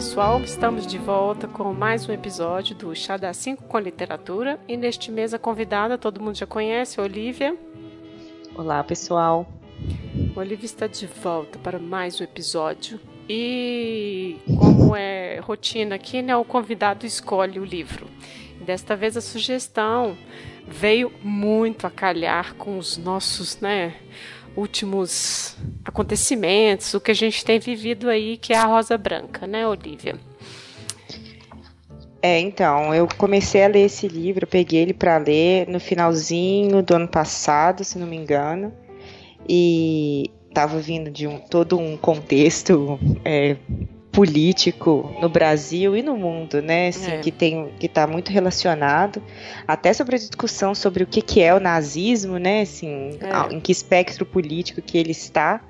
pessoal, estamos de volta com mais um episódio do Chá da 5 com Literatura e neste mês a convidada, todo mundo já conhece, Olivia. Olá pessoal. Olivia está de volta para mais um episódio e como é rotina aqui, né, o convidado escolhe o livro. Desta vez a sugestão veio muito a calhar com os nossos, né, últimos acontecimentos, o que a gente tem vivido aí, que é a Rosa Branca, né, Olivia? É, então, eu comecei a ler esse livro, peguei ele para ler no finalzinho do ano passado, se não me engano, e estava vindo de um todo um contexto é, político no Brasil e no mundo, né? Assim, é. Que tem que está muito relacionado, até sobre a discussão sobre o que, que é o nazismo, né? Assim, é. em que espectro político que ele está.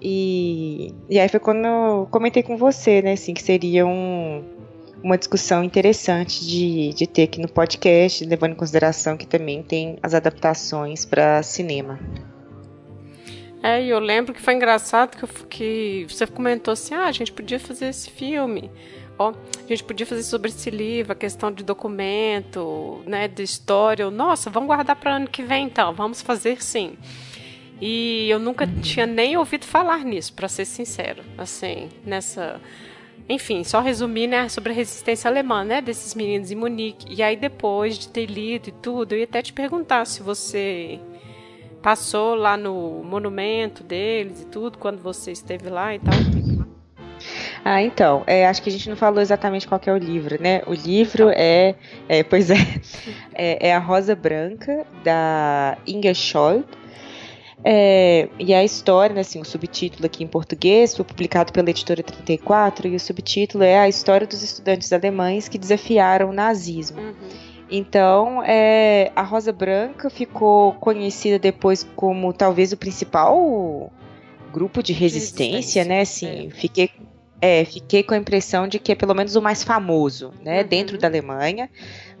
E, e aí foi quando eu comentei com você, né? Assim, que seria um, uma discussão interessante de, de ter aqui no podcast, levando em consideração que também tem as adaptações para cinema. É, e eu lembro que foi engraçado que, que você comentou assim: ah, a gente podia fazer esse filme. Ó, a gente podia fazer sobre esse livro, a questão de documento, né, de história. Nossa, vamos guardar para ano que vem então, vamos fazer sim. E eu nunca tinha nem ouvido falar nisso, para ser sincero, assim, nessa enfim, só resumir, né, sobre a resistência alemã, né, desses meninos em Munique. E aí depois de ter lido e tudo, eu ia até te perguntar se você passou lá no monumento deles e tudo, quando você esteve lá e tal? Ah, então, é, acho que a gente não falou exatamente qual é o livro, né? O livro é, é pois é, é, é, A Rosa Branca, da Inga Scholl. É, e a história, né, assim, o subtítulo aqui em português foi publicado pela editora 34 e o subtítulo é A História dos Estudantes Alemães que Desafiaram o Nazismo. Uhum. Então, é, a Rosa Branca ficou conhecida depois como talvez o principal grupo de resistência, resistência né? Assim, é. fiquei, é, fiquei com a impressão de que é pelo menos o mais famoso, né? Uhum. Dentro da Alemanha,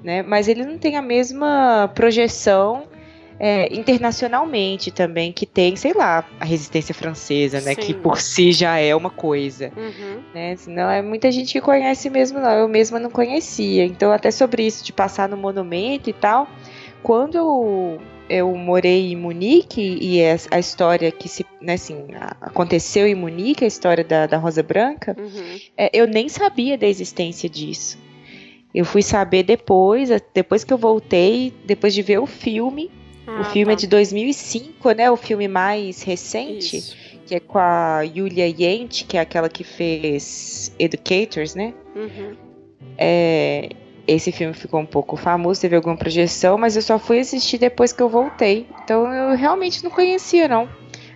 né? Mas ele não tem a mesma projeção é, internacionalmente também, que tem, sei lá, a resistência francesa, né? Sim. Que por si já é uma coisa. Uhum. Né? Senão é muita gente que conhece mesmo, não. Eu mesma não conhecia. Então, até sobre isso de passar no monumento e tal, quando eu, eu morei em Munique e a história que se, né, assim, aconteceu em Munique, a história da, da Rosa Branca, uhum. é, eu nem sabia da existência disso. Eu fui saber depois, depois que eu voltei, depois de ver o filme, ah, o filme é tá. é de 2005, né? O filme mais recente, Isso. que é com a Julia Yent, que é aquela que fez Educators, né? Uhum. É, esse filme ficou um pouco famoso, teve alguma projeção, mas eu só fui assistir depois que eu voltei. Então eu realmente não conhecia, não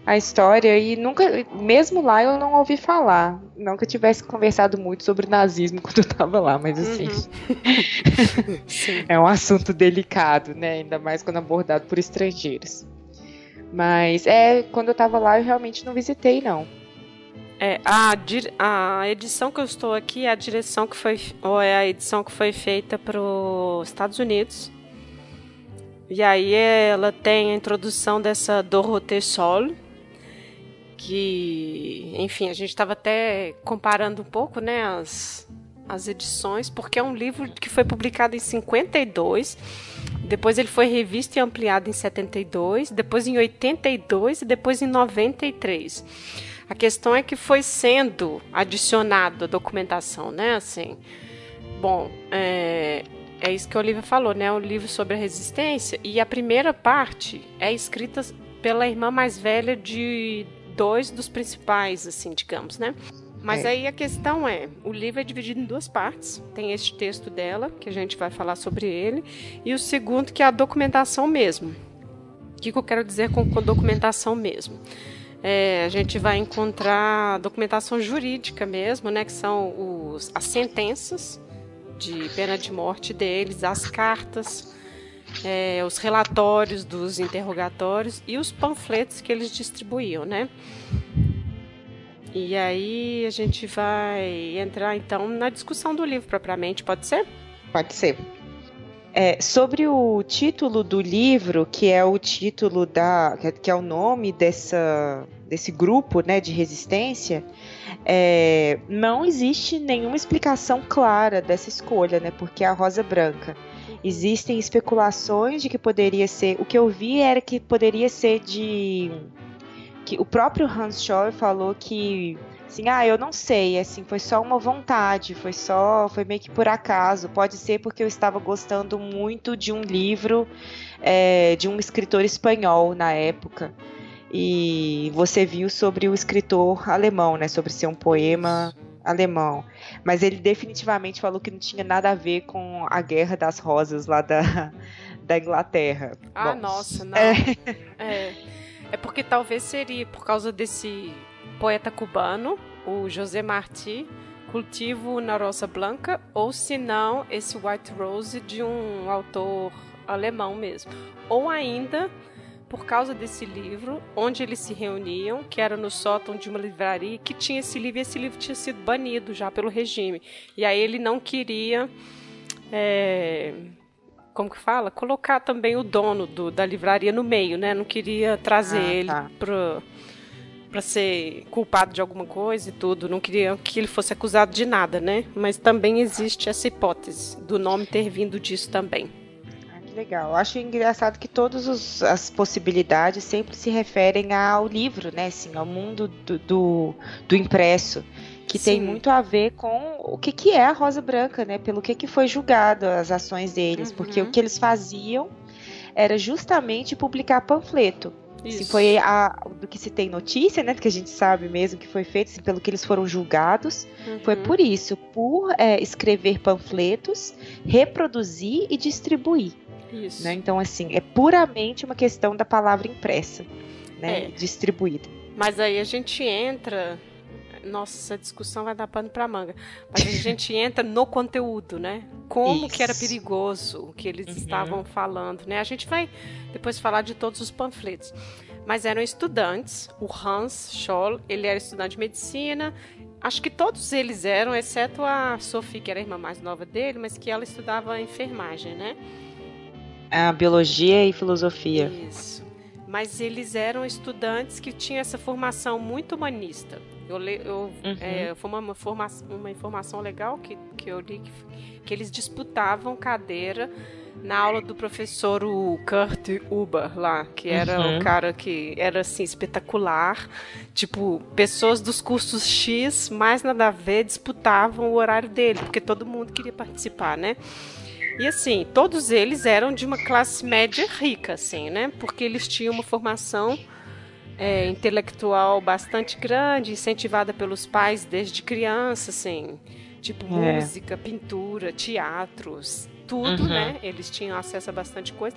a história e nunca, mesmo lá eu não ouvi falar. Não que eu tivesse conversado muito sobre nazismo quando eu tava lá, mas assim. Uhum. é um assunto delicado, né? Ainda mais quando abordado por estrangeiros. Mas é, quando eu tava lá eu realmente não visitei, não. É, a, a edição que eu estou aqui é a direção que foi. Ou é a edição que foi feita para os Estados Unidos. E aí ela tem a introdução dessa Dorothée Sol, que, enfim, a gente estava até comparando um pouco, né, as, as edições, porque é um livro que foi publicado em 52, depois ele foi revisto e ampliado em 72, depois em 82 e depois em 93. A questão é que foi sendo adicionado a documentação, né, assim. Bom, é, é isso que a Olivia falou, né? Um livro sobre a resistência. E a primeira parte é escrita pela irmã mais velha de dois dos principais, assim, digamos, né? Mas é. aí a questão é, o livro é dividido em duas partes. Tem este texto dela, que a gente vai falar sobre ele, e o segundo que é a documentação mesmo. O que, que eu quero dizer com, com documentação mesmo? É, a gente vai encontrar documentação jurídica mesmo, né, que são os, as sentenças de pena de morte deles, as cartas, é, os relatórios dos interrogatórios e os panfletos que eles distribuíam, né? E aí a gente vai entrar então na discussão do livro propriamente, pode ser? Pode ser. É, sobre o título do livro, que é o título da. que é o nome dessa, desse grupo né, de resistência, é, não existe nenhuma explicação clara dessa escolha, né? Porque é a rosa branca. Existem especulações de que poderia ser. O que eu vi era que poderia ser de. que o próprio Hans Scholl falou que assim, ah, eu não sei, assim, foi só uma vontade, foi só, foi meio que por acaso. Pode ser porque eu estava gostando muito de um livro é, de um escritor espanhol na época. E você viu sobre o escritor alemão, né? Sobre ser um poema alemão. Mas ele definitivamente falou que não tinha nada a ver com a Guerra das Rosas lá da, da Inglaterra. Ah, Bom, nossa, não. É... é... é porque talvez seria por causa desse poeta cubano, o José Martí, Cultivo na Rosa Blanca, ou se não, esse White Rose de um autor alemão mesmo. Ou ainda por causa desse livro, onde eles se reuniam, que era no sótão de uma livraria, que tinha esse livro, e esse livro tinha sido banido já pelo regime. E aí ele não queria. É, como que fala? Colocar também o dono do, da livraria no meio, né? Não queria trazer ah, ele tá. para para ser culpado de alguma coisa e tudo, não queria que ele fosse acusado de nada, né? Mas também existe essa hipótese do nome ter vindo disso também legal. Acho engraçado que todas as possibilidades sempre se referem ao livro, né? Assim, ao mundo do, do, do impresso. Que Sim. tem muito a ver com o que, que é a Rosa Branca, né? Pelo que, que foi julgado as ações deles. Uhum. Porque o que eles faziam era justamente publicar panfleto. Isso. Assim, foi a, do que se tem notícia, né? Que a gente sabe mesmo que foi feito, assim, pelo que eles foram julgados. Uhum. Foi por isso, por é, escrever panfletos, reproduzir e distribuir. Isso. Né? Então, assim, é puramente uma questão da palavra impressa, né? É. Distribuída. Mas aí a gente entra. Nossa, essa discussão vai dar pano para manga. Mas a gente entra no conteúdo, né? Como Isso. que era perigoso o que eles uhum. estavam falando, né? A gente vai depois falar de todos os panfletos. Mas eram estudantes. O Hans Scholl, ele era estudante de medicina. Acho que todos eles eram, exceto a Sophie, que era a irmã mais nova dele, mas que ela estudava enfermagem, né? A biologia e filosofia. Isso. Mas eles eram estudantes que tinham essa formação muito humanista. Eu, eu uhum. é, foi uma, formação, uma informação legal que, que eu li que, que eles disputavam cadeira na aula do professor o Kurt Uber lá, que era uhum. um cara que era assim espetacular, tipo, pessoas dos cursos X, mais nada a ver, disputavam o horário dele, porque todo mundo queria participar, né? E assim, todos eles eram de uma classe média rica, assim, né? Porque eles tinham uma formação é, intelectual bastante grande, incentivada pelos pais desde criança, assim, tipo é. música, pintura, teatros, tudo, uhum. né? Eles tinham acesso a bastante coisa.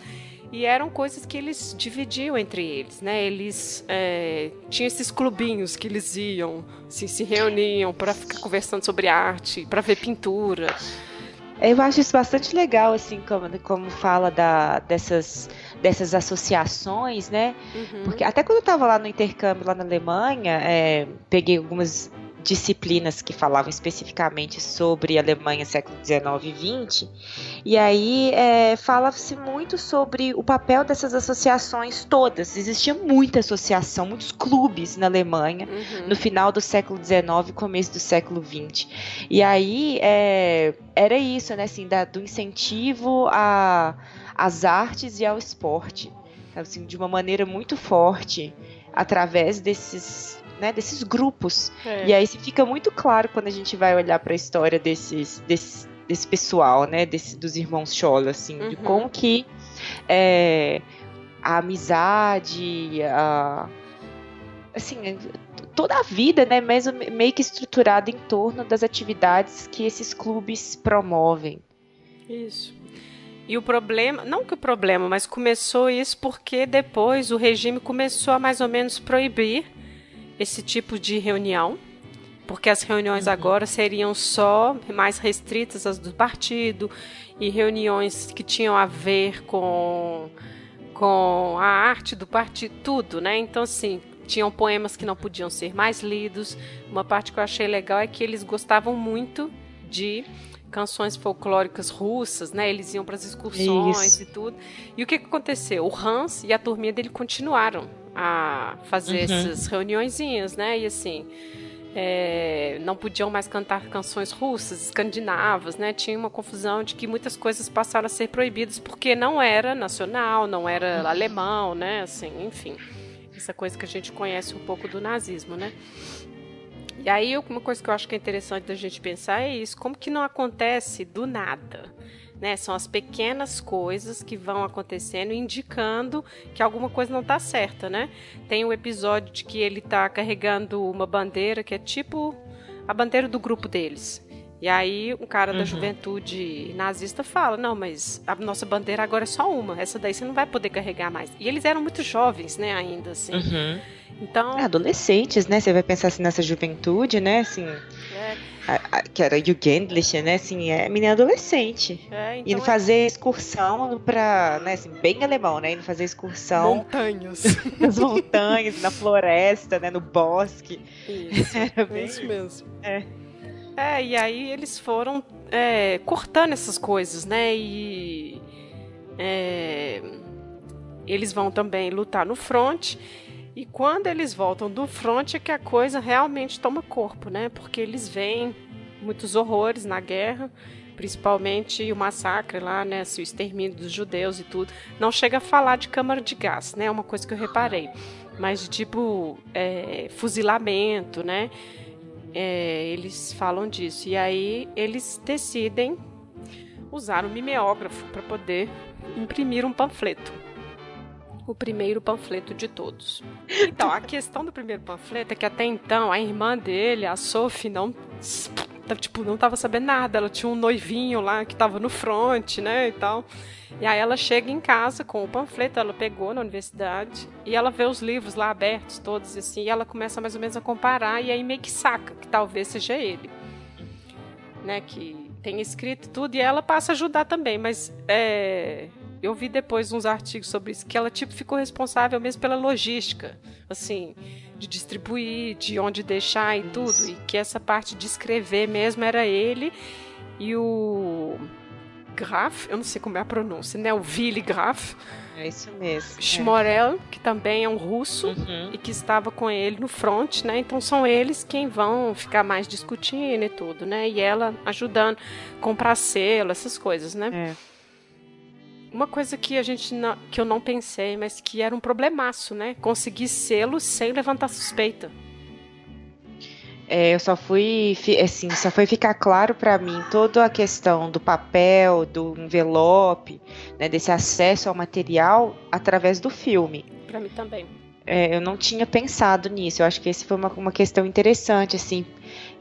E eram coisas que eles dividiam entre eles, né? Eles é, tinham esses clubinhos que eles iam, assim, se reuniam para ficar conversando sobre arte, para ver pintura. Eu acho isso bastante legal, assim, como, como fala da, dessas, dessas associações, né? Uhum. Porque até quando eu estava lá no intercâmbio lá na Alemanha, é, peguei algumas disciplinas que falavam especificamente sobre a Alemanha século XIX e XX, e aí é, fala-se muito sobre o papel dessas associações todas. Existia muita associação, muitos clubes na Alemanha uhum. no final do século XIX começo do século XX. E aí é, era isso, né, assim, da, do incentivo às artes e ao esporte, assim, de uma maneira muito forte através desses né, desses grupos. É. E aí fica muito claro quando a gente vai olhar para a história desses, desses, desse pessoal, né, desse, dos irmãos Scholl, assim, uhum. de como que é, a amizade, a, assim, toda a vida, né, mesmo, meio que estruturada em torno das atividades que esses clubes promovem. Isso. E o problema, não que o problema, mas começou isso porque depois o regime começou a mais ou menos proibir esse tipo de reunião, porque as reuniões uhum. agora seriam só mais restritas às do partido e reuniões que tinham a ver com com a arte do partido, tudo, né? Então assim, tinham poemas que não podiam ser mais lidos. Uma parte que eu achei legal é que eles gostavam muito de canções folclóricas russas, né? Eles iam para as excursões Isso. e tudo. E o que, que aconteceu? O Hans e a turminha dele continuaram a fazer uhum. essas reuniõezinhas, né? E assim, é, não podiam mais cantar canções russas, escandinavas, né? Tinha uma confusão de que muitas coisas passaram a ser proibidas porque não era nacional, não era alemão, né? Assim, enfim, essa coisa que a gente conhece um pouco do nazismo, né? E aí uma coisa que eu acho que é interessante da gente pensar é isso, como que não acontece do nada? Né? São as pequenas coisas que vão acontecendo indicando que alguma coisa não está certa, né? Tem um episódio de que ele está carregando uma bandeira que é tipo a bandeira do grupo deles. E aí um cara uhum. da juventude nazista fala: "Não, mas a nossa bandeira agora é só uma. Essa daí você não vai poder carregar mais". E eles eram muito jovens, né, ainda assim. Uhum. Então, é, adolescentes, né? Você vai pensar assim nessa juventude, né? Assim, a, a, que era Jugendliche, né? Assim, é menina adolescente. É, então indo é... fazer excursão pra, né, assim, bem alemão, né? Indo fazer excursão. Montanhas. Nas montanhas, na floresta, né? No bosque. Isso, era bem... isso mesmo. É. É, e aí eles foram é, cortando essas coisas, né? E é, eles vão também lutar no front. E quando eles voltam do front é que a coisa realmente toma corpo, né? Porque eles veem muitos horrores na guerra, principalmente o massacre lá, né? O extermínio dos judeus e tudo. Não chega a falar de câmara de gás, né? É uma coisa que eu reparei. Mas de tipo é, fuzilamento, né? É, eles falam disso. E aí eles decidem usar um mimeógrafo para poder imprimir um panfleto o primeiro panfleto de todos. Então, a questão do primeiro panfleto é que até então a irmã dele, a Sophie, não tipo, não tava sabendo nada. Ela tinha um noivinho lá que tava no front, né, e tal. E aí ela chega em casa com o panfleto, ela pegou na universidade e ela vê os livros lá abertos todos assim, e ela começa mais ou menos a comparar e aí meio que saca que talvez seja ele. Né, que tem escrito tudo e ela passa a ajudar também, mas é, eu vi depois uns artigos sobre isso, que ela tipo ficou responsável mesmo pela logística, assim, de distribuir, de onde deixar e isso. tudo, e que essa parte de escrever mesmo era ele e o Graf, eu não sei como é a pronúncia, né? O Willy Graf. É isso mesmo. Schmorel, é. que também é um russo uhum. e que estava com ele no front, né? Então são eles quem vão ficar mais discutindo e tudo, né? E ela ajudando comprar selo, essas coisas, né? É uma coisa que a gente não, que eu não pensei, mas que era um problemaço, né? Conseguir selo sem levantar suspeita. É, eu só fui, assim, só foi ficar claro para mim toda a questão do papel, do envelope, né, desse acesso ao material através do filme. Para mim também. É, eu não tinha pensado nisso. Eu acho que esse foi uma, uma questão interessante, assim,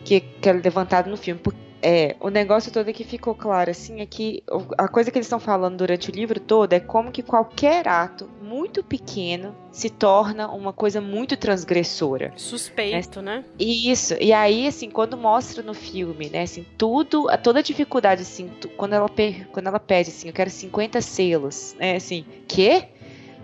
que, que é levantado no filme. Porque é, o negócio todo que ficou claro, assim, é que a coisa que eles estão falando durante o livro todo é como que qualquer ato muito pequeno se torna uma coisa muito transgressora. Suspeito, né? né? Isso. E aí, assim, quando mostra no filme, né, assim, tudo, toda a dificuldade, assim, quando ela, quando ela pede, assim, eu quero 50 selos, né, assim, quê?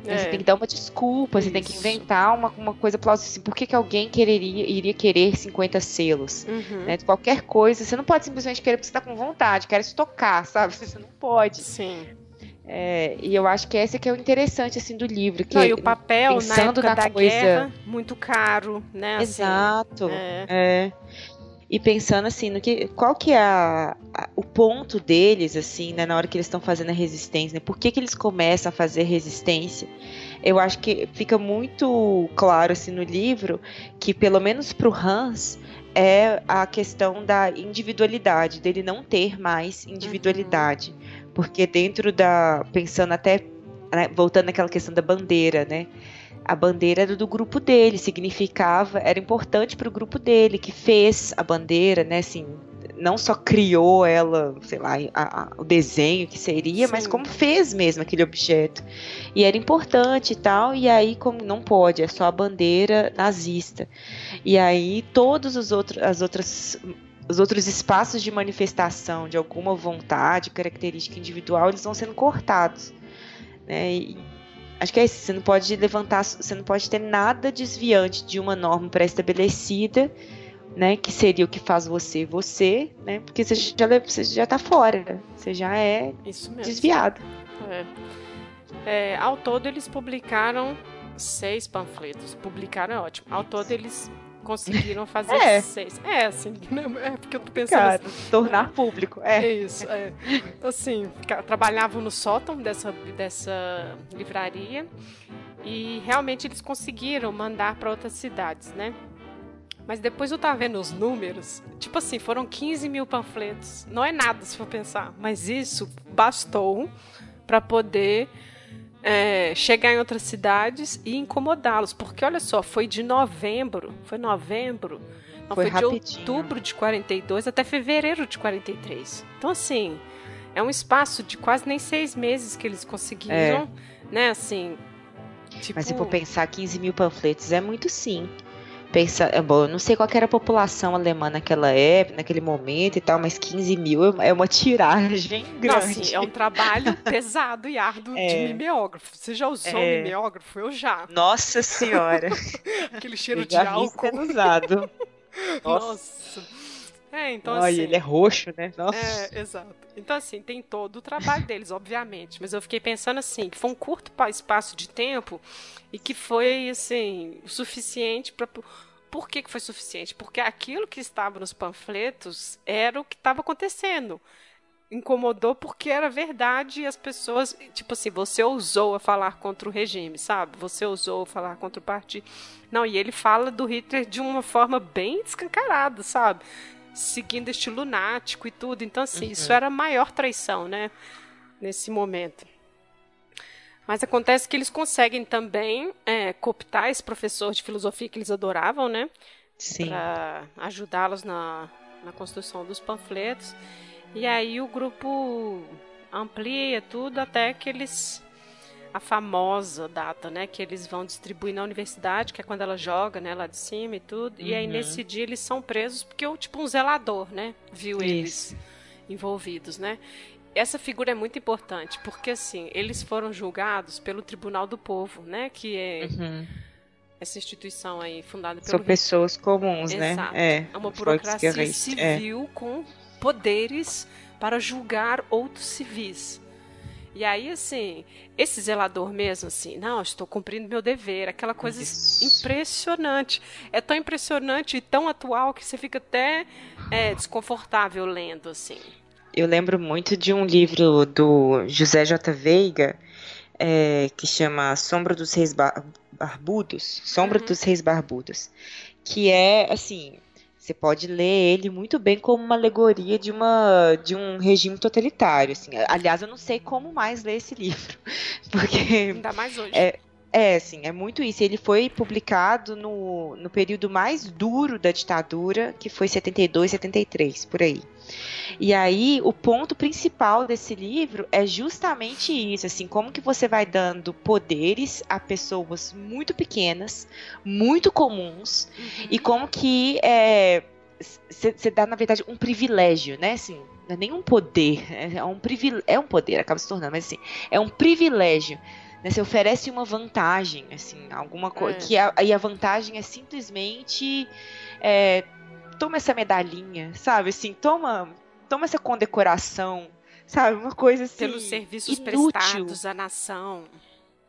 É. Você tem que dar uma desculpa, Isso. você tem que inventar uma, uma coisa plausível. Assim, por que, que alguém quereria, iria querer 50 selos? Uhum. Né? Qualquer coisa. Você não pode simplesmente querer porque você tá com vontade, quer estocar, sabe? Você não pode. Sim. É, e eu acho que esse que é o interessante assim do livro. Que não, e o papel pensando na, época na da coisa... guerra, muito caro, né? Assim, Exato. É. é e pensando assim no que qual que é a, a, o ponto deles assim né, na hora que eles estão fazendo a resistência né, por que, que eles começam a fazer resistência? Eu acho que fica muito claro assim no livro que pelo menos para o Hans é a questão da individualidade dele não ter mais individualidade. Uhum. porque dentro da pensando até né, voltando àquela questão da bandeira né a bandeira era do grupo dele, significava, era importante para o grupo dele, que fez a bandeira, né, assim, não só criou ela, sei lá, a, a, o desenho que seria, Sim. mas como fez mesmo aquele objeto. E era importante e tal, e aí como não pode, é só a bandeira nazista. E aí todos os outros as outras os outros espaços de manifestação de alguma vontade, característica individual, eles vão sendo cortados. Né? E, Acho que é isso. Você não pode levantar, você não pode ter nada desviante de uma norma pré-estabelecida né? Que seria o que faz você você, né? Porque você já, você já tá fora, você já é desviado. É. É, ao todo eles publicaram seis panfletos. Publicaram é ótimo. Ao todo eles conseguiram fazer é. seis. É, assim, né? é porque eu tô pensando Cara, assim, tornar público. É, é isso. É. Assim, trabalhavam no sótão dessa, dessa livraria e realmente eles conseguiram mandar para outras cidades, né? Mas depois eu tava vendo os números, tipo assim, foram 15 mil panfletos. Não é nada se for pensar, mas isso bastou para poder é, chegar em outras cidades e incomodá-los. Porque olha só, foi de novembro, foi novembro, não, foi, foi de outubro de 42 até fevereiro de 43. Então, assim, é um espaço de quase nem seis meses que eles conseguiram, é. né, assim. Tipo... Mas se for pensar, 15 mil panfletos é muito sim pensa, é bom, eu não sei qual era a população alemã naquela época, naquele momento e tal, mas 15 mil é uma tiragem grande. Assim, é um trabalho pesado e árduo é. de mimeógrafo. Você já usou é. mimeógrafo? Eu já. Nossa senhora. Aquele cheiro eu de álcool. Sendo usado. Nossa. Nossa. É, então Olha, assim. ele é roxo, né? Nossa. É, exato. Então, assim, tem todo o trabalho deles, obviamente. Mas eu fiquei pensando assim, que foi um curto espaço de tempo e que foi, assim, o suficiente para por que, que foi suficiente? Porque aquilo que estava nos panfletos era o que estava acontecendo. Incomodou porque era verdade e as pessoas, tipo assim, você ousou a falar contra o regime, sabe? Você ousou a falar contra o partido. Não, e ele fala do Hitler de uma forma bem descancarada, sabe? Seguindo este lunático e tudo. Então, assim, uhum. isso era a maior traição, né? Nesse momento. Mas acontece que eles conseguem também é, cooptar esse professor de filosofia que eles adoravam, né? Sim. Para ajudá-los na, na construção dos panfletos. E aí o grupo amplia tudo até que eles a famosa data, né, que eles vão distribuir na universidade, que é quando ela joga, né, lá de cima e tudo. Uhum. E aí uhum. nesse dia eles são presos porque tipo um zelador, né, viu Isso. eles envolvidos, né? Essa figura é muito importante, porque assim, eles foram julgados pelo Tribunal do Povo, né? Que é uhum. essa instituição aí fundada pelo. São pessoas comuns, né? Exato. né? É, é uma burocracia é. civil é. com poderes para julgar outros civis. E aí, assim, esse zelador mesmo, assim, não, estou cumprindo meu dever, aquela coisa Isso. impressionante. É tão impressionante e tão atual que você fica até é, desconfortável lendo, assim eu lembro muito de um livro do José J. Veiga, é, que chama Sombra dos Reis Barbudos, Sombra uhum. dos Reis Barbudos, que é assim, você pode ler ele muito bem como uma alegoria de uma de um regime totalitário, assim. Aliás, eu não sei como mais ler esse livro, porque ainda mais hoje. É, é, sim, é muito isso. Ele foi publicado no, no período mais duro da ditadura, que foi 72, 73, por aí. E aí, o ponto principal desse livro é justamente isso, assim, como que você vai dando poderes a pessoas muito pequenas, muito comuns, uhum. e como que você é, dá, na verdade, um privilégio, né, assim, não é nem um poder, é um, privile é um poder, acaba se tornando, mas assim, é um privilégio né, você oferece uma vantagem, assim, alguma coisa. É. Que a, a vantagem é simplesmente é, toma essa medalhinha, sabe? Assim, toma, toma essa condecoração, sabe? Uma coisa assim. Pelos serviços inútil. prestados à nação.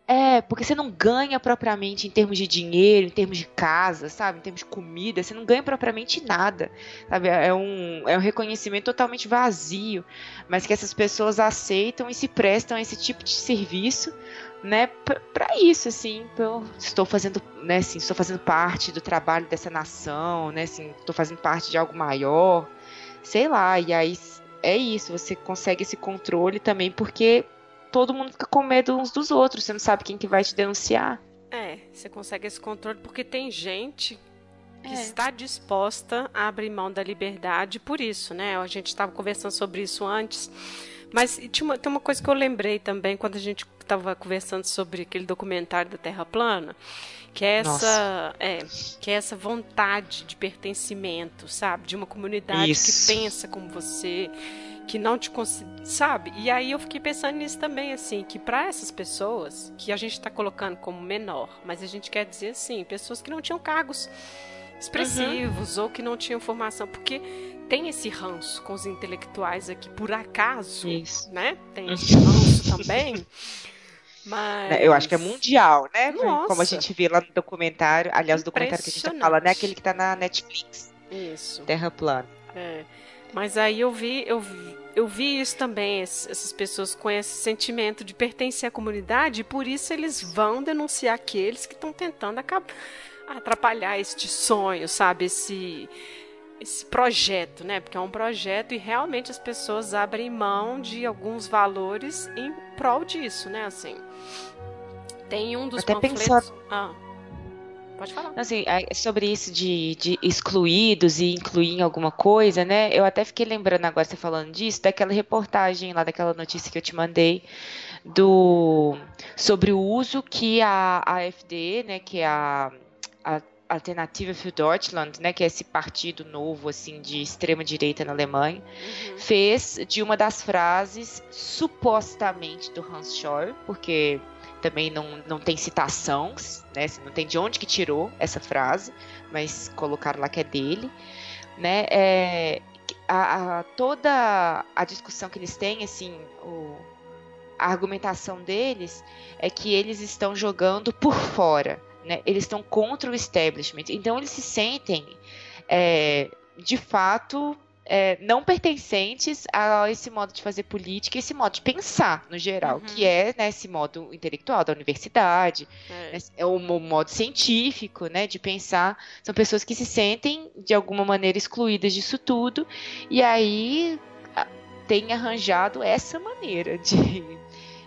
É, porque você não ganha propriamente em termos de dinheiro, em termos de casa, sabe? Em termos de comida, você não ganha propriamente nada, sabe? É um, é um reconhecimento totalmente vazio, mas que essas pessoas aceitam e se prestam a esse tipo de serviço né, para isso, assim, eu estou fazendo, né, assim, estou fazendo parte do trabalho dessa nação, né, assim, estou fazendo parte de algo maior, sei lá, e aí é isso, você consegue esse controle também porque todo mundo fica com medo uns dos outros, você não sabe quem que vai te denunciar. É, você consegue esse controle porque tem gente que é. está disposta a abrir mão da liberdade por isso, né? A gente estava conversando sobre isso antes. Mas uma, tem uma coisa que eu lembrei também quando a gente estava conversando sobre aquele documentário da Terra plana, que é essa, é, que é essa vontade de pertencimento, sabe, de uma comunidade Isso. que pensa como você, que não te sabe? E aí eu fiquei pensando nisso também, assim, que para essas pessoas que a gente está colocando como menor, mas a gente quer dizer assim, pessoas que não tinham cargos expressivos uhum. ou que não tinham formação, porque tem esse ranço com os intelectuais aqui, por acaso, Isso. né? Tem esse ranço também. Mas... Né, eu acho que é mundial, né? Nossa. Como a gente vê lá no documentário. Aliás, o documentário que a gente tá falando é aquele que tá na Netflix. Isso. Terra plana. É. Mas aí eu vi, eu vi, eu vi isso também, essas pessoas com esse sentimento de pertencer à comunidade, e por isso eles vão denunciar aqueles que estão tentando atrapalhar este sonho, sabe? Esse, esse projeto, né? Porque é um projeto e realmente as pessoas abrem mão de alguns valores em prol disso, né? Assim, tem um dos Até panfletos... Pensar... Ah, pode falar. Assim, sobre isso de, de excluídos e incluir em alguma coisa, né? Eu até fiquei lembrando agora, você falando disso, daquela reportagem lá, daquela notícia que eu te mandei, do sobre o uso que a AfD, né, que é a, a Alternativa für Deutschland, né, que é esse partido novo assim de extrema direita na Alemanha, uhum. fez de uma das frases supostamente do Hans Scholl, porque também não, não tem citação, né, assim, não tem de onde que tirou essa frase, mas colocaram lá que é dele, né, é, a, a, toda a discussão que eles têm, assim, o, a argumentação deles é que eles estão jogando por fora, né? Eles estão contra o establishment. Então eles se sentem, é, de fato, é, não pertencentes a esse modo de fazer política, esse modo de pensar no geral, uhum. que é né, esse modo intelectual da universidade, é. Né, é o modo científico, né, de pensar. São pessoas que se sentem de alguma maneira excluídas disso tudo e aí tem arranjado essa maneira de,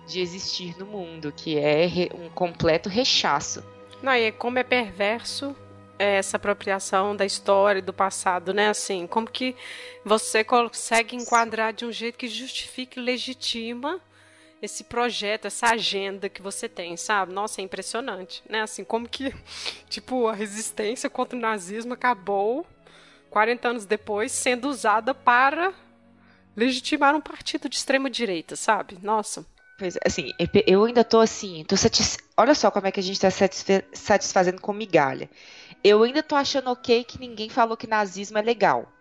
de existir no mundo, que é um completo rechaço não, e como é perverso essa apropriação da história do passado, né? Assim, como que você consegue enquadrar de um jeito que justifique, legitima esse projeto, essa agenda que você tem, sabe? Nossa, é impressionante, né? Assim, como que, tipo, a resistência contra o nazismo acabou 40 anos depois sendo usada para legitimar um partido de extrema direita, sabe? Nossa. Pois, assim, eu ainda tô assim, tô satis... olha só como é que a gente tá satisfe... satisfazendo com migalha. Eu ainda tô achando ok que ninguém falou que nazismo é legal.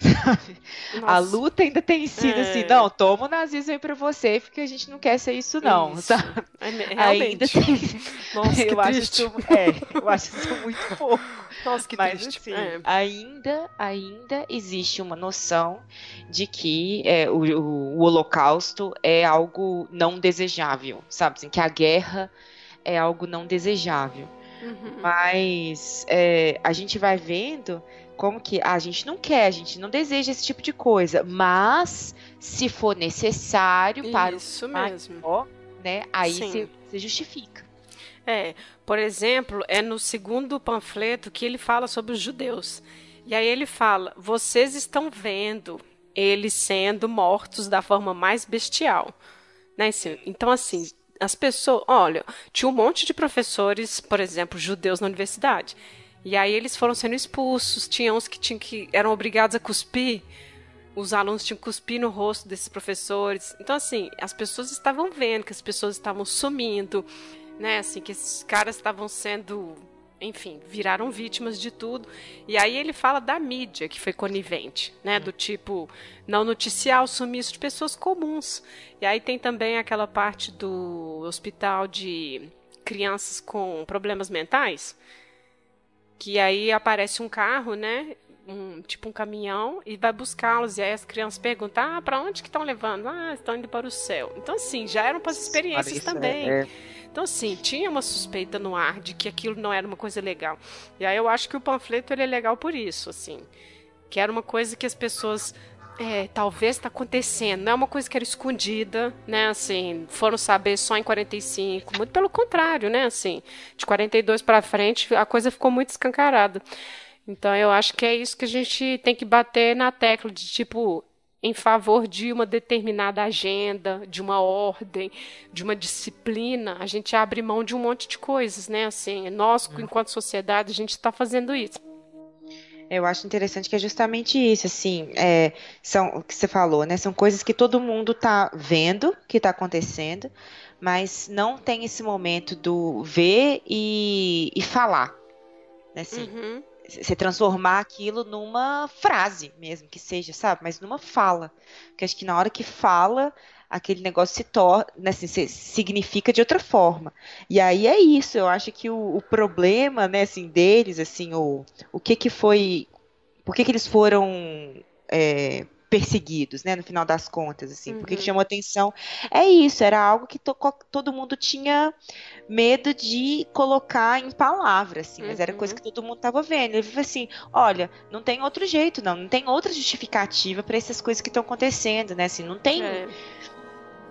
A luta ainda tem sido assim, é. assim, não, toma o nazismo aí pra você, porque a gente não quer ser isso, não. Isso. Sabe? É, ainda tem. Nossa, eu, acho isso, é, eu acho isso muito pouco. Nossa, que Mas. Assim, é. ainda, ainda existe uma noção de que é, o, o, o holocausto é algo não desejável, sabe? Assim, que a guerra é algo não desejável. Uhum. Mas é, a gente vai vendo como que ah, a gente não quer, a gente não deseja esse tipo de coisa, mas se for necessário para Isso mesmo. né, aí você justifica. É, por exemplo, é no segundo panfleto que ele fala sobre os judeus. E aí ele fala: vocês estão vendo eles sendo mortos da forma mais bestial. Né? Então, assim, as pessoas. Olha, tinha um monte de professores, por exemplo, judeus na universidade. E aí eles foram sendo expulsos. Tinha uns que, tinham que eram obrigados a cuspir. Os alunos tinham que cuspir no rosto desses professores. Então, assim, as pessoas estavam vendo que as pessoas estavam sumindo, né? Assim, que esses caras estavam sendo enfim, viraram vítimas de tudo. E aí ele fala da mídia que foi conivente, né? Do tipo, não noticiar o sumiço de pessoas comuns. E aí tem também aquela parte do hospital de crianças com problemas mentais, que aí aparece um carro, né? Um, tipo um caminhão e vai buscá-los. E aí as crianças perguntam: ah, para onde que estão levando? Ah, estão indo para o céu. Então, assim, já eram para as experiências também. É, é. Então, assim, tinha uma suspeita no ar de que aquilo não era uma coisa legal. E aí eu acho que o panfleto ele é legal por isso, assim. Que era uma coisa que as pessoas é, talvez está acontecendo. Não é uma coisa que era escondida, né? Assim, foram saber só em 45. Muito pelo contrário, né? Assim, de 42 para frente, a coisa ficou muito escancarada. Então, eu acho que é isso que a gente tem que bater na tecla de tipo em favor de uma determinada agenda, de uma ordem, de uma disciplina, a gente abre mão de um monte de coisas, né? Assim, nós, enquanto sociedade, a gente está fazendo isso. Eu acho interessante que é justamente isso, assim, é, são o que você falou, né? São coisas que todo mundo está vendo que está acontecendo, mas não tem esse momento do ver e, e falar. Né? Assim, uhum. Você transformar aquilo numa frase mesmo, que seja, sabe? Mas numa fala. Porque acho que na hora que fala, aquele negócio se torna, né, assim, se significa de outra forma. E aí é isso, eu acho que o, o problema, né, assim, deles, assim, o, o que que foi, por que que eles foram é, perseguidos, né, no final das contas, assim, uhum. porque chamou atenção. É isso, era algo que to todo mundo tinha medo de colocar em palavras, assim, mas era coisa uhum. que todo mundo estava vendo. Ele falou assim: olha, não tem outro jeito, não, não tem outra justificativa para essas coisas que estão acontecendo, né? Assim, não tem. É.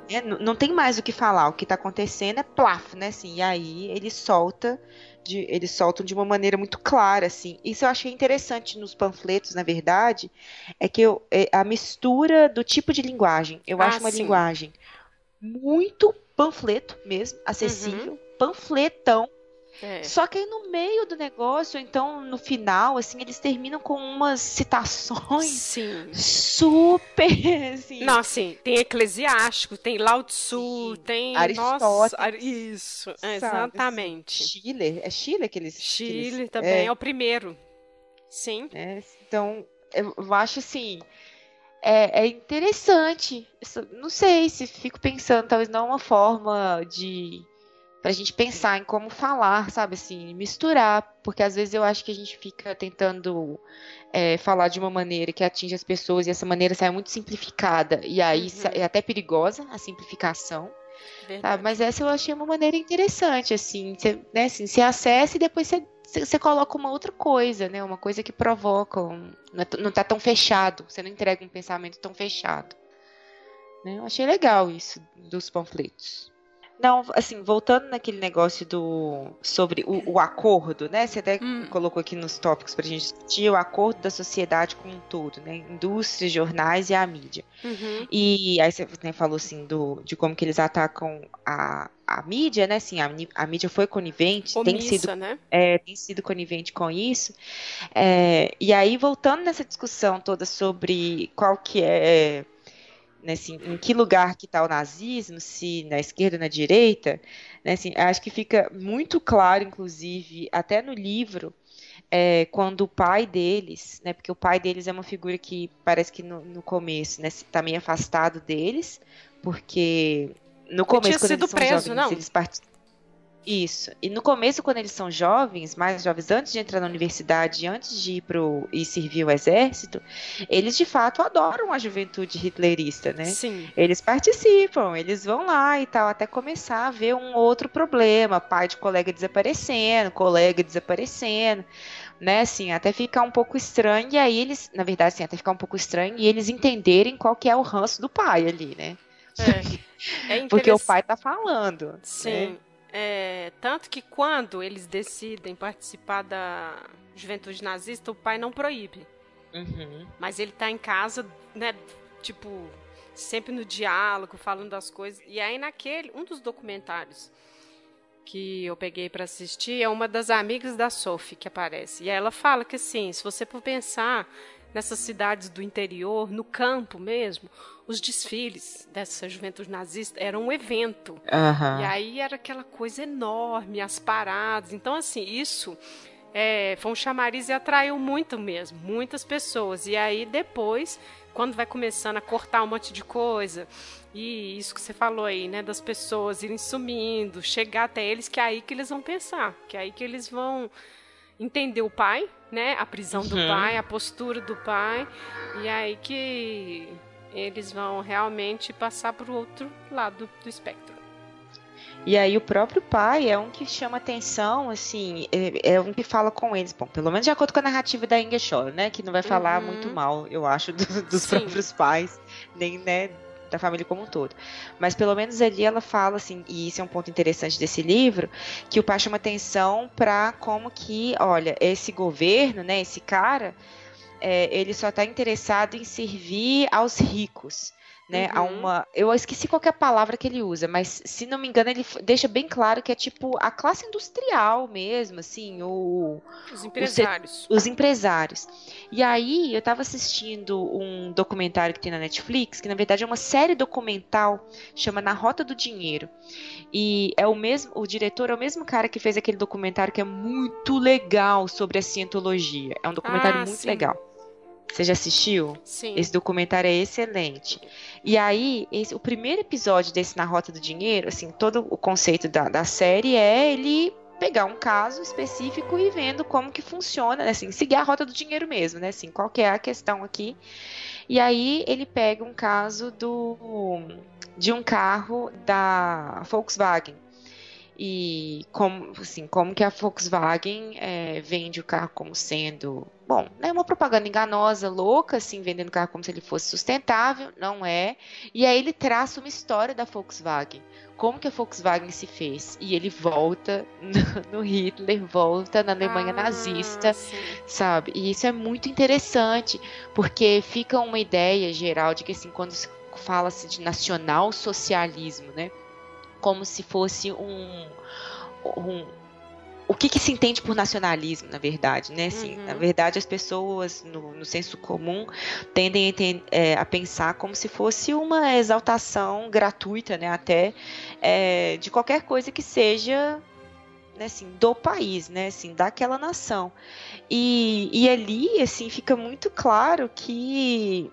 É, não tem mais o que falar, o que está acontecendo é plaf, né? Assim, e aí ele solta de, eles soltam de uma maneira muito clara, assim. Isso eu achei interessante nos panfletos, na verdade, é que eu, é a mistura do tipo de linguagem. Eu ah, acho uma sim. linguagem muito panfleto mesmo, acessível, uhum. panfletão, é. Só que aí no meio do negócio, então no final, assim, eles terminam com umas citações Sim. super. Assim. Não, assim, tem Eclesiástico, tem Lao Tzu, Sim. tem. Aristóteles. Nossa, isso, sabe, assim, exatamente. Assim, Chile, é Chile que eles. Chile que eles, também, é, é, o primeiro. Sim. É, então, eu acho assim. É, é interessante. Não sei se fico pensando, talvez não é uma forma de pra gente pensar em como falar, sabe, assim, misturar, porque às vezes eu acho que a gente fica tentando é, falar de uma maneira que atinge as pessoas e essa maneira sai muito simplificada e aí uhum. é até perigosa a simplificação. Sabe? Mas essa eu achei uma maneira interessante, assim, você, né, assim, você acessa e depois você, você coloca uma outra coisa, né, uma coisa que provoca, um, não está é tão fechado, você não entrega um pensamento tão fechado. Né? Eu achei legal isso dos panfletos. Não, assim, voltando naquele negócio do sobre o, o acordo, né? Você até hum. colocou aqui nos tópicos pra gente discutir o acordo da sociedade com um todo, né? Indústrias, jornais e a mídia. Uhum. E aí você né, falou assim do, de como que eles atacam a, a mídia, né? Assim, a, a mídia foi conivente, Omissa, tem sido, né? é, tem sido conivente com isso. É, e aí voltando nessa discussão toda sobre qual que é né, assim, em que lugar que está o nazismo, se na esquerda ou na direita, né, assim, acho que fica muito claro, inclusive, até no livro, é, quando o pai deles, né, porque o pai deles é uma figura que parece que no, no começo está né, tá meio afastado deles, porque no começo, quando eles são preso, jovens, não. eles participam isso. E no começo, quando eles são jovens, mais jovens, antes de entrar na universidade, antes de ir pro e servir o exército, eles de fato adoram a juventude hitlerista, né? Sim. Eles participam, eles vão lá e tal, até começar a ver um outro problema, pai de colega desaparecendo, colega desaparecendo, né? Assim, até ficar um pouco estranho e aí eles, na verdade, assim, até ficar um pouco estranho e eles entenderem qual que é o ranço do pai ali, né? É. é Porque o pai tá falando. Sim. Né? É, tanto que quando eles decidem participar da juventude nazista, o pai não proíbe. Uhum. Mas ele tá em casa, né? Tipo, sempre no diálogo, falando das coisas. E aí, naquele, um dos documentários que eu peguei para assistir é uma das amigas da Sophie que aparece. E ela fala que, assim, se você for pensar nessas cidades do interior, no campo mesmo, os desfiles dessa juventude nazista eram um evento. Uhum. E aí era aquela coisa enorme, as paradas. Então, assim, isso é, foi um chamariz e atraiu muito mesmo, muitas pessoas. E aí depois, quando vai começando a cortar um monte de coisa, e isso que você falou aí, né, das pessoas irem sumindo, chegar até eles, que é aí que eles vão pensar, que é aí que eles vão entender o pai, né, a prisão uhum. do pai, a postura do pai, e é aí que eles vão realmente passar para o outro lado do espectro. E aí o próprio pai é um que chama atenção, assim, é, é, um que fala com eles, bom, pelo menos de acordo com a narrativa da Ingersoll, né, que não vai falar uhum. muito mal, eu acho, do, dos Sim. próprios pais, nem, né, da família como um todo. Mas pelo menos ali ela fala assim, e isso é um ponto interessante desse livro, que o pai chama atenção para como que, olha, esse governo, né, esse cara, é, ele só está interessado em servir aos ricos né, uhum. a uma. Eu esqueci qual é a palavra que ele usa, mas se não me engano, ele deixa bem claro que é tipo a classe industrial mesmo, assim, o. Os empresários. os empresários. E aí, eu estava assistindo um documentário que tem na Netflix, que na verdade é uma série documental, chama Na Rota do Dinheiro. E é o mesmo, o diretor é o mesmo cara que fez aquele documentário que é muito legal sobre a cientologia. É um documentário ah, muito sim. legal. Você já assistiu? Sim. Esse documentário é excelente. E aí, esse, o primeiro episódio desse Na Rota do Dinheiro, assim, todo o conceito da, da série é ele pegar um caso específico e vendo como que funciona, né, assim, seguir a rota do dinheiro mesmo, né, assim, qual que é a questão aqui. E aí ele pega um caso do de um carro da Volkswagen e como, assim, como que a Volkswagen é, vende o carro como sendo, bom, é né, uma propaganda enganosa, louca, assim, vendendo o carro como se ele fosse sustentável, não é. E aí ele traça uma história da Volkswagen, como que a Volkswagen se fez. E ele volta no, no Hitler, volta na Alemanha ah, nazista, sim. sabe? E isso é muito interessante, porque fica uma ideia geral de que, assim, quando fala-se de nacional socialismo, né? Como se fosse um, um o que, que, se entende por nacionalismo, na verdade, né? Assim, uhum. Na verdade, as pessoas, no, no senso comum, tendem a, é, a, pensar como se fosse uma exaltação gratuita, né? Até é, de qualquer coisa que seja né, assim, do país, né, assim, daquela nação. E, e ali, assim, fica muito claro que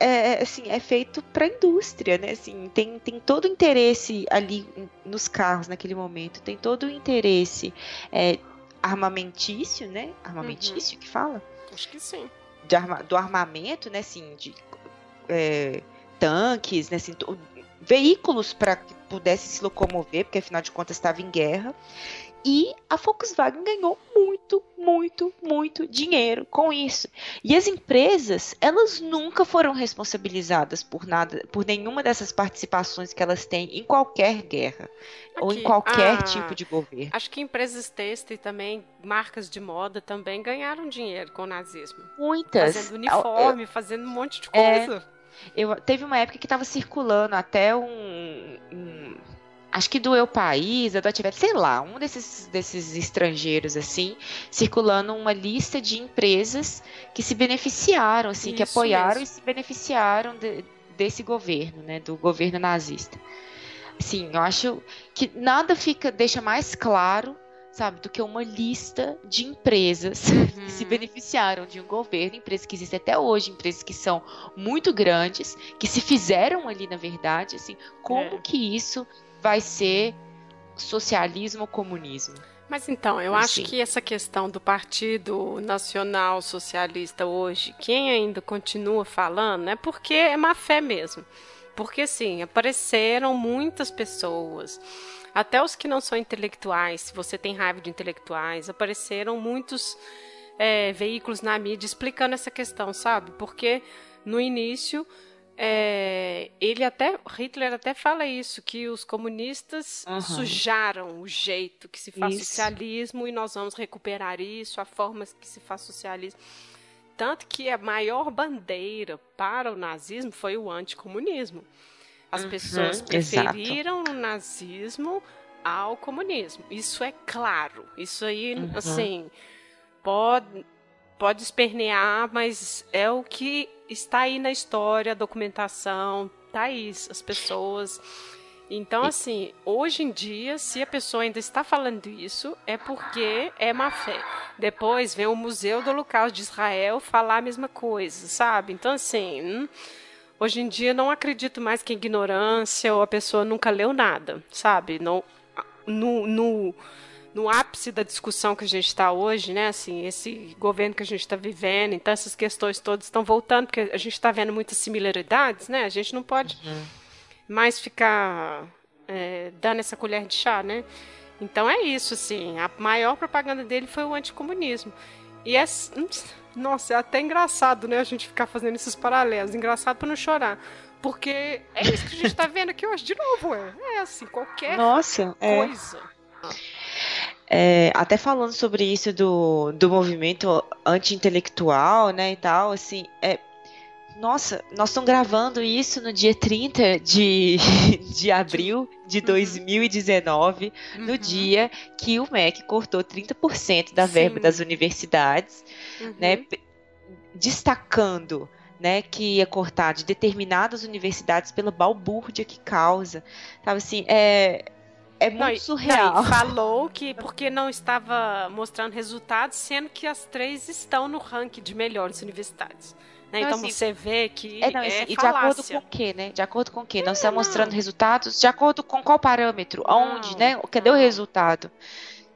é, assim, é feito para a indústria, né? Assim, tem, tem todo o interesse ali nos carros naquele momento, tem todo o interesse é, armamentício, né? Armamentício uhum. que fala? Acho que sim. Arma, do armamento, né? Assim, de é, tanques, né? Assim, veículos para que pudesse se locomover, porque afinal de contas estava em guerra. E a Volkswagen ganhou muito, muito, muito dinheiro com isso. E as empresas, elas nunca foram responsabilizadas por nada, por nenhuma dessas participações que elas têm em qualquer guerra Aqui, ou em qualquer ah, tipo de governo. Acho que empresas têxteis e também marcas de moda também ganharam dinheiro com o nazismo. Muitas. Fazendo uniforme, eu, fazendo um monte de coisa. É, eu, teve uma época que estava circulando até um, um acho que do Eu País, da Deutsche sei lá, um desses, desses estrangeiros, assim, circulando uma lista de empresas que se beneficiaram, assim, Isso que apoiaram mesmo. e se beneficiaram de, desse governo, né, do governo nazista. Sim, eu acho que nada fica deixa mais claro, sabe, do que uma lista de empresas uhum. que se beneficiaram de um governo, empresas que existem até hoje, empresas que são muito grandes, que se fizeram ali na verdade, assim, como é. que isso vai ser socialismo ou comunismo. Mas então, eu acho que essa questão do Partido Nacional Socialista hoje, quem ainda continua falando, é porque é má fé mesmo. Porque, sim, apareceram muitas pessoas, até os que não são intelectuais, se você tem raiva de intelectuais, apareceram muitos é, veículos na mídia explicando essa questão, sabe? Porque no início é, ele até Hitler até fala isso que os comunistas uhum. sujaram o jeito que se faz isso. socialismo e nós vamos recuperar isso a forma que se faz socialismo tanto que a maior bandeira para o nazismo foi o anticomunismo as uhum, pessoas preferiram exato. o nazismo ao comunismo isso é claro isso aí uhum. assim pode pode espernear mas é o que está aí na história, a documentação, tá aí, as pessoas. Então, assim, hoje em dia, se a pessoa ainda está falando isso, é porque é má fé. Depois vem o Museu do Holocausto de Israel falar a mesma coisa, sabe? Então, assim, hum, hoje em dia não acredito mais que ignorância ou a pessoa nunca leu nada, sabe? Não, no, no no ápice da discussão que a gente está hoje, né? Assim, esse governo que a gente está vivendo, então essas questões todas estão voltando, porque a gente está vendo muitas similaridades, né? A gente não pode uhum. mais ficar é, dando essa colher de chá, né? Então é isso, assim. A maior propaganda dele foi o anticomunismo. E é, nossa, é até engraçado, né? A gente ficar fazendo esses paralelos. Engraçado para não chorar. Porque é isso que a gente está vendo aqui hoje de novo, é. É assim, qualquer nossa, coisa. É. é, até falando sobre isso do, do movimento anti-intelectual, né, e tal, assim, é, nossa, nós estamos gravando isso no dia 30 de, de abril de 2019, uhum. no dia que o MEC cortou 30% da verba Sim. das universidades, uhum. né, destacando né, que ia cortar de determinadas universidades pela balbúrdia que causa. Sabe assim, é, é muito não, surreal. Não, falou que porque não estava mostrando resultados, sendo que as três estão no ranking de melhores universidades. Né? Então, assim, você vê que. É, não, é e de acordo com o quê, né? De acordo com o quê? Não, está mostrando resultados? De acordo com qual parâmetro? Não, Onde, né? Cadê não. o resultado?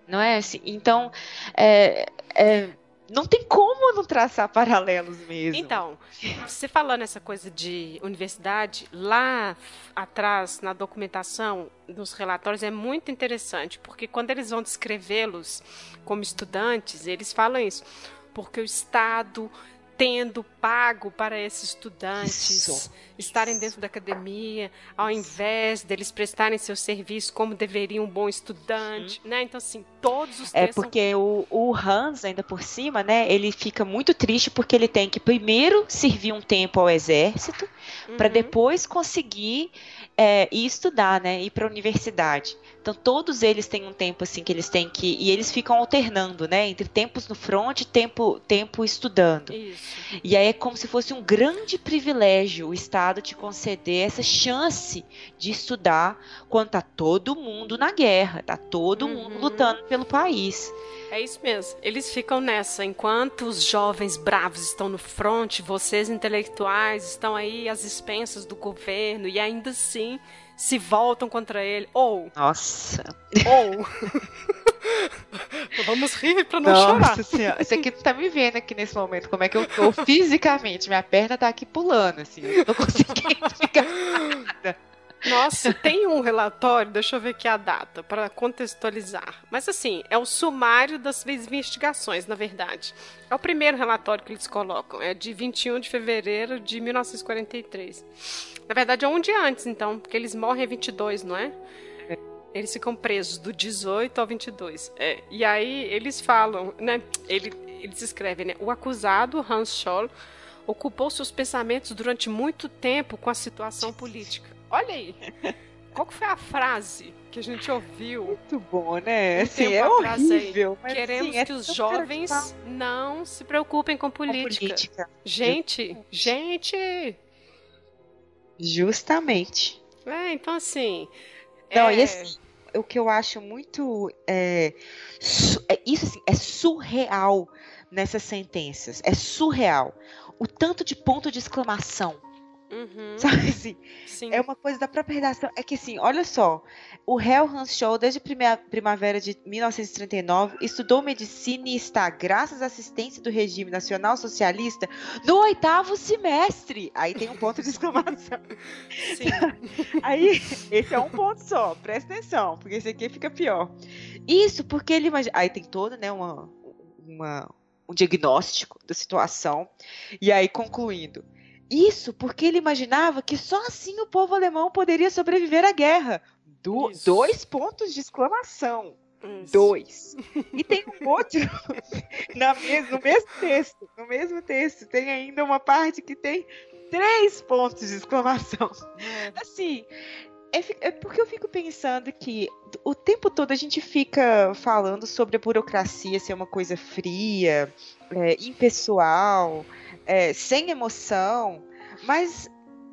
Não é assim? Então, é, é não tem como não traçar paralelos mesmo. Então, você falando essa coisa de universidade, lá atrás, na documentação, nos relatórios, é muito interessante, porque quando eles vão descrevê-los como estudantes, eles falam isso. Porque o Estado tendo pago para esses estudantes Isso. estarem dentro da academia, ao invés deles prestarem seu serviço como deveria um bom estudante, uhum. né? Então, assim, todos os É porque são... o, o Hans, ainda por cima, né, ele fica muito triste porque ele tem que primeiro servir um tempo ao exército, uhum. para depois conseguir é, ir estudar, né, ir para a universidade. Então todos eles têm um tempo assim que eles têm que e eles ficam alternando, né, entre tempos no front e tempo tempo estudando. Isso. E aí é como se fosse um grande privilégio o Estado te conceder essa chance de estudar quando tá todo mundo na guerra, tá todo uhum. mundo lutando pelo país. É isso mesmo. Eles ficam nessa. Enquanto os jovens bravos estão no front, vocês intelectuais estão aí às expensas do governo e ainda assim se voltam contra ele. Ou. Nossa. Ou. Vamos rir pra não Nossa chorar. Senhora. Isso aqui tá me vendo aqui nesse momento, como é que eu tô fisicamente. Minha perna tá aqui pulando, assim. Eu não tô conseguindo ficar nada. Nossa, tem um relatório, deixa eu ver aqui a data, para contextualizar. Mas assim, é o sumário das investigações, na verdade. É o primeiro relatório que eles colocam, é de 21 de fevereiro de 1943. Na verdade, é um dia antes, então, porque eles morrem em 22, não é? Eles ficam presos do 18 ao 22. É, e aí eles falam, né? Ele, eles escrevem, né? O acusado, Hans Scholl, ocupou seus pensamentos durante muito tempo com a situação política. Olha aí. Qual que foi a frase que a gente ouviu? Muito bom, né? Um assim, é horrível. Mas, Queremos assim, é que os jovens não se preocupem com política. Com política. Gente, gente. Justamente. É, então assim. Não, é... e o que eu acho muito. É, é, isso assim, é surreal nessas sentenças. É surreal. O tanto de ponto de exclamação Uhum. Sabe assim? Sim. É uma coisa da própria redação. É que assim, olha só. O Hell Hans Show, desde a primavera de 1939, estudou medicina e está, graças à assistência do regime nacional socialista, no oitavo semestre. Aí tem um ponto de exclamação. Sim. Aí, esse é um ponto só, presta atenção, porque esse aqui fica pior. Isso porque ele imagina. Aí tem todo, né, uma, uma, um diagnóstico da situação. E aí, concluindo. Isso porque ele imaginava que só assim o povo alemão poderia sobreviver à guerra. Do, dois pontos de exclamação. Isso. Dois. E tem um outro na mes no mesmo texto. No mesmo texto tem ainda uma parte que tem três pontos de exclamação. É. Assim, é, é, porque eu fico pensando que o tempo todo a gente fica falando sobre a burocracia ser uma coisa fria, é, impessoal é, sem emoção. Mas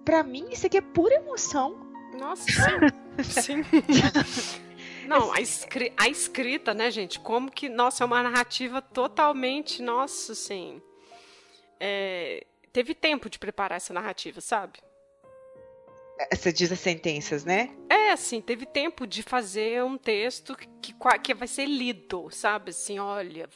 para mim isso aqui é pura emoção. Nossa, sim. sim. Não, a, escri a, escrita, né, gente? Como que. Nossa, é uma narrativa totalmente. Nossa, assim. É, teve tempo de preparar essa narrativa, sabe? Você diz as sentenças, né? É, assim, teve tempo de fazer um texto que, que vai ser lido, sabe? Assim, olha,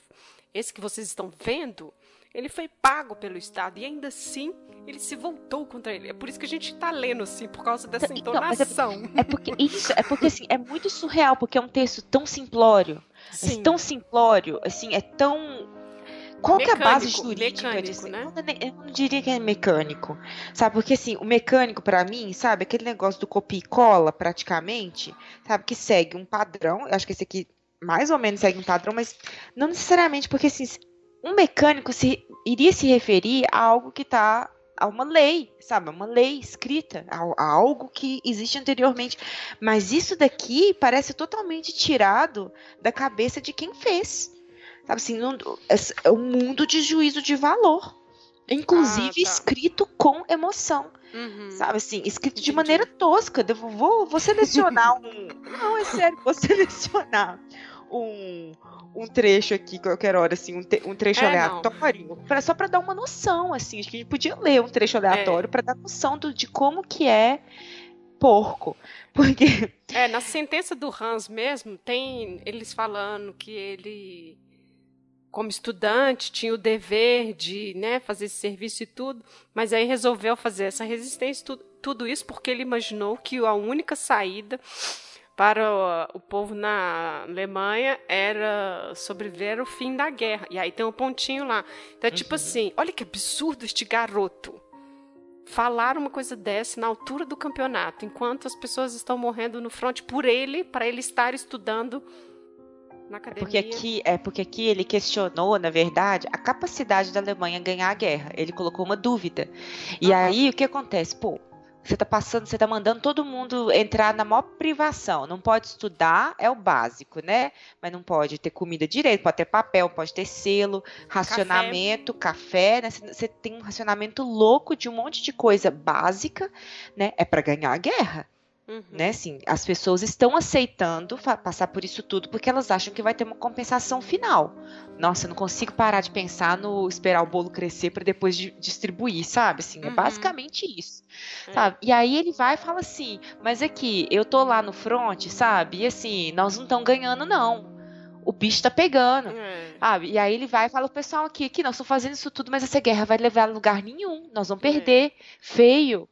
esse que vocês estão vendo ele foi pago pelo Estado e ainda assim ele se voltou contra ele. É por isso que a gente está lendo assim, por causa dessa então, é entonação. é, é, porque isso, é porque assim, é muito surreal, porque é um texto tão simplório. É tão simplório, assim, é tão qual mecânico, é a base jurídica mecânico, disso? Né? Eu não diria que é mecânico, sabe? Porque assim, o mecânico para mim, sabe, aquele negócio do copia e cola praticamente, sabe, que segue um padrão. Eu acho que esse aqui mais ou menos segue um padrão, mas não necessariamente, porque assim, um mecânico se, iria se referir a algo que está a uma lei, sabe? Uma lei escrita, a, a, algo que existe anteriormente. Mas isso daqui parece totalmente tirado da cabeça de quem fez. Sabe assim, não, é, é um mundo de juízo de valor. Inclusive ah, tá. escrito com emoção. Uhum. Sabe assim, escrito de maneira tosca. Eu vou, vou selecionar um. Não, é sério, vou selecionar um, um trecho aqui, qualquer hora, assim, um, te, um trecho é, aleatório, pra, só para dar uma noção, assim. Acho que a gente podia ler um trecho aleatório é. para dar noção do, de como que é porco. Porque. É, na sentença do Hans mesmo, tem eles falando que ele como estudante, tinha o dever de né, fazer esse serviço e tudo, mas aí resolveu fazer essa resistência, tudo, tudo isso porque ele imaginou que a única saída para o, o povo na Alemanha era sobreviver ao fim da guerra. E aí tem um pontinho lá. Então é tipo uhum. assim, olha que absurdo este garoto. Falar uma coisa dessa na altura do campeonato, enquanto as pessoas estão morrendo no fronte por ele, para ele estar estudando na academia. Porque aqui, é porque aqui ele questionou, na verdade, a capacidade da Alemanha ganhar a guerra. Ele colocou uma dúvida. E uhum. aí o que acontece? Pô, você tá passando, você tá mandando todo mundo entrar na maior privação. Não pode estudar, é o básico, né? Mas não pode ter comida direito, pode ter papel, pode ter selo, racionamento, café, café né? Você tem um racionamento louco de um monte de coisa básica, né? É para ganhar a guerra. Uhum. Né, assim, as pessoas estão aceitando passar por isso tudo porque elas acham que vai ter uma compensação final. Nossa, eu não consigo parar de pensar no esperar o bolo crescer para depois de distribuir, sabe? Assim, é uhum. é basicamente isso. É. Sabe? E aí ele vai e fala assim: "Mas aqui, eu tô lá no front, sabe? E assim, nós não estamos ganhando não. O bicho tá pegando. É. Sabe? E aí ele vai e fala: o pessoal aqui, aqui, nós estamos fazendo isso tudo, mas essa guerra vai levar a lugar nenhum. Nós vamos é. perder. Feio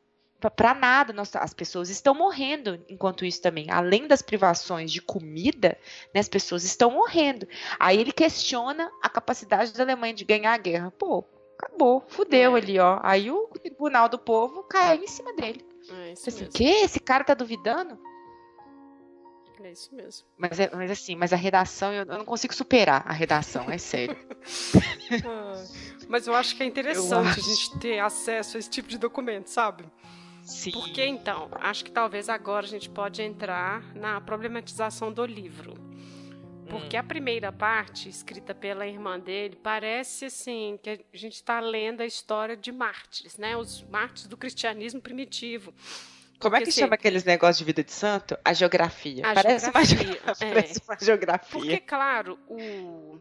para nada. As pessoas estão morrendo enquanto isso também. Além das privações de comida, né, as pessoas estão morrendo. Aí ele questiona a capacidade da Alemanha de ganhar a guerra. Pô, acabou, fudeu é. ali, ó. Aí o Tribunal do Povo cai em cima dele. É isso assim, que? Esse cara tá duvidando? É isso mesmo. Mas, é, mas assim, mas a redação, eu, eu não consigo superar a redação, é sério. ah, mas eu acho que é interessante a gente ter acesso a esse tipo de documento, sabe? Sim. Porque então, acho que talvez agora a gente pode entrar na problematização do livro. Porque hum. a primeira parte, escrita pela irmã dele, parece assim que a gente está lendo a história de mártires, né? Os mártires do cristianismo primitivo. Como é que assim, chama aqueles negócios de vida de santo? A geografia. A parece, geografia, uma, é. parece uma geografia. Porque, claro, o,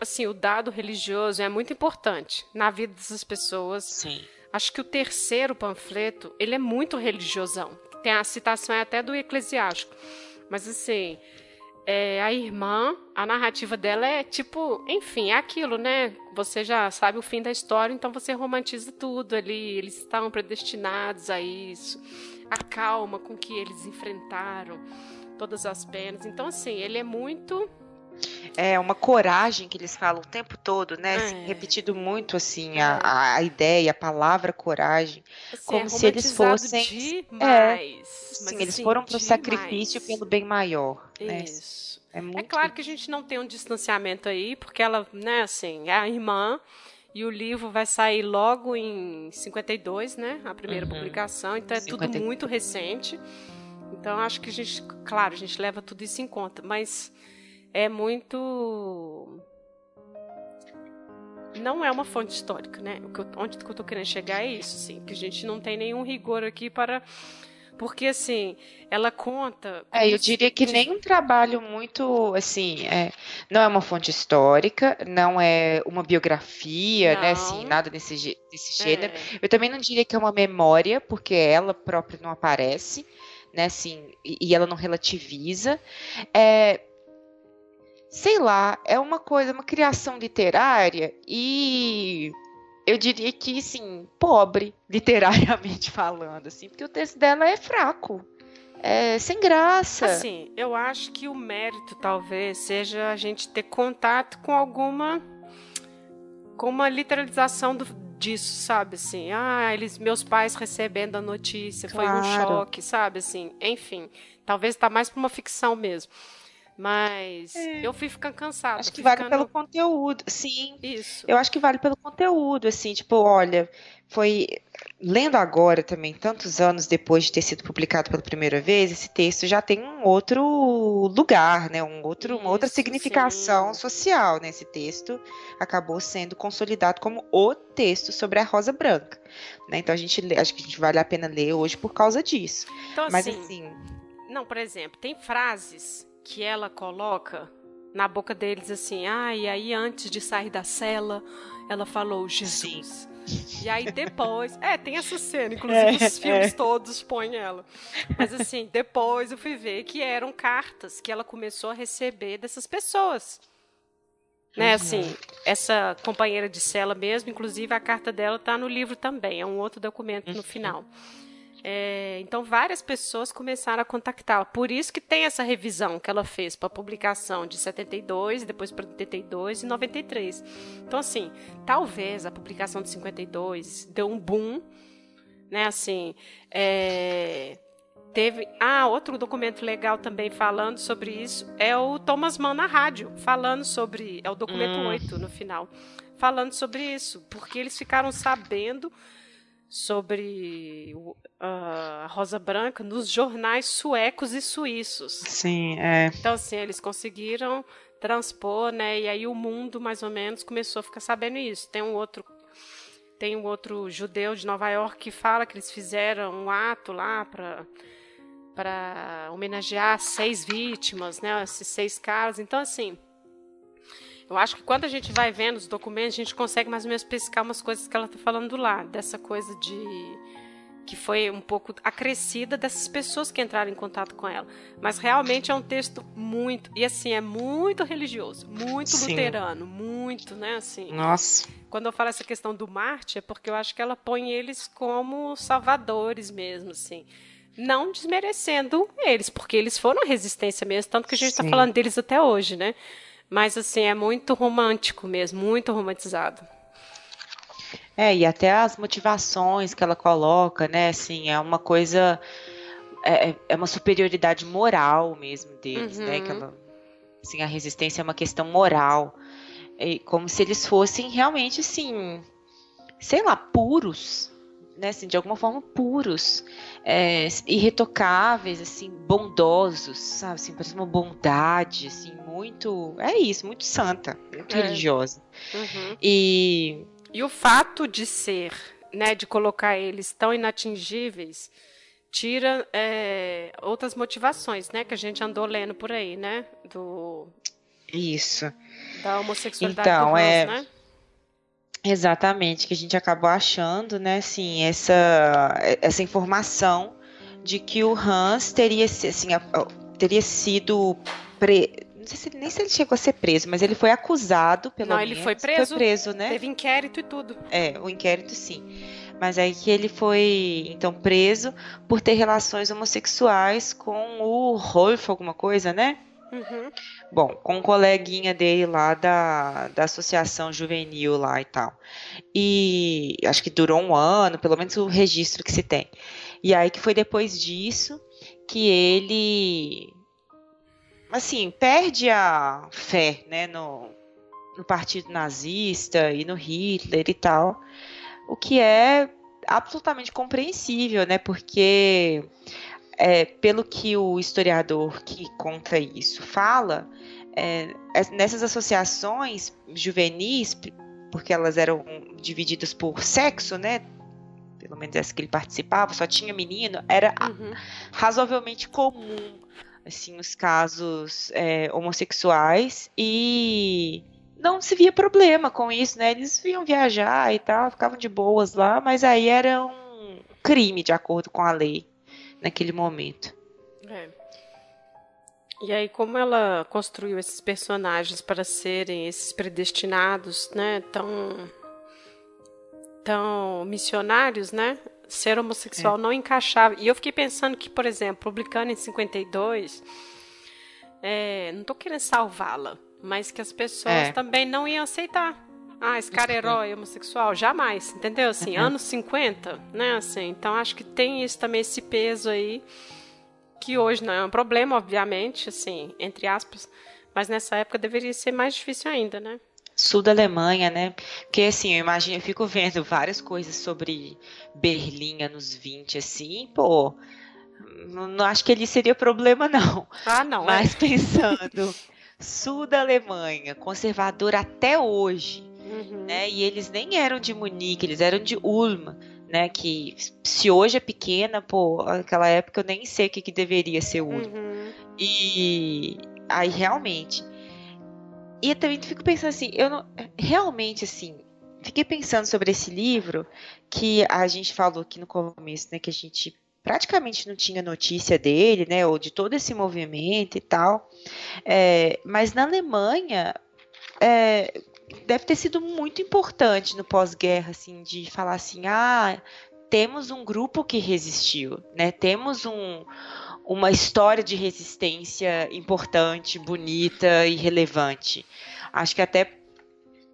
assim, o dado religioso é muito importante na vida dessas pessoas. Sim Acho que o terceiro panfleto, ele é muito religiosão. Tem a citação até do eclesiástico. Mas assim, é, a irmã, a narrativa dela é tipo, enfim, é aquilo, né? Você já sabe o fim da história, então você romantiza tudo ali. Eles estavam predestinados a isso. A calma com que eles enfrentaram todas as penas. Então, assim, ele é muito é uma coragem que eles falam o tempo todo, né? É. repetido muito assim é. a, a ideia, a palavra coragem, assim, como é se eles fossem demais, é, sim, eles assim, foram para o sacrifício pelo bem maior. Né? Isso. Né? É, muito... é claro que a gente não tem um distanciamento aí, porque ela, né, assim, é a irmã e o livro vai sair logo em 52, né? A primeira uhum. publicação, então é 52. tudo muito recente. Então acho que a gente, claro, a gente leva tudo isso em conta, mas é muito. Não é uma fonte histórica, né? O que eu, onde que eu tô querendo chegar é isso, sim. Que a gente não tem nenhum rigor aqui para. Porque, assim, ela conta. É, eu diria que nem um trabalho muito, assim, é, não é uma fonte histórica, não é uma biografia, não. né, assim, nada desse, desse gênero. É. Eu também não diria que é uma memória, porque ela própria não aparece, né, assim, e, e ela não relativiza. É, sei lá, é uma coisa, uma criação literária e eu diria que, sim, pobre, literariamente falando, assim, porque o texto dela é fraco. É sem graça. Assim, eu acho que o mérito talvez seja a gente ter contato com alguma com uma literalização do, disso, sabe assim? Ah, eles meus pais recebendo a notícia, claro. foi um choque, sabe assim? Enfim, talvez tá mais para uma ficção mesmo. Mas é. eu fui ficando cansada. Acho que vale ficando... pelo conteúdo, sim. Isso. Eu acho que vale pelo conteúdo, assim, tipo, olha, foi lendo agora também, tantos anos depois de ter sido publicado pela primeira vez, esse texto já tem um outro lugar, né? Um outro, Isso, uma outra significação sim. social, né? Esse texto acabou sendo consolidado como o texto sobre a Rosa Branca. Né? Então a gente acho que a gente vale a pena ler hoje por causa disso. Então, Mas assim, assim. Não, por exemplo, tem frases que ela coloca na boca deles assim, ah, e aí antes de sair da cela, ela falou Jesus. Sim. E aí depois, é, tem essa cena, inclusive é, os filmes é. todos põem ela. Mas assim, depois eu fui ver que eram cartas que ela começou a receber dessas pessoas. Né, uhum. assim, essa companheira de cela mesmo, inclusive a carta dela tá no livro também, é um outro documento no uhum. final. É, então, várias pessoas começaram a contactá-la. Por isso que tem essa revisão que ela fez para publicação de 72, depois para 82 e 93. Então, assim, talvez a publicação de 52 deu um boom, né? Assim, é, teve. Ah, outro documento legal também falando sobre isso é o Thomas Mann na rádio, falando sobre. É o documento hum. 8 no final. Falando sobre isso, porque eles ficaram sabendo sobre a Rosa Branca nos jornais suecos e suíços. Sim, é. Então, assim, eles conseguiram transpor, né? E aí o mundo, mais ou menos, começou a ficar sabendo isso. Tem um outro tem um outro judeu de Nova York que fala que eles fizeram um ato lá para para homenagear seis vítimas, né? Esses seis caras. Então, assim, eu acho que quando a gente vai vendo os documentos, a gente consegue mais ou menos pescar umas coisas que ela está falando lá, dessa coisa de que foi um pouco acrescida dessas pessoas que entraram em contato com ela. Mas realmente é um texto muito e assim é muito religioso, muito Sim. luterano, muito, né, assim. Nossa. Quando eu falo essa questão do Marte é porque eu acho que ela põe eles como salvadores mesmo, assim. Não desmerecendo eles, porque eles foram a resistência mesmo, tanto que a gente está falando deles até hoje, né? Mas assim, é muito romântico mesmo, muito romantizado. É, e até as motivações que ela coloca, né? Assim, é uma coisa. É, é, é uma superioridade moral mesmo deles, uhum. né? Que ela, assim, a resistência é uma questão moral. É como se eles fossem realmente, assim, sei lá, puros, né? Assim, de alguma forma puros, é, irretocáveis, assim, bondosos, sabe? Assim, parece uma bondade, assim, muito. É isso, muito santa, muito é. religiosa. Uhum. E. E o fato de ser, né, de colocar eles tão inatingíveis, tira é, outras motivações, né, que a gente andou lendo por aí, né, do isso da homossexualidade então, é... né? Exatamente, que a gente acabou achando, né, assim, essa, essa informação de que o Hans teria, assim, teria sido pre, não sei se, nem se ele chegou a ser preso, mas ele foi acusado, pelo Não, menos. ele foi preso. Foi preso, né? Teve inquérito e tudo. É, o inquérito sim. Mas aí que ele foi, então, preso por ter relações homossexuais com o Rolf, alguma coisa, né? Uhum. Bom, com um coleguinha dele lá da, da associação juvenil lá e tal. E acho que durou um ano, pelo menos o registro que se tem. E aí que foi depois disso que ele assim, perde a fé, né, no, no partido nazista e no Hitler e tal. O que é absolutamente compreensível, né, porque é, pelo que o historiador que conta isso fala, é, nessas associações juvenis, porque elas eram divididas por sexo, né? Pelo menos essa que ele participava, só tinha menino, era uhum. razoavelmente comum assim os casos é, homossexuais e não se via problema com isso, né? Eles vinham viajar e tal, ficavam de boas lá, mas aí era um crime de acordo com a lei naquele momento. É. E aí, como ela construiu esses personagens para serem esses predestinados, né, tão, tão missionários, né? Ser homossexual é. não encaixava. E eu fiquei pensando que, por exemplo, publicando em 52, é, não estou querendo salvá-la, mas que as pessoas é. também não iam aceitar. Ah, esse cara é herói homossexual, jamais, entendeu? Assim, uhum. anos 50, né? Assim, então acho que tem isso também, esse peso aí que hoje não é um problema, obviamente, assim, entre aspas, mas nessa época deveria ser mais difícil ainda, né? Sul da Alemanha, né? Porque assim, eu imagino, eu fico vendo várias coisas sobre Berlim anos 20, assim, pô, não, acho que ele seria problema, não. Ah, não. Mas é. pensando, sul da Alemanha, conservador até hoje, uhum. né? E eles nem eram de Munique, eles eram de Ulm, né? Que se hoje é pequena, pô, naquela época eu nem sei o que, que deveria ser Ulm. Uhum. E aí realmente. E eu também fico pensando assim, eu não, realmente assim, fiquei pensando sobre esse livro que a gente falou aqui no começo, né, que a gente praticamente não tinha notícia dele, né, ou de todo esse movimento e tal. É, mas na Alemanha é, deve ter sido muito importante no pós-guerra, assim, de falar assim, ah, temos um grupo que resistiu, né? Temos um, uma história de resistência importante, bonita e relevante. Acho que até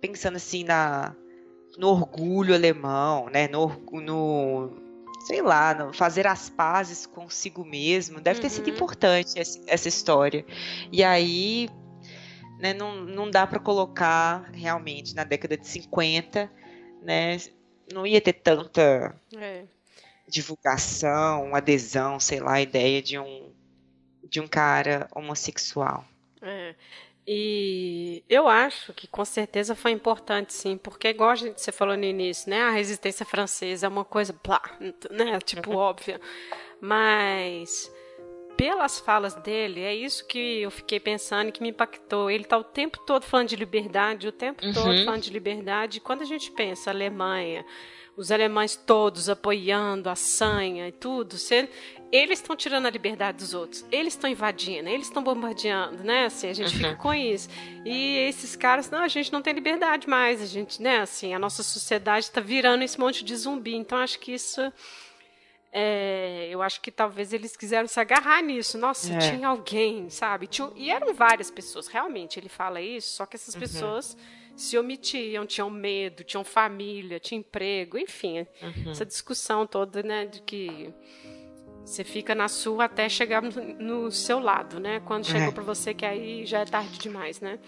pensando assim na no orgulho alemão, né? No, no sei lá, no fazer as pazes consigo mesmo, deve uhum. ter sido uhum. importante essa, essa história. E aí, né, não, não dá para colocar realmente na década de 50, né? Não ia ter tanta é. divulgação, adesão, sei lá, a ideia de um de um cara homossexual. É. E eu acho que com certeza foi importante, sim, porque igual a gente, você falou no início, né? A resistência francesa é uma coisa, blá, né? Tipo, uhum. óbvia. Mas pelas falas dele, é isso que eu fiquei pensando e que me impactou. Ele está o tempo todo falando de liberdade, o tempo uhum. todo falando de liberdade. E quando a gente pensa Alemanha, os alemães todos apoiando a sanha e tudo, eles estão tirando a liberdade dos outros, eles estão invadindo, eles estão bombardeando, né? Assim, a gente uhum. fica com isso. E esses caras, não, a gente não tem liberdade mais, a gente, né? Assim, a nossa sociedade está virando esse monte de zumbi. Então, acho que isso. É, eu acho que talvez eles quiseram se agarrar nisso. Nossa, é. tinha alguém, sabe? Tinha, e eram várias pessoas, realmente. Ele fala isso, só que essas uhum. pessoas se omitiam, tinham medo, tinham família, tinham emprego, enfim. Uhum. Essa discussão toda, né, de que você fica na sua até chegar no, no seu lado, né? Quando chegou é. para você que aí já é tarde demais, né?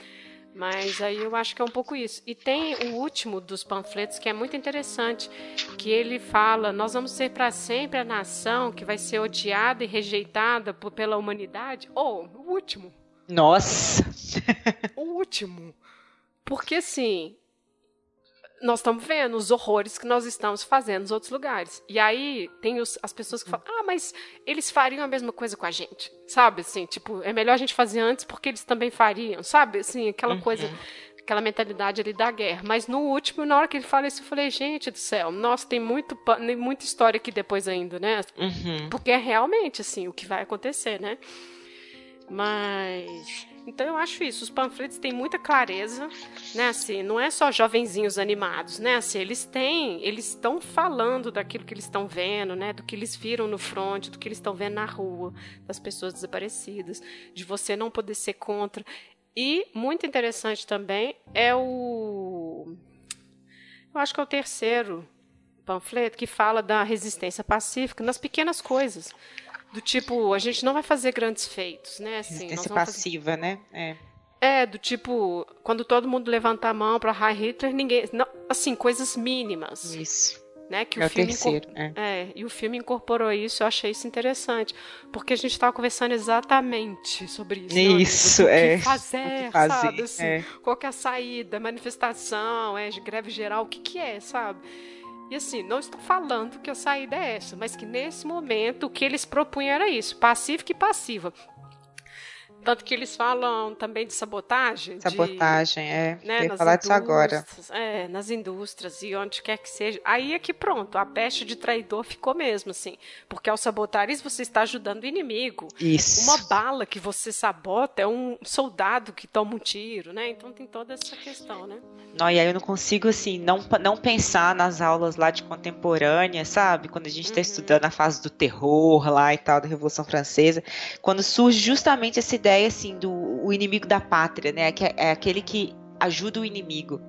Mas aí eu acho que é um pouco isso. E tem o último dos panfletos que é muito interessante, que ele fala: nós vamos ser para sempre a nação que vai ser odiada e rejeitada por, pela humanidade. Ou oh, o último. Nossa. o último. Porque assim, nós estamos vendo os horrores que nós estamos fazendo nos outros lugares. E aí tem os, as pessoas que falam, ah, mas eles fariam a mesma coisa com a gente. Sabe, assim, tipo, é melhor a gente fazer antes porque eles também fariam, sabe? Assim, aquela uhum. coisa, aquela mentalidade ali da guerra. Mas no último, na hora que ele fala isso, eu falei, gente do céu, nossa, tem muito, muita história aqui depois ainda, né? Uhum. Porque é realmente, assim, o que vai acontecer, né? Mas então eu acho isso. Os panfletos têm muita clareza, né? Assim, não é só jovenzinhos animados, né? Assim, eles têm, eles estão falando daquilo que eles estão vendo, né? Do que eles viram no front, do que eles estão vendo na rua, das pessoas desaparecidas, de você não poder ser contra. E muito interessante também é o, eu acho que é o terceiro panfleto que fala da resistência pacífica nas pequenas coisas. Do tipo, a gente não vai fazer grandes feitos, né? Assim, Resistência passiva, fazer... né? É. É, do tipo, quando todo mundo levanta a mão para High Hitler, ninguém. Não, assim, coisas mínimas. Isso. Né, que é o, terceiro, é. é. e o filme incorporou isso, eu achei isso interessante, porque a gente estava conversando exatamente sobre isso. Isso, né? é. O que fazer, o que fazer sabe? Assim, é. Qual que é a saída, manifestação, é, greve geral, o que que é, sabe? E assim, não estou falando que a saída é essa, mas que nesse momento o que eles propunham era isso, pacífica e passiva. Tanto que eles falam também de sabotagem. Sabotagem, de, é. Né, falar disso agora. É, nas indústrias e onde quer que seja. Aí é que pronto, a peste de traidor ficou mesmo, assim. Porque ao sabotar isso, você está ajudando o inimigo. Isso. Uma bala que você sabota é um soldado que toma um tiro, né? Então tem toda essa questão, né? Não, e aí eu não consigo, assim, não, não pensar nas aulas lá de contemporânea, sabe? Quando a gente está uhum. estudando a fase do terror lá e tal, da Revolução Francesa. Quando surge justamente essa ideia ideia assim do o inimigo da pátria, né? Que é, é aquele que ajuda o inimigo.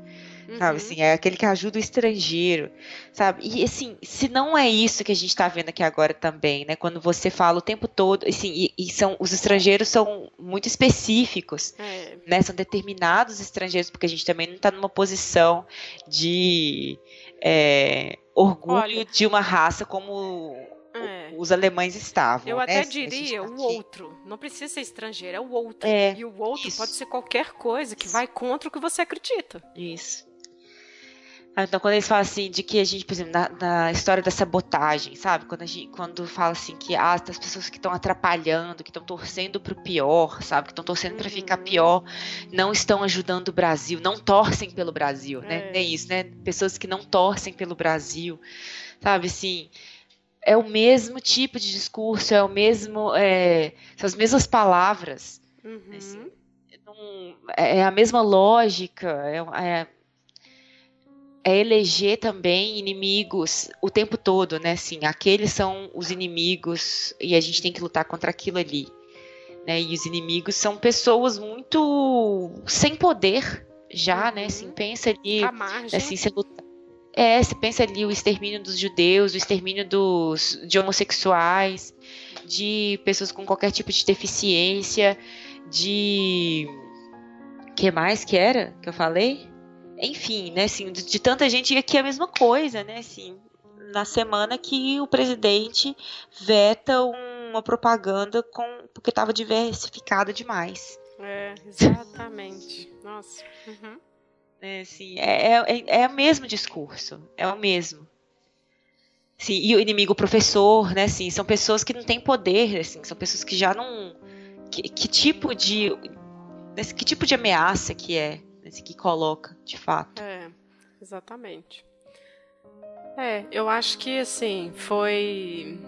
uhum. sabe? Assim, é aquele que ajuda o estrangeiro, sabe? E assim, se não é isso que a gente está vendo aqui agora também, né? Quando você fala o tempo todo, assim, e, e são os estrangeiros são muito específicos, é. né? São determinados estrangeiros, porque a gente também não está numa posição de é, orgulho Olha, de uma raça como é. os alemães estavam. Eu né? até diria o outro. Não precisa ser estrangeiro, é o outro. É, e o outro isso. pode ser qualquer coisa que vai contra o que você acredita. Isso. Ah, então, quando eles falam assim, de que a gente, por exemplo, na, na história da sabotagem, sabe? Quando, a gente, quando fala assim que ah, as pessoas que estão atrapalhando, que estão torcendo para o pior, sabe? Que estão torcendo para ficar uhum. pior, não estão ajudando o Brasil, não torcem pelo Brasil, né? É. Nem isso, né? Pessoas que não torcem pelo Brasil, sabe? Assim, é o mesmo tipo de discurso, é o mesmo, é, são as mesmas palavras, uhum. assim, não, é a mesma lógica, é, é, é, eleger também inimigos o tempo todo, né? Assim, aqueles são os inimigos e a gente tem que lutar contra aquilo ali, né? E os inimigos são pessoas muito sem poder já, uhum. né? Assim, uhum. pensa ali, assim, você lutar é, você pensa ali o extermínio dos judeus, o extermínio dos, de homossexuais, de pessoas com qualquer tipo de deficiência, de. que mais que era que eu falei? Enfim, né, assim, de, de tanta gente, e aqui é a mesma coisa, né, assim, na semana que o presidente veta uma propaganda com porque estava diversificada demais. É, exatamente. Nossa. Uhum. Né, assim, é, é, é o mesmo discurso, é o mesmo. Sim, e o inimigo professor, né, assim, são pessoas que não têm poder, assim, são pessoas que já não... Que, que tipo de... Que tipo de ameaça que é, esse que coloca, de fato. É, exatamente. É, eu acho que, assim, foi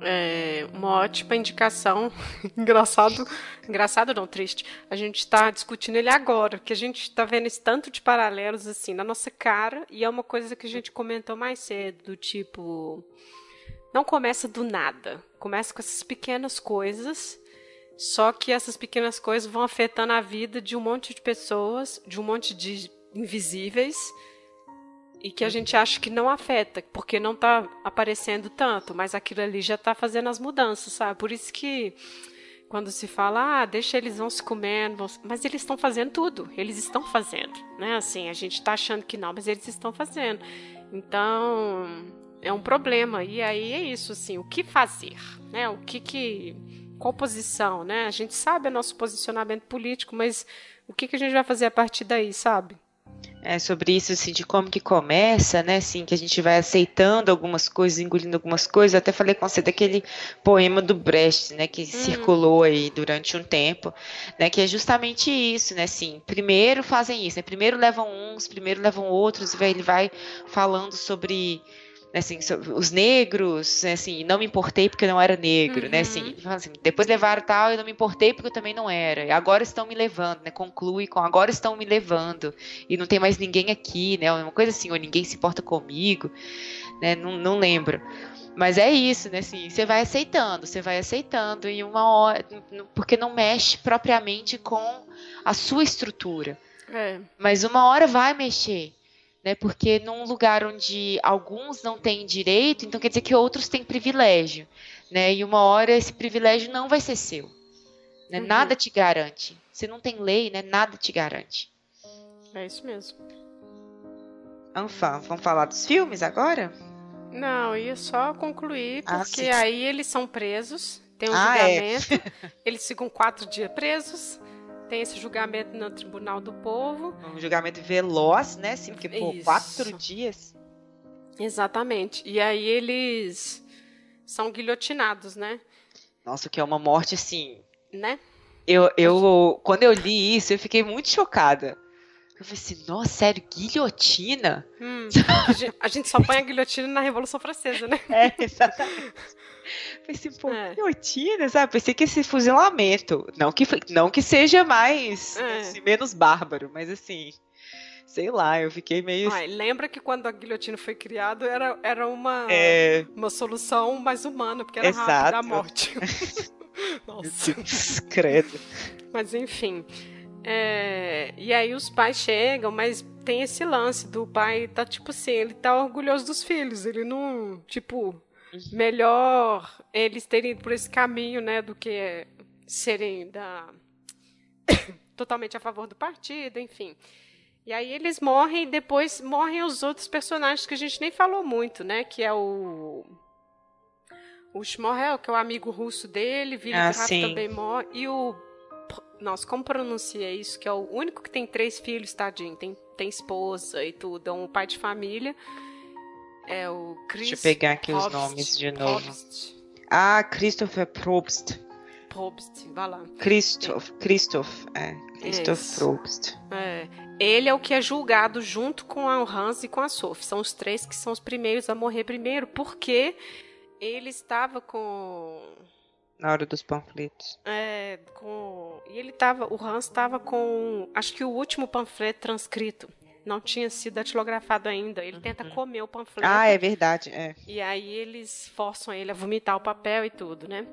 é, uma ótima indicação. engraçado, engraçado não, triste. A gente está discutindo ele agora, porque a gente está vendo esse tanto de paralelos assim na nossa cara e é uma coisa que a gente comentou mais cedo, do tipo, não começa do nada, começa com essas pequenas coisas. Só que essas pequenas coisas vão afetando a vida de um monte de pessoas, de um monte de invisíveis e que a gente acha que não afeta, porque não está aparecendo tanto, mas aquilo ali já está fazendo as mudanças, sabe? Por isso que quando se fala, ah, deixa eles vão se comendo, mas eles estão fazendo tudo, eles estão fazendo, né? Assim, a gente está achando que não, mas eles estão fazendo. Então, é um problema. E aí é isso, assim, o que fazer, né? O que que qual posição, né? A gente sabe o nosso posicionamento político, mas o que que a gente vai fazer a partir daí, sabe? É, sobre isso, assim, de como que começa, né, assim, que a gente vai aceitando algumas coisas, engolindo algumas coisas. Eu até falei com você daquele poema do Brecht, né, que hum. circulou aí durante um tempo, né, que é justamente isso, né, assim, primeiro fazem isso, né, primeiro levam uns, primeiro levam outros, e ele vai falando sobre assim, os negros, né, assim, não me importei porque eu não era negro, uhum. né, assim, uhum. assim, depois levaram tal, eu não me importei porque eu também não era, e agora estão me levando, né, conclui com agora estão me levando, e não tem mais ninguém aqui, né, uma coisa assim, ou ninguém se importa comigo, né, não, não lembro. Mas é isso, né? Assim, você vai aceitando, você vai aceitando e uma hora, porque não mexe propriamente com a sua estrutura. É. Mas uma hora vai mexer né? Porque num lugar onde alguns não têm direito, então quer dizer que outros têm privilégio, né? E uma hora esse privilégio não vai ser seu. Né? Uhum. Nada te garante. Se não tem lei, né? Nada te garante. É isso mesmo. Anfã, vamos falar dos filmes agora? Não, ia só concluir, ah, porque ah, aí eles são presos, tem um ah, é. julgamento, é. eles ficam quatro dias presos, tem esse julgamento no Tribunal do Povo. Um julgamento veloz, né? Assim, porque por quatro dias. Exatamente. E aí eles são guilhotinados, né? Nossa, que é uma morte assim. Né? Eu, eu, quando eu li isso, eu fiquei muito chocada. Eu falei assim, nossa, sério, guilhotina? Hum, a gente só põe a guilhotina na Revolução Francesa, né? É, exatamente. Pensei, pô, é. guilhotina, sabe? Pensei que esse fuzilamento. Não que, não que seja mais, é. assim, menos bárbaro, mas assim, sei lá, eu fiquei meio. Ai, lembra que quando a guilhotina foi criada era, era uma, é... uma solução mais humana, porque era Exato. rápida a morte. Nossa. Credo. Mas enfim. É, e aí os pais chegam, mas tem esse lance do pai tá tipo assim, ele tá orgulhoso dos filhos, ele não, tipo. Melhor eles terem ido por esse caminho, né, do que serem da totalmente a favor do partido, enfim. E aí eles morrem e depois morrem os outros personagens que a gente nem falou muito, né, que é o o Shmorel, que é o amigo russo dele, Vili ah, também morre, e o nossa, como pronuncia isso? Que é o único que tem três filhos, tadinho. Tem, tem esposa e tudo. É um pai de família. É o Chris Deixa eu pegar aqui Probst, os nomes de novo. Probst. Ah, Christopher Probst. Probst, vai lá. Christoph, é. Christoph, é. Christoph Probst. É. Ele é o que é julgado junto com o Hans e com a Sophie. São os três que são os primeiros a morrer primeiro, porque ele estava com na hora dos panfletos. É, com. E ele tava. O Hans estava com. Acho que o último panfleto transcrito. Não tinha sido datilografado ainda. Ele uhum. tenta comer o panfleto. Ah, é verdade. É. E aí eles forçam ele a vomitar o papel e tudo, né?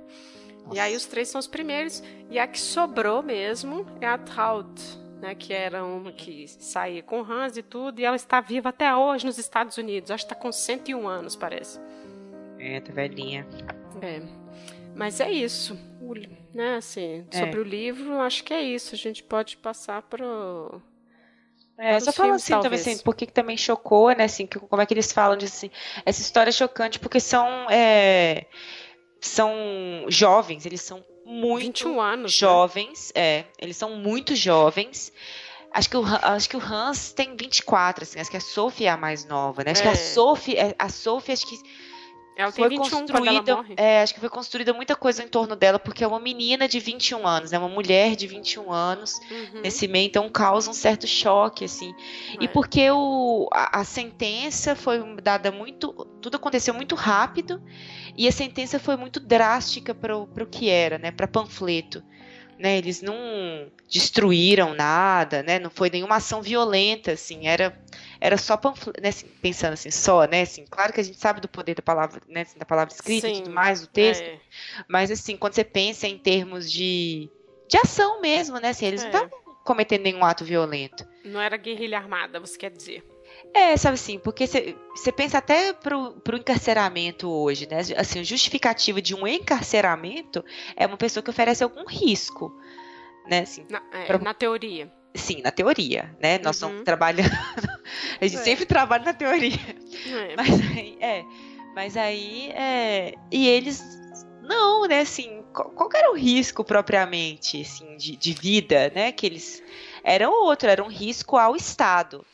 Nossa. E aí os três são os primeiros. E a que sobrou mesmo é a Traut, né? Que era uma que saía com Hans e tudo. E ela está viva até hoje nos Estados Unidos. Acho que está com 101 anos, parece. É, tá velhinha. É. Mas é isso. O, né, assim, é. sobre o livro, acho que é isso. A gente pode passar para é, só fala assim talvez. também, assim, por que também chocou, né, assim, que, como é que eles falam disso, assim, essa história é chocante porque são, é, são jovens, eles são muito 21 anos, né? jovens, né? é, eles são muito jovens, acho que, o, acho que o Hans tem 24, assim, acho que a Sophie é a mais nova, né, acho é. que a é. Sophie, é, a Sophie, acho que ela foi 21 construída, é, acho que foi construída muita coisa em torno dela, porque é uma menina de 21 anos, é uma mulher de 21 anos uhum. nesse meio, então causa um certo choque, assim. É. E porque o, a, a, sentença foi dada muito. Tudo aconteceu muito rápido, e a sentença foi muito drástica para o que era, né? Para panfleto né? Eles não destruíram nada, né? Não foi nenhuma ação violenta, assim, era era só panfleto, né, assim, pensando assim, só, né, assim, claro que a gente sabe do poder da palavra, né, assim, da palavra escrita Sim, e tudo mais, do texto, é. mas assim, quando você pensa em termos de, de ação mesmo, né, assim, eles é. não estavam cometendo nenhum ato violento. Não era guerrilha armada, você quer dizer? É, sabe assim, porque você pensa até pro, pro encarceramento hoje, né? Assim, o justificativo de um encarceramento é uma pessoa que oferece algum risco, né? Assim, na, é, pra... na teoria. Sim, na teoria, né? Nós estamos uhum. trabalhando. a gente é. sempre trabalha na teoria. É. Mas aí, é. Mas aí, é. E eles. Não, né? Assim, qual, era o risco propriamente, assim, de, de vida, né? Que eles. Era outro, era um risco ao Estado.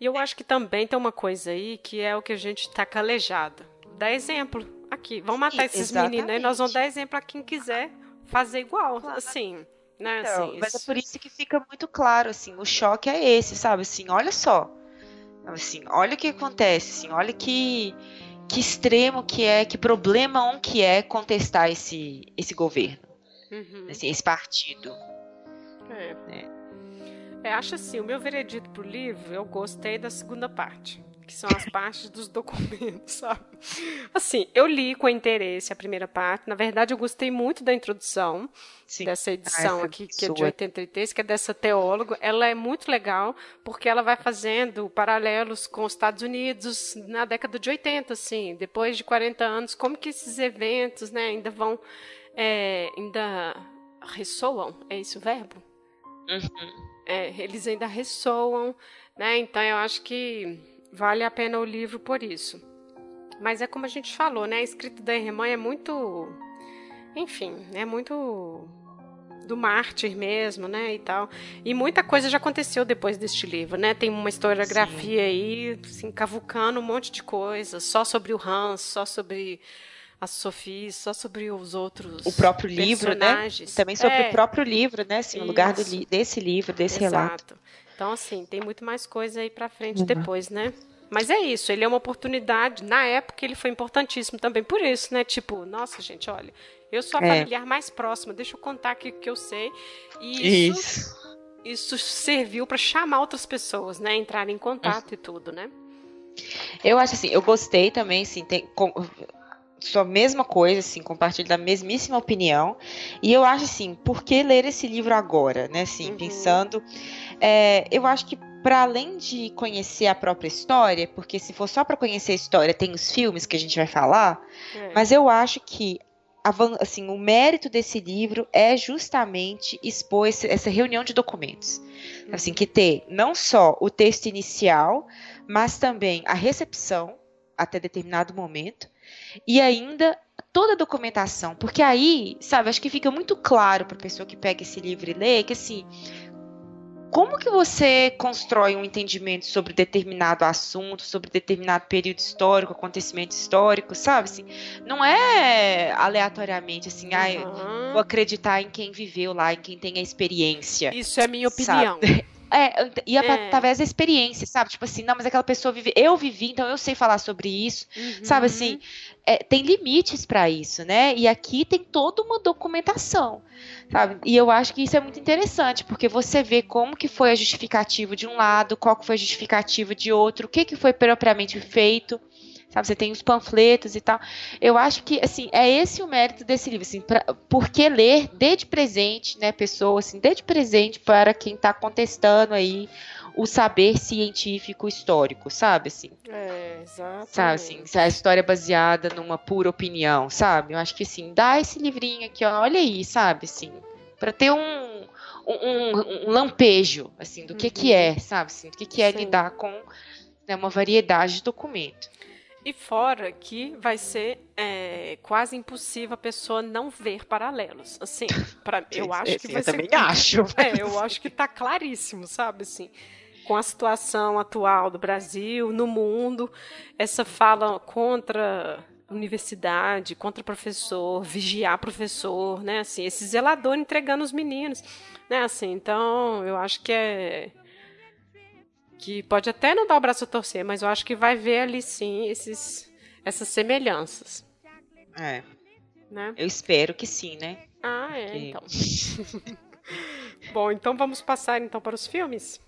E eu acho que também tem uma coisa aí que é o que a gente está calejado. Dá exemplo aqui. Vamos matar esses Exatamente. meninos aí, nós vamos dar exemplo a quem quiser fazer igual. Assim. Né, então, assim, mas isso... é por isso que fica muito claro, assim, o choque é esse, sabe? Assim, olha só. Assim, olha o que acontece, assim, olha que, que extremo que é, que problema um que é contestar esse, esse governo. Uhum. Assim, esse partido. É. Né? É, acho assim, o meu veredito pro livro, eu gostei da segunda parte, que são as partes dos documentos, sabe? Assim, eu li com interesse a primeira parte. Na verdade, eu gostei muito da introdução Sim. dessa edição ah, aqui, que é de 83, que é dessa teóloga. Ela é muito legal, porque ela vai fazendo paralelos com os Estados Unidos na década de 80, assim, depois de 40 anos, como que esses eventos, né, ainda vão, é, ainda ressoam, é esse o verbo? Uhum é, eles ainda ressoam, né? Então eu acho que vale a pena o livro por isso. Mas é como a gente falou, né? A escrita da irmã é muito, enfim, é muito do mártir mesmo, né, e tal. E muita coisa já aconteceu depois deste livro, né? Tem uma historiografia Sim. aí, assim, cavucando um monte de coisa, só sobre o Hans, só sobre a Sophie, só sobre os outros O próprio livro, né? Também sobre é. o próprio livro, né? Assim, no lugar li desse livro, desse Exato. relato. Então, assim, tem muito mais coisa aí para frente uhum. depois, né? Mas é isso, ele é uma oportunidade. Na época, ele foi importantíssimo também por isso, né? Tipo, nossa, gente, olha, eu sou a é. familiar mais próxima, deixa eu contar aqui o que eu sei. E isso, isso. isso serviu para chamar outras pessoas, né? Entrarem em contato uhum. e tudo, né? Eu acho assim, eu gostei também, assim, tem, com, sua mesma coisa, assim, compartilho da mesmíssima opinião. E eu acho assim, por que ler esse livro agora, né? Assim, uhum. pensando, é, eu acho que para além de conhecer a própria história, porque se for só para conhecer a história, tem os filmes que a gente vai falar, é. mas eu acho que assim, o mérito desse livro é justamente expor essa reunião de documentos. Uhum. Assim, que ter não só o texto inicial, mas também a recepção até determinado momento e ainda toda a documentação, porque aí, sabe, acho que fica muito claro para a pessoa que pega esse livro e lê que assim, como que você constrói um entendimento sobre determinado assunto, sobre determinado período histórico, acontecimento histórico, sabe? Assim, não é aleatoriamente assim, uhum. ah, vou acreditar em quem viveu lá, em quem tem a experiência. Isso é minha opinião. Sabe? É, ia é. através da experiência, sabe? Tipo assim, não, mas aquela pessoa vive. Eu vivi, então eu sei falar sobre isso. Uhum. Sabe assim? É, tem limites para isso, né? E aqui tem toda uma documentação, sabe? E eu acho que isso é muito interessante, porque você vê como que foi a justificativa de um lado, qual que foi a justificativa de outro, o que, que foi propriamente feito sabe? Você tem os panfletos e tal. Eu acho que, assim, é esse o mérito desse livro, assim, pra, porque ler desde presente, né, pessoa, assim, desde presente para quem está contestando aí o saber científico histórico, sabe, assim? É, exato. Sabe, assim, a história é baseada numa pura opinião, sabe? Eu acho que, assim, dá esse livrinho aqui, ó, olha aí, sabe, assim, para ter um, um, um, lampejo, assim, do uhum. que que é, uhum. sabe, assim, do que que é Sim. lidar com né, uma variedade de documento. E fora que vai ser é, quase impossível a pessoa não ver paralelos. Assim, pra, eu acho que vai eu ser. também acho. É, eu acho que tá claríssimo, sabe? Assim, com a situação atual do Brasil, no mundo, essa fala contra universidade, contra professor, vigiar professor, né? Assim, esse zelador entregando os meninos, né? Assim, então eu acho que é que pode até não dar o braço a torcer, mas eu acho que vai ver ali sim esses, essas semelhanças. É. Né? Eu espero que sim, né? Ah, é, que... então. Bom, então vamos passar então para os filmes?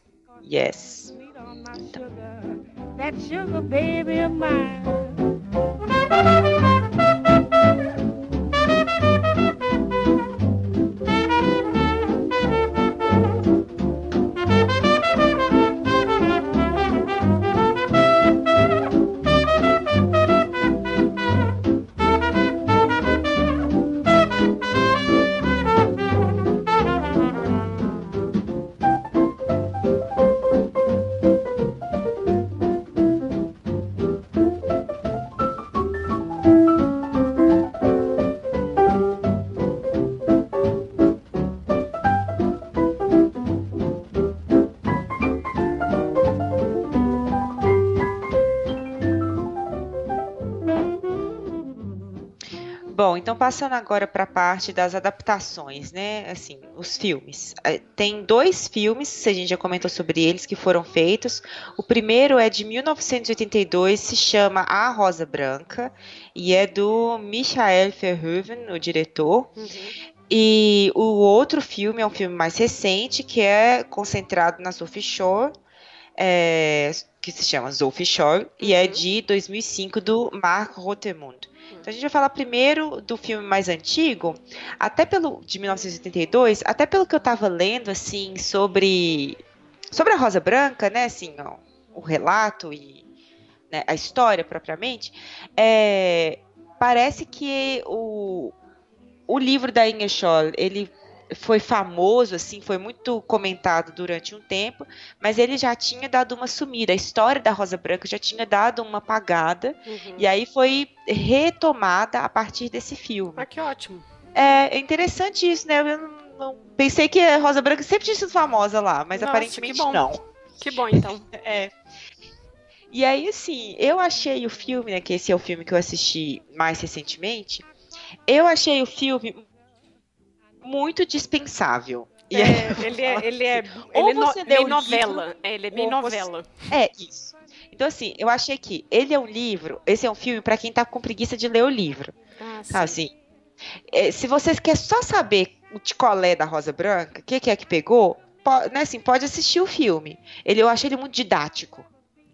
Yes. That sugar baby of mine. então passando agora para a parte das adaptações, né? Assim, os filmes. É, tem dois filmes, a gente já comentou sobre eles, que foram feitos. O primeiro é de 1982, se chama A Rosa Branca, e é do Michael Verhoeven, o diretor. Uhum. E o outro filme é um filme mais recente, que é concentrado na Sophie Shore, é, que se chama Sophie Shore, uhum. e é uhum. de 2005, do Mark Rotemund. Então a gente vai falar primeiro do filme mais antigo, até pelo de 1982, até pelo que eu estava lendo assim sobre sobre a Rosa Branca, né, assim, ó, o relato e né, a história propriamente, é, parece que o, o livro da Inge Scholl, ele foi famoso, assim, foi muito comentado durante um tempo, mas ele já tinha dado uma sumida. A história da Rosa Branca já tinha dado uma apagada, uhum. e aí foi retomada a partir desse filme. Ah, que ótimo. É, é interessante isso, né? Eu não, não, pensei que a Rosa Branca sempre tinha sido famosa lá, mas Nossa, aparentemente que não. Que bom, então. é. E aí, assim, eu achei o filme, né? Que esse é o filme que eu assisti mais recentemente. Eu achei o filme muito dispensável. É, ele é, ele é, ele é no, meio novela. Livro, é, ele é meio novela. Você... É, isso. Então, assim, eu achei que ele é um livro, esse é um filme para quem tá com preguiça de ler o livro. Ah, sim. Assim, é, se você quer só saber o ticolé da Rosa Branca, o que, que, é que pegou, pode, né, assim, pode assistir o filme. Ele, eu achei ele muito didático.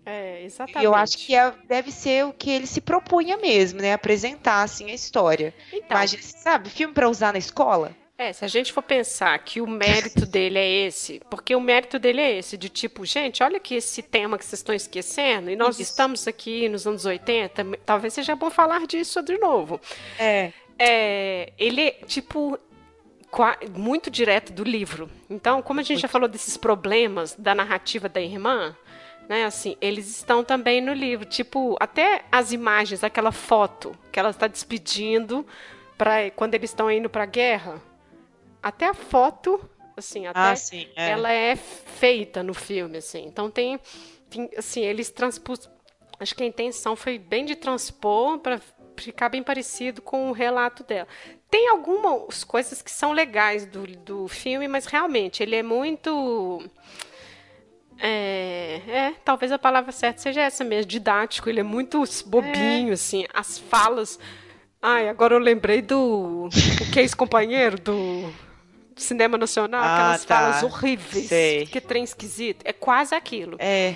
É, É, exatamente. E eu acho que é, deve ser o que ele se propunha mesmo, né? Apresentar, assim, a história. Então, Imagina, sabe, filme pra usar na escola? É, se a gente for pensar que o mérito dele é esse, porque o mérito dele é esse, de tipo, gente, olha aqui esse tema que vocês estão esquecendo, e nós Isso. estamos aqui nos anos 80, talvez seja bom falar disso de novo. É. É, ele é, tipo, muito direto do livro. Então, como a gente já falou desses problemas da narrativa da irmã, né, assim, eles estão também no livro. Tipo, até as imagens, aquela foto que ela está despedindo para quando eles estão indo para a guerra, até a foto, assim, até Ah, sim. É. ela é feita no filme, assim. Então tem, tem, assim, eles transpus, acho que a intenção foi bem de transpor para ficar bem parecido com o relato dela. Tem algumas coisas que são legais do, do filme, mas realmente ele é muito é, é, talvez a palavra certa seja essa mesmo, didático. Ele é muito bobinho, assim. As falas. Ai, agora eu lembrei do. O que é ex-companheiro do Cinema Nacional, Ah, aquelas tá. falas horríveis. Sei. Que trem esquisito. É quase aquilo. É,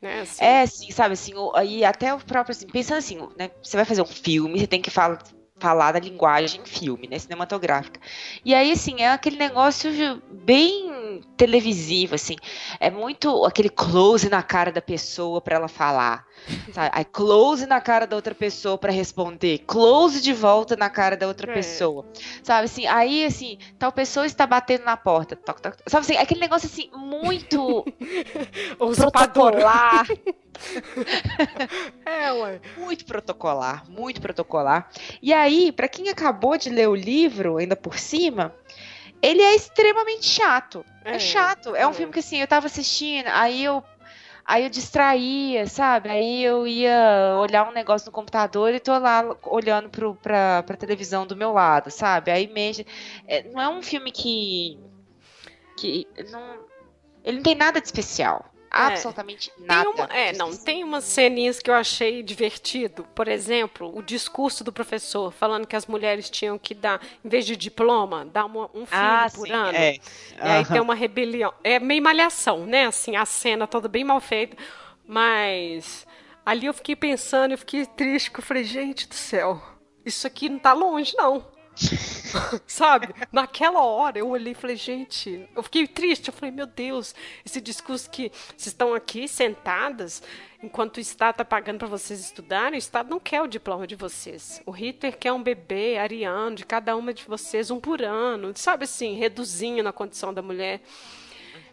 Né, assim. é assim, sabe, assim, aí até o próprio, assim, pensando assim, né, você vai fazer um filme, você tem que falar, falar da linguagem filme, né, cinematográfica. E aí, assim, é aquele negócio bem televisivo, assim, é muito aquele close na cara da pessoa pra ela falar, sabe? Aí close na cara da outra pessoa pra responder, close de volta na cara da outra É. pessoa, sabe, assim, aí, assim, tal pessoa está batendo na porta, toc, toc, sabe, assim, aquele negócio, assim, muito protocolar, É, ué. muito protocolar, muito protocolar. E aí, pra quem acabou de ler o livro, ainda por cima, ele é extremamente chato. É, É, chato. É um é. filme que assim, eu tava assistindo, aí eu aí eu distraía, sabe? Aí eu ia olhar um negócio no computador e tô lá olhando pro, pra, pra televisão do meu lado, sabe? Aí mexe. é, não é um filme que. que não, ele não tem nada de especial. Absolutamente nada. Tem uma, é, não, tem umas ceninhas que eu achei divertido. Por exemplo, o discurso do professor falando que as mulheres tinham que dar, em vez de diploma, dar uma- um filho Ah, por sim, ano. é. E aí tem uma rebelião. É meio malhação, né? Assim, a cena toda bem mal feita. Mas ali eu fiquei pensando, eu fiquei triste, porque eu falei, gente do céu, isso aqui não tá longe, não. Sabe? Naquela hora eu olhei e falei, gente, eu fiquei triste. Eu falei, meu Deus, esse discurso que vocês estão aqui sentadas, enquanto o Estado está pagando para vocês estudarem, o Estado não quer o diploma de vocês. O Hitler quer um bebê ariano de cada uma de vocês, um por ano, sabe assim, reduzindo na condição da mulher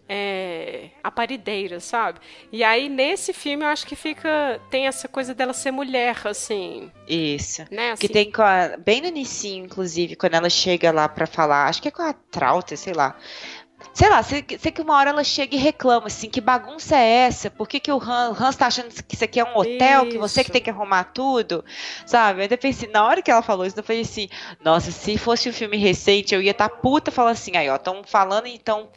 é, a parideira, sabe? E aí nesse filme eu acho que fica tem essa coisa dela ser mulher, assim, Isso. né? Que assim, tem com a, bem no inicinho, inclusive, quando ela chega lá pra falar, acho que é com a Trauter, sei lá. Sei lá, sei, que- sei que uma hora ela chega e reclama, assim, que bagunça é essa? Por que, que o Hans, Hans tá achando que isso aqui é um hotel, que você que Isso. tem que arrumar tudo? Sabe? Eu até pensei, na hora que ela falou isso, eu falei assim, nossa, se fosse um filme recente, eu ia estar tá puta falando assim, aí ó, estão falando e estão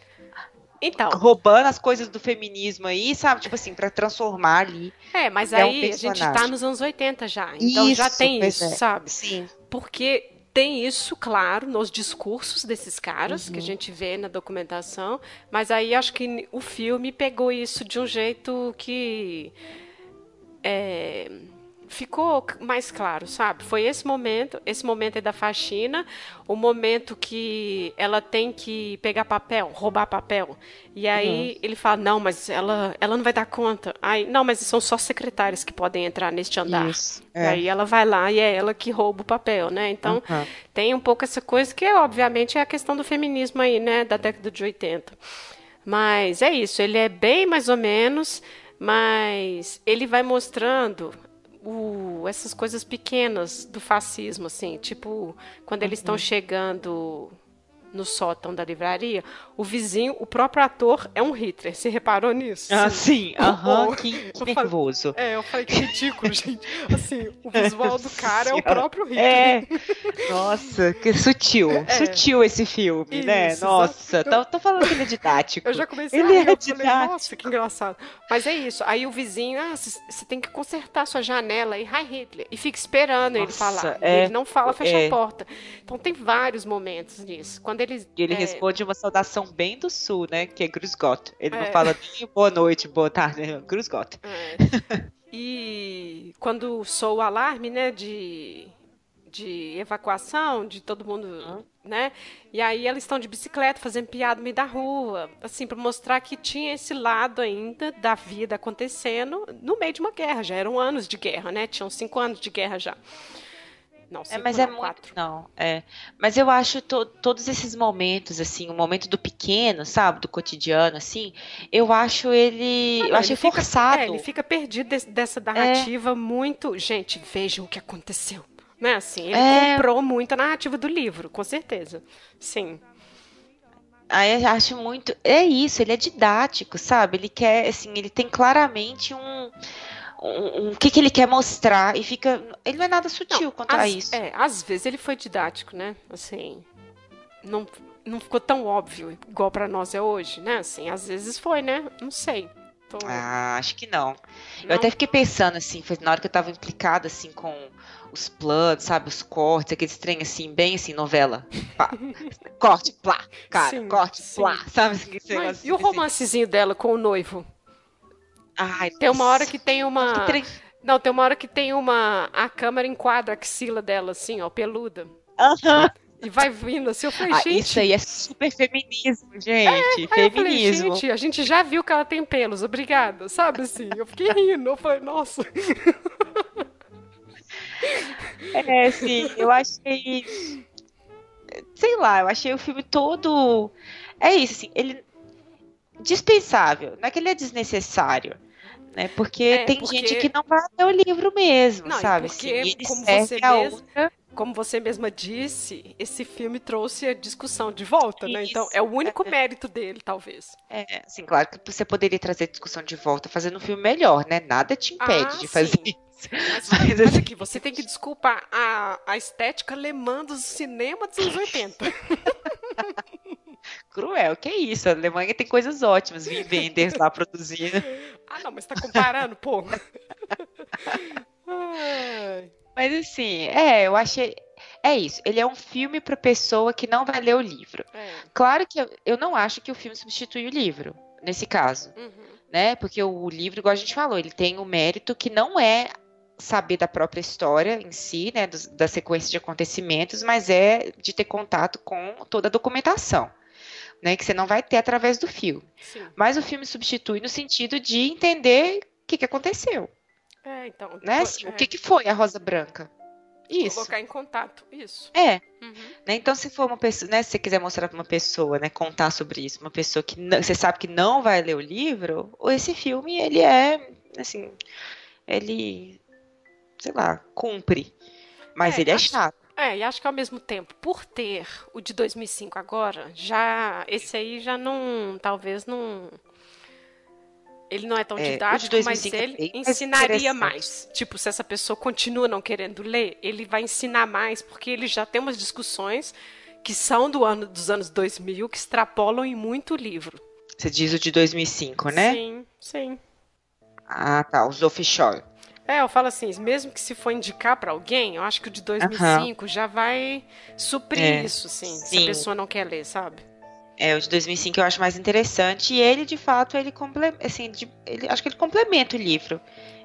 Então, roubando as coisas do feminismo aí, sabe? Tipo assim, pra transformar ali. é, mas é um aí a gente tá nos anos 80 já. Então já Isso, tem pois isso, é. sabe? Sim. Porque tem isso, claro, nos discursos desses caras Uhum. que a gente vê na documentação, mas aí acho que o filme pegou isso de um jeito que é, ficou mais claro, sabe? Foi esse momento, esse momento é da faxina, o momento que ela tem que pegar papel, roubar papel. E aí ele fala: "Não, mas ela ela não vai dar conta". Aí, não, mas são só secretárias que podem entrar neste andar. Isso, E é. aí ela vai lá e é ela que rouba o papel, né? Então, Aham. tem um pouco essa coisa que, obviamente, é a questão do feminismo aí, né? Da década de 80. Mas é isso, ele é bem mais ou menos, mas ele vai mostrando o- essas coisas pequenas do fascismo, assim, tipo, quando eles estão chegando no sótão da livraria, o vizinho, o próprio ator é um Hitler. Você reparou nisso? Ah, sim, aham, Oh, que, eu que falei- nervoso. É, eu falei que ridículo, gente. Assim, o visual do cara é o próprio Hitler. É, nossa, que sutil, sutil esse filme, né? É. Isso, Nossa, exato. tô, tô falando que ele é didático. Eu já comecei Ele a é rir, eu falei, nossa, que engraçado. Mas é isso. Aí o vizinho, ah, você tem que consertar sua janela aí, hi Hitler. E fica esperando ele Nossa, falar. é, ele não fala, fecha é. a porta. Então tem vários momentos nisso. Quando quando ele. E ele é, responde uma saudação bem do sul, né? Que é Grusgot. Ele É. não fala nem boa noite, boa tarde, né? Grusgot. É. E quando soa o alarme, né, de, de evacuação, de todo mundo, né? E aí elas estão de bicicleta fazendo piada no meio da rua, assim, para mostrar que tinha esse lado ainda da vida acontecendo no meio de uma guerra. Já eram anos de guerra, né? Tinham cinco anos de guerra já. Não, É, cinco mas não, é muito. quatro. Não, é. Mas eu acho to- todos esses momentos, assim, o momento do pequeno, sabe? Do cotidiano, assim, eu acho ele. Eu achei ele fica- forçado. é, ele fica perdido desse- dessa narrativa muito. Gente, vejam o que aconteceu. Né? Assim, ele É. comprou muito a narrativa do livro, com certeza. Sim. Aí eu acho muito. É isso, ele é didático, sabe? Ele quer, assim, ele tem claramente um. Um- um- o que, que ele quer mostrar e fica. Ele não é nada sutil quanto a às, isso. É, às vezes ele foi didático, né? Assim, não, não ficou tão óbvio igual pra nós é hoje, né? Assim, às vezes foi, né? Não sei. Tô- Ah, acho que não. Eu não- até fiquei pensando, assim, foi na hora que eu tava implicada, assim, com os planos, sabe? Os cortes, aqueles trem, assim, bem assim, novela. Pá. Corte, plá, cara, Sim, corte, sim. plá, sabe? Assim, Mas negócio e o assim. romancezinho dela com o noivo? Ai, Tem uma hora que tem uma. que. Não, tem uma hora que tem uma. A câmera enquadra a axila dela, assim, ó, peluda. Aham. E vai vindo assim. Eu falei, Ah, gente. isso aí é super feminismo, gente. Aí eu falei, Feminismo. gente, a gente já viu que ela tem pelos, obrigada. Sabe assim? Eu fiquei rindo. Eu falei, nossa. É, sim, eu achei. Sei lá, eu achei o filme todo. É isso, assim, ele. Dispensável. Não é que ele é desnecessário. Né? Porque É, tem porque- gente que não vai ler o livro mesmo, Não, sabe? porque, assim, como você a mesmo- outra. Como você mesma disse, esse filme trouxe a discussão de volta, né? Isso. Então é o único mérito dele, talvez. É, assim, claro que você poderia trazer a discussão de volta fazendo um filme melhor, né? Nada te impede Ah, de fazer sim. Mas, Mas, assim, aqui, você tem que desculpar a, a estética alemã do cinema dos anos 80. Cruel, que isso? A Alemanha tem coisas ótimas, Vim Wenders lá produzindo. Ah, não, mas tá comparando, pô. Mas assim, é, eu achei. É isso. Ele é um filme pra pessoa que não vai ler o livro. É. Claro que eu, eu não acho que o filme substitui o livro, nesse caso, Uhum. né? Porque o, o livro, igual a gente falou, ele tem o mérito que não é saber da própria história em si, né? dos- da sequência de acontecimentos, mas é de ter contato com toda a documentação. Né, que você não vai ter através do filme. Sim. Mas o filme substitui no sentido de entender o que, que aconteceu. É, então. Né? co- Assim, é, O que, que foi a Rosa Branca? Isso. Colocar em contato. Isso. É, Uhum. né? Então, se for uma pessoa, né, se você quiser mostrar para uma pessoa, né, contar sobre isso, uma pessoa que não- você sabe que não vai ler o livro, ou esse filme, ele é, assim, ele, sei lá, cumpre, mas É, ele é acho- chato. É, e acho que ao mesmo tempo, por ter o de 2005 agora, já esse aí já não, talvez não ele não é tão É, didático, 2005 mas é ele mais ensinaria mais. Tipo, se essa pessoa continua não querendo ler, ele vai ensinar mais, porque ele já tem umas discussões que são do ano dos anos 2000 que extrapolam em muito o livro. Você diz o de 2005, né? Sim, sim. Ah, tá, o Zofishol. É, eu falo assim, mesmo que se for indicar pra alguém, eu acho que o de 2005 já vai suprir É, isso, assim, se a sim. pessoa não quer ler, sabe? É, o de 2005 eu acho mais interessante, e ele, de fato, ele, comple... assim, de- ele acho que ele complementa o livro.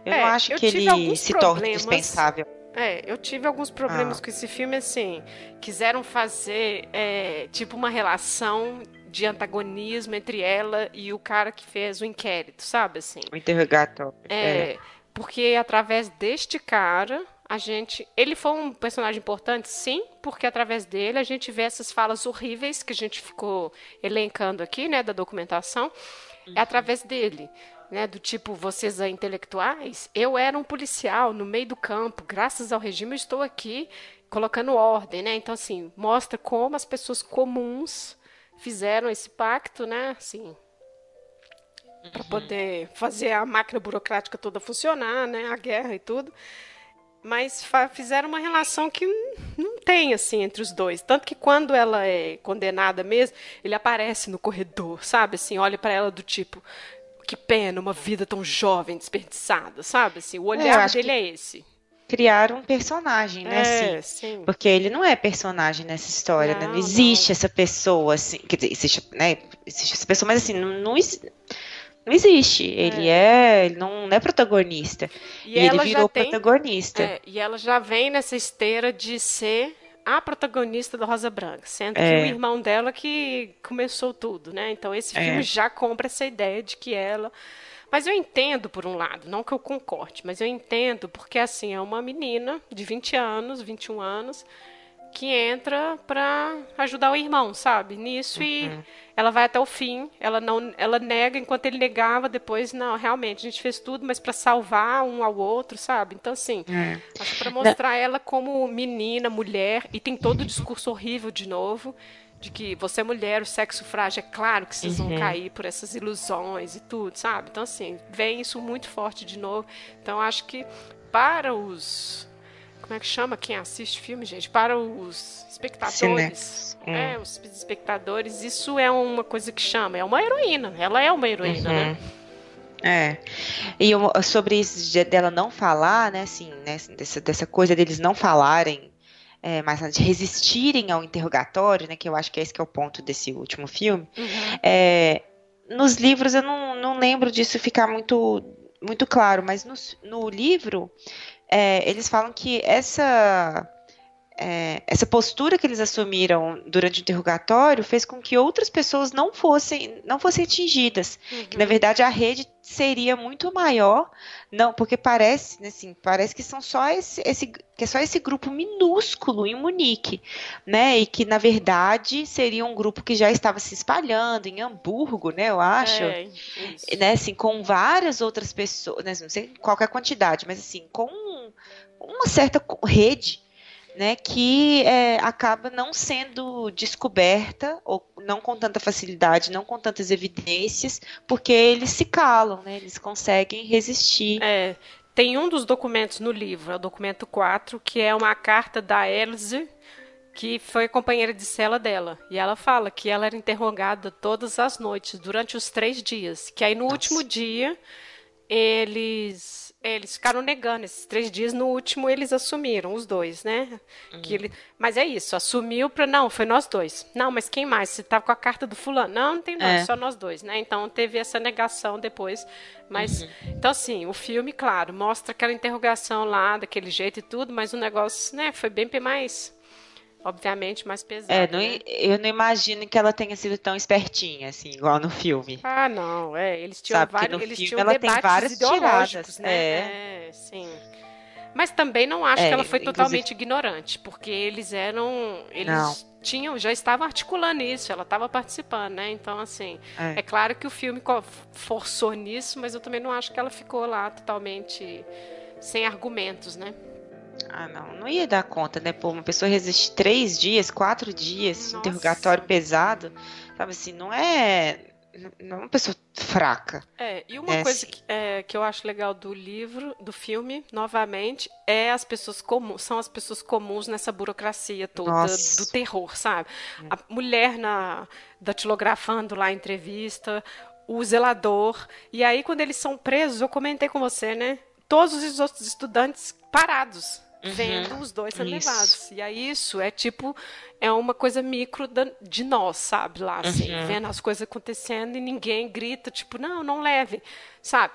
Eu É, não acho eu que ele se torne dispensável. É, eu tive alguns problemas Ah. com esse filme, assim. Quiseram fazer, é, tipo, uma relação de antagonismo entre ela e o cara que fez o inquérito, sabe, assim? O interrogatório. É, porque através deste cara, a gente. Ele foi um personagem importante, sim, porque através dele a gente vê essas falas horríveis que a gente ficou elencando aqui, né, da documentação. É através dele. Né, do tipo, vocês aí intelectuais, eu era um policial no meio do campo, graças ao regime eu estou aqui colocando ordem, né? Então, assim, mostra como as pessoas comuns fizeram esse pacto, né? Assim, para poder fazer a máquina burocrática toda funcionar, né? A guerra e tudo. Mas fizeram uma relação que não tem assim entre os dois, tanto que quando ela é condenada mesmo, ele aparece no corredor, sabe? Assim, olha para ela do tipo, que pena, uma vida tão jovem desperdiçada, sabe? Assim, o olhar acho dele que- é esse. criar um personagem, né? É, assim, sim. Porque ele não é personagem nessa história, né? Não, Não existe não. essa pessoa, assim. Quer dizer, existe, né? Existe essa pessoa, mas assim, não, não, não existe. Ele é. Ele não é protagonista. E, E, ele virou tem. protagonista. é, e ela já vem nessa esteira de ser a protagonista da Rosa Branca, sendo que É. o irmão dela que começou tudo, né? Então esse É. filme já compra essa ideia de que ela. Mas eu entendo por um lado, não que eu concorde, mas eu entendo porque assim, é uma menina de 20 anos, 21 anos, que entra pra ajudar o irmão, sabe? Nisso e Uhum. ela vai até o fim, ela não, ela nega enquanto ele negava, depois não, realmente a gente fez tudo, mas pra salvar um ao outro, sabe? Então assim, É. acho pra mostrar ela como menina, mulher e tem todo o discurso horrível de novo. De que você é mulher, o sexo frágil, é claro que vocês vão Uhum. cair por essas ilusões e tudo, sabe? Então, assim, vem isso muito forte de novo. Então, acho que para os. Como é que chama quem assiste filme, gente? Para os espectadores. Cinéfilos. É, os espectadores, isso é uma coisa que chama. É uma heroína. Ela é uma heroína, Uhum. né? É. E eu- sobre isso de- dela não falar, né, assim, né, dessa, dessa coisa deles não falarem, é, mas de resistirem ao interrogatório, né, que eu acho que esse que é o ponto desse último filme. Uhum. É, nos livros eu não, não lembro disso ficar muito, muito claro, mas no, no livro é, eles falam que essa é, essa postura que eles assumiram durante o interrogatório fez com que outras pessoas não fossem não fossem atingidas. Que na verdade a rede seria muito maior, não, porque parece, né, assim, parece que são só esse, esse que é só esse grupo minúsculo em Munique, né, e que na verdade seria um grupo que já estava se espalhando em Hamburgo, né, eu acho, É, né, assim, com várias outras pessoas, né, não sei qual é a quantidade, mas assim, com uma certa rede, né, que é, acaba não sendo descoberta ou não com tanta facilidade, não com tantas evidências, porque eles se calam, né, eles conseguem resistir. É, tem um dos documentos no livro, é o documento 4, que é uma carta da Elze, que foi companheira de cela dela. E ela fala que ela era interrogada todas as noites, durante os três dias. Que aí no Nossa. último dia, eles, eles ficaram negando esses três dias. No último, eles assumiram, os dois, né? Que ele, mas é isso, assumiu para Não, foi nós dois. Não, mas quem mais? Você tava com a carta do fulano? Não, não tem não, É. só nós dois, né? Então teve essa negação depois. Mas, então assim, o filme, claro, mostra aquela interrogação lá, daquele jeito e tudo, mas o negócio, né, foi bem mais, obviamente, mais pesado. É, não, né? eu não imagino que ela tenha sido tão espertinha, assim, igual no filme. Ah, não, é, eles tinham Sabe, vários, eles filme tinham ela tem várias tiradas, né? É. sim. Mas também não acho É, que ela foi inclusive- totalmente ignorante, porque eles eram, eles Não. tinham, já estavam articulando isso, ela estava participando, né? Então, assim, É. é claro que o filme forçou nisso, mas eu também não acho que ela ficou lá totalmente sem argumentos, né? Ah, não, não ia dar conta, né? Pô, uma pessoa resiste três dias, quatro dias, Nossa. interrogatório pesado, sabe assim, não é, não é uma pessoa fraca. É, e uma É, coisa que, é, que eu acho legal do livro, do filme, novamente, é as pessoas comuns, são as pessoas comuns nessa burocracia toda Nossa. do terror, sabe? A mulher na datilografando lá a entrevista, o zelador, e aí quando eles são presos, eu comentei com você, né? Todos os outros estudantes parados, vendo os dois sendo Uhum. Isso. levados. E aí isso é tipo é uma coisa micro da- de nós, sabe? Lá, assim, Uhum. vendo as coisas acontecendo e ninguém grita, tipo, não, não leve, sabe?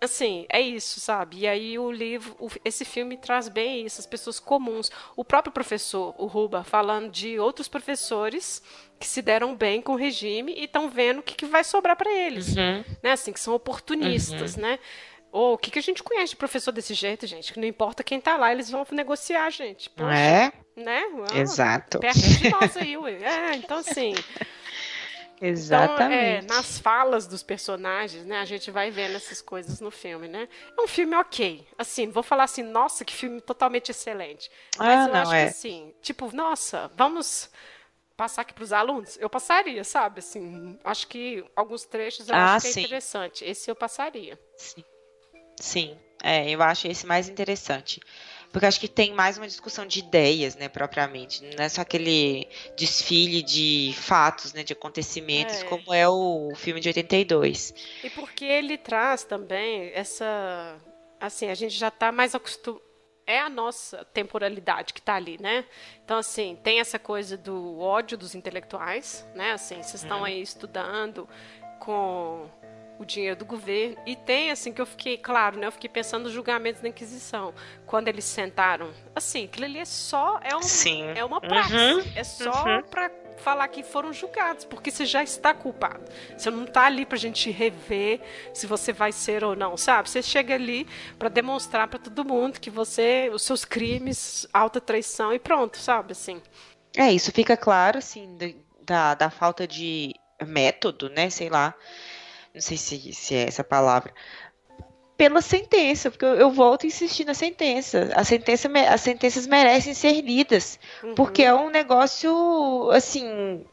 Assim, é isso, sabe? E aí o livro, o- esse filme traz bem isso, as pessoas comuns. O próprio professor, o Ruba, falando de outros professores que se deram bem com o regime e estão vendo o que, que vai sobrar para eles, Uhum. né? Assim, que são oportunistas, né? Ou o que, que a gente conhece de professor desse jeito, gente? Que não importa quem tá lá, eles vão negociar, gente. Poxa, é? né? Ah, Exato. Perto de nós aí, ué. É, então assim. Então, é, Exatamente. nas falas dos personagens, né, a gente vai vendo essas coisas no filme, né? É um filme ok. Assim, vou falar assim, nossa, que filme totalmente excelente. Mas Ah, eu não, acho é. que assim, tipo, nossa, vamos passar aqui para os alunos? Eu passaria, sabe? Assim, acho que alguns trechos eu Ah, acho que é sim. interessante. Esse eu passaria. Sim. Sim, é, eu acho esse mais interessante. Porque acho que tem mais uma discussão de ideias, né, propriamente. Não é só aquele desfile de fatos, né, de acontecimentos, É. como é o filme de 82. E porque ele traz também essa. Assim, a gente já está mais acostumado. é a nossa temporalidade que está ali, né? Então, assim, tem essa coisa do ódio dos intelectuais, né? Assim, vocês estão uhum. aí estudando com o dinheiro do governo. E tem, assim, que eu fiquei, claro, né? Eu fiquei pensando nos julgamentos da Inquisição. Quando eles sentaram. Assim, aquilo ali é só. É, um, Sim. é uma prática. Uhum. É só uhum. para falar que foram julgados, porque você já está culpado. Você não está ali para a gente rever se você vai ser ou não, sabe? Você chega ali para demonstrar para todo mundo que você, os seus crimes, alta traição e pronto, sabe? Assim. É, isso fica claro, assim, da, da falta de método, né? Sei lá não sei se, se é essa palavra, pela sentença, porque eu, eu, volto a insistir na sentença. A sentença as sentenças merecem ser lidas, uhum. porque é um negócio assim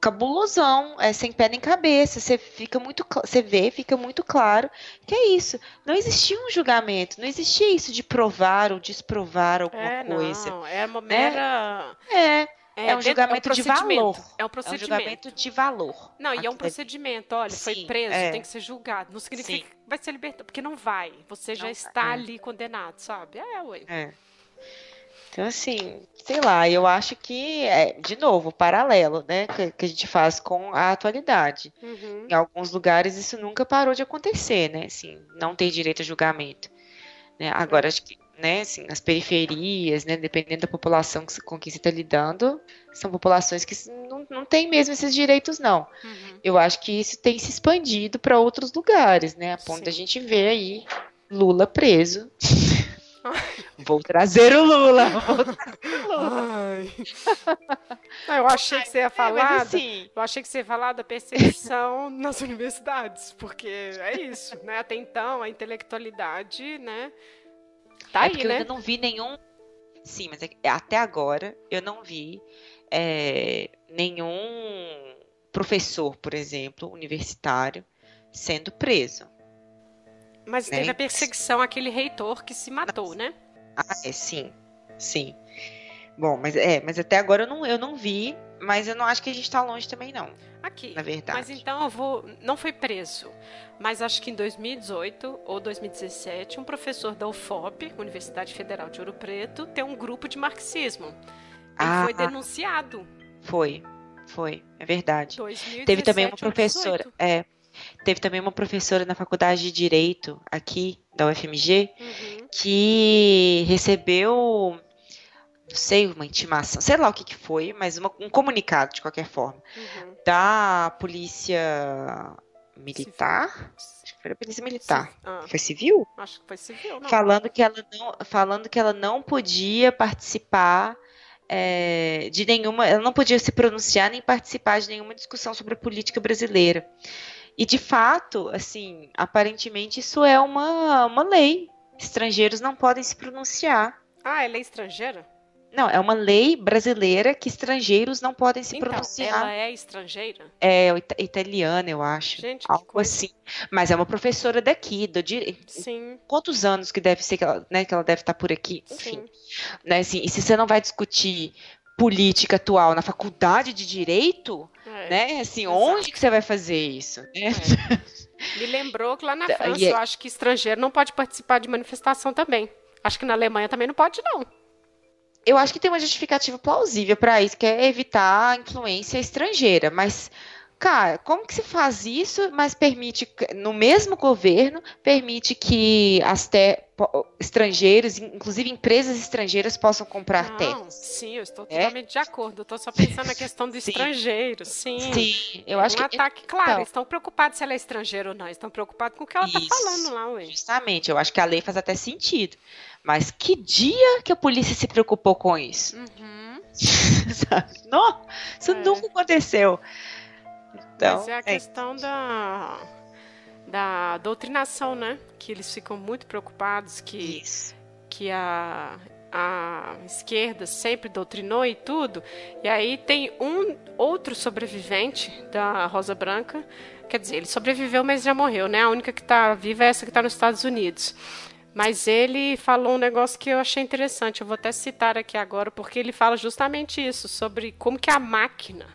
cabulosão, é sem pé nem cabeça. Você fica muito, você vê, fica muito claro que é isso. Não existia um julgamento, não existia isso de provar ou desprovar alguma é, coisa. Não, é uma mera. É. é. É, é um julgamento é um de valor. É um procedimento. É um julgamento de valor. Não, e é um procedimento. Olha, Sim, foi preso, é. tem que ser julgado. Não significa Sim. que vai ser libertado, porque não vai. Você já não, está é. ali condenado, sabe? É, ué. É. Então, assim, sei lá, eu acho que, é, de novo, paralelo, né, que, que, a gente faz com a atualidade. Uhum. Em alguns lugares isso nunca parou de acontecer, né, assim, não ter direito a julgamento. Né? Agora, acho que né, assim, nas periferias, né, dependendo da população que, com que você está lidando, são populações que não, não têm mesmo esses direitos, não. Uhum. Eu acho que isso tem se expandido para outros lugares, né, a ponto da gente ver aí Lula preso. Vou trazer o Lula. Não, eu achei que você ia falar. É, assim... Eu achei que você ia falar da perseguição nas universidades, porque é isso, né? Até então, a intelectualidade, né? Tá é aí, né? eu ainda não vi nenhum. Sim, mas é até agora eu não vi é, nenhum professor, por exemplo, universitário, sendo preso. Mas né? teve a perseguição àquele reitor que se matou, né? Ah, é, sim. Sim. Bom, mas é, mas até agora eu não, eu não vi, mas eu não acho que a gente está longe também, não. Aqui. Na verdade. Mas então eu vou. Não foi preso, mas acho que em 2018 ou 2017, um professor da UFOP, Universidade Federal de Ouro Preto, tem um grupo de marxismo. Ele ah, foi denunciado. Foi, foi, é verdade. 2017, Teve também uma professora. É, teve também uma professora na faculdade de Direito, aqui, da UFMG, uhum. que recebeu sei, uma intimação, sei lá o que, que foi, mas uma, um comunicado de qualquer forma, uhum. da polícia militar. Acho que foi a polícia militar. Ah. Foi civil? Acho que foi civil, não. Falando que ela não, falando que ela não podia participar é, de nenhuma. Ela não podia se pronunciar nem participar de nenhuma discussão sobre a política brasileira. E de fato, assim, aparentemente isso é uma, uma lei. Estrangeiros não podem se pronunciar. Ah, é lei estrangeira? Não, é uma lei brasileira que estrangeiros não podem se então, pronunciar. Ela é estrangeira? É italiana, eu acho. Gente, algo assim. Mas é uma professora daqui, do direito. Sim. Quantos anos que deve ser que ela, né, que ela deve estar por aqui? Enfim. Né, assim, e se você não vai discutir política atual na faculdade de direito, é, né? Assim, exato. onde que você vai fazer isso? Né? É. Me lembrou que lá na França, eu acho que estrangeiro não pode participar de manifestação também. Acho que na Alemanha também não pode, não eu acho que tem uma justificativa plausível para isso, que é evitar a influência estrangeira, mas cara, como que se faz isso, mas permite, no mesmo governo, permite que as te, estrangeiros, inclusive empresas estrangeiras, possam comprar Não, terras? Sim, eu estou é? totalmente de acordo. Estou só pensando na questão do sim. estrangeiro, sim. Sim, eu acho um que... ataque, claro, então, eles estão preocupados se ela é estrangeira ou não, eles estão preocupados com o que ela está falando lá, ué. Justamente, eu acho que a lei faz até sentido. Mas que dia que a polícia se preocupou com isso? Uhum. Não, isso é. nunca aconteceu. Então, Mas é a é. questão da, da doutrinação, né? Que eles ficam muito preocupados que, que a, a esquerda sempre doutrinou e tudo. E aí tem um outro sobrevivente da Rosa Branca. Quer dizer, ele sobreviveu, mas já morreu, né? A única que está viva é essa que está nos Estados Unidos. Mas ele falou um negócio que eu achei interessante. Eu vou até citar aqui agora, porque ele fala justamente isso, sobre como que a máquina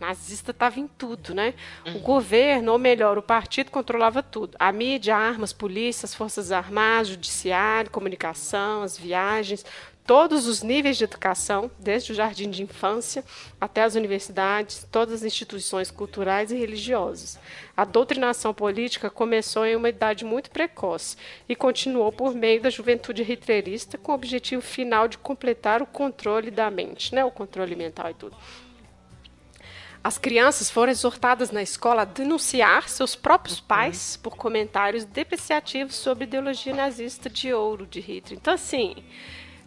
nazista estava em tudo, né? O governo, ou melhor, o partido controlava tudo. A mídia, armas, polícia, as forças armadas, judiciário, comunicação, as viagens, todos os níveis de educação, desde o jardim de infância até as universidades, todas as instituições culturais e religiosas. A doutrinação política começou em uma idade muito precoce e continuou por meio da juventude hitlerista com o objetivo final de completar o controle da mente, né, o controle mental e tudo. As crianças foram exortadas na escola a denunciar seus próprios pais por comentários depreciativos sobre a ideologia nazista de ouro de Hitler. Então, assim,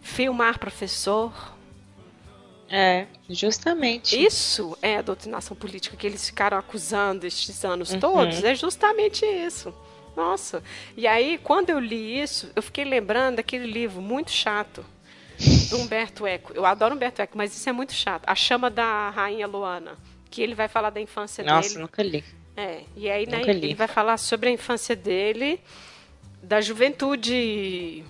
filmar professor. É, justamente. Isso é a doutrinação política que eles ficaram acusando estes anos uhum. todos. É justamente isso. Nossa. E aí, quando eu li isso, eu fiquei lembrando daquele livro muito chato do Humberto Eco. Eu adoro Humberto Eco, mas isso é muito chato. A Chama da Rainha Luana. Que ele vai falar da infância Nossa, dele. Nossa, nunca li. É, e aí né, ele vai falar sobre a infância dele, da juventude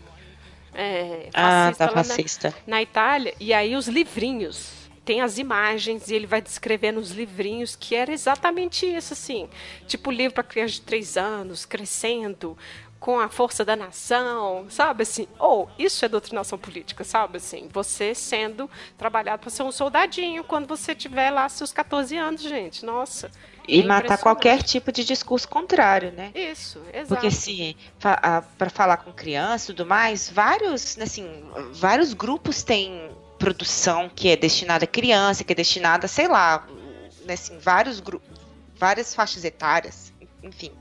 é, ah, tá fascista. Na, na, Itália. E aí os livrinhos. Tem as imagens e ele vai descrevendo os livrinhos que era exatamente isso, assim. Tipo livro para criança de três anos, crescendo, com a força da nação, sabe assim? Ou oh, isso é doutrinação política, sabe assim? Você sendo trabalhado para ser um soldadinho quando você tiver lá seus 14 anos, gente. Nossa. E é matar qualquer tipo de discurso contrário, né? Isso, exato. Porque assim, para falar com criança e tudo mais, vários, assim, vários grupos têm produção que é destinada a criança, que é destinada, sei lá, né, assim, vários grupos, várias faixas etárias, enfim.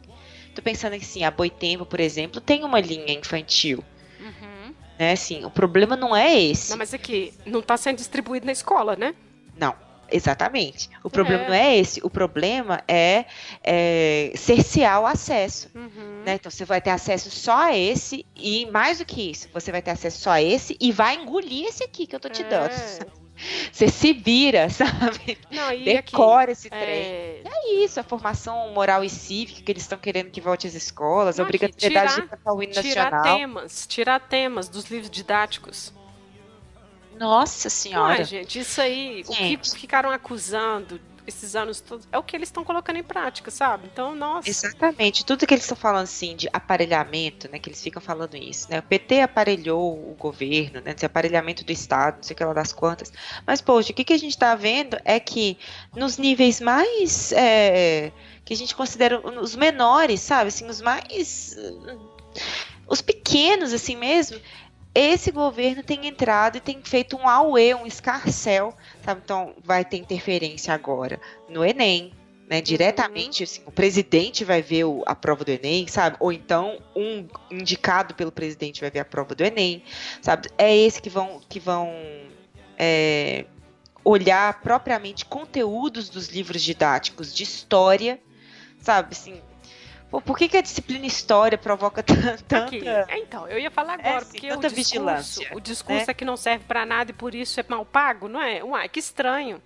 Tô pensando assim, a Boitempo, por exemplo, tem uma linha infantil. Uhum. Né, assim, o problema não é esse. Não, mas aqui, é não está sendo distribuído na escola, né? Não, exatamente. O problema é. não é esse. O problema é, é cercear o acesso. Uhum. Né? Então você vai ter acesso só a esse e mais do que isso, você vai ter acesso só a esse e vai engolir esse aqui que eu tô te é. dando. Você se vira, sabe? Não, Decora aqui, esse trem. É... é... isso, a formação moral e cívica que eles estão querendo que volte às escolas, a obrigatoriedade de cantar o hino tirar nacional. Temas, tirar temas dos livros didáticos. Nossa senhora. Ai, gente, isso aí, gente. o que ficaram acusando esses anos todos, é o que eles estão colocando em prática, sabe? Então, nossa. Exatamente. Tudo que eles estão falando assim de aparelhamento, né? Que eles ficam falando isso, né? O PT aparelhou o governo, né? Esse aparelhamento do Estado, não sei o que das quantas. Mas, poxa, o que, que a gente está vendo é que nos níveis mais. É, que a gente considera os menores, sabe? Assim, os mais. Os pequenos, assim mesmo, esse governo tem entrado e tem feito um auê, um escarcel, sabe? Então vai ter interferência agora no Enem, né, diretamente, assim, o presidente vai ver o, a prova do Enem, sabe? Ou então um indicado pelo presidente vai ver a prova do Enem, sabe? É esse que vão que vão é, olhar propriamente conteúdos dos livros didáticos de história, sabe? Assim, Pô, por que, que a disciplina história provoca tanta. É, então, eu ia falar agora, é, porque tanta o discurso, vigilância, o discurso né? é que não serve para nada e por isso é mal pago, não é? Uai, que estranho.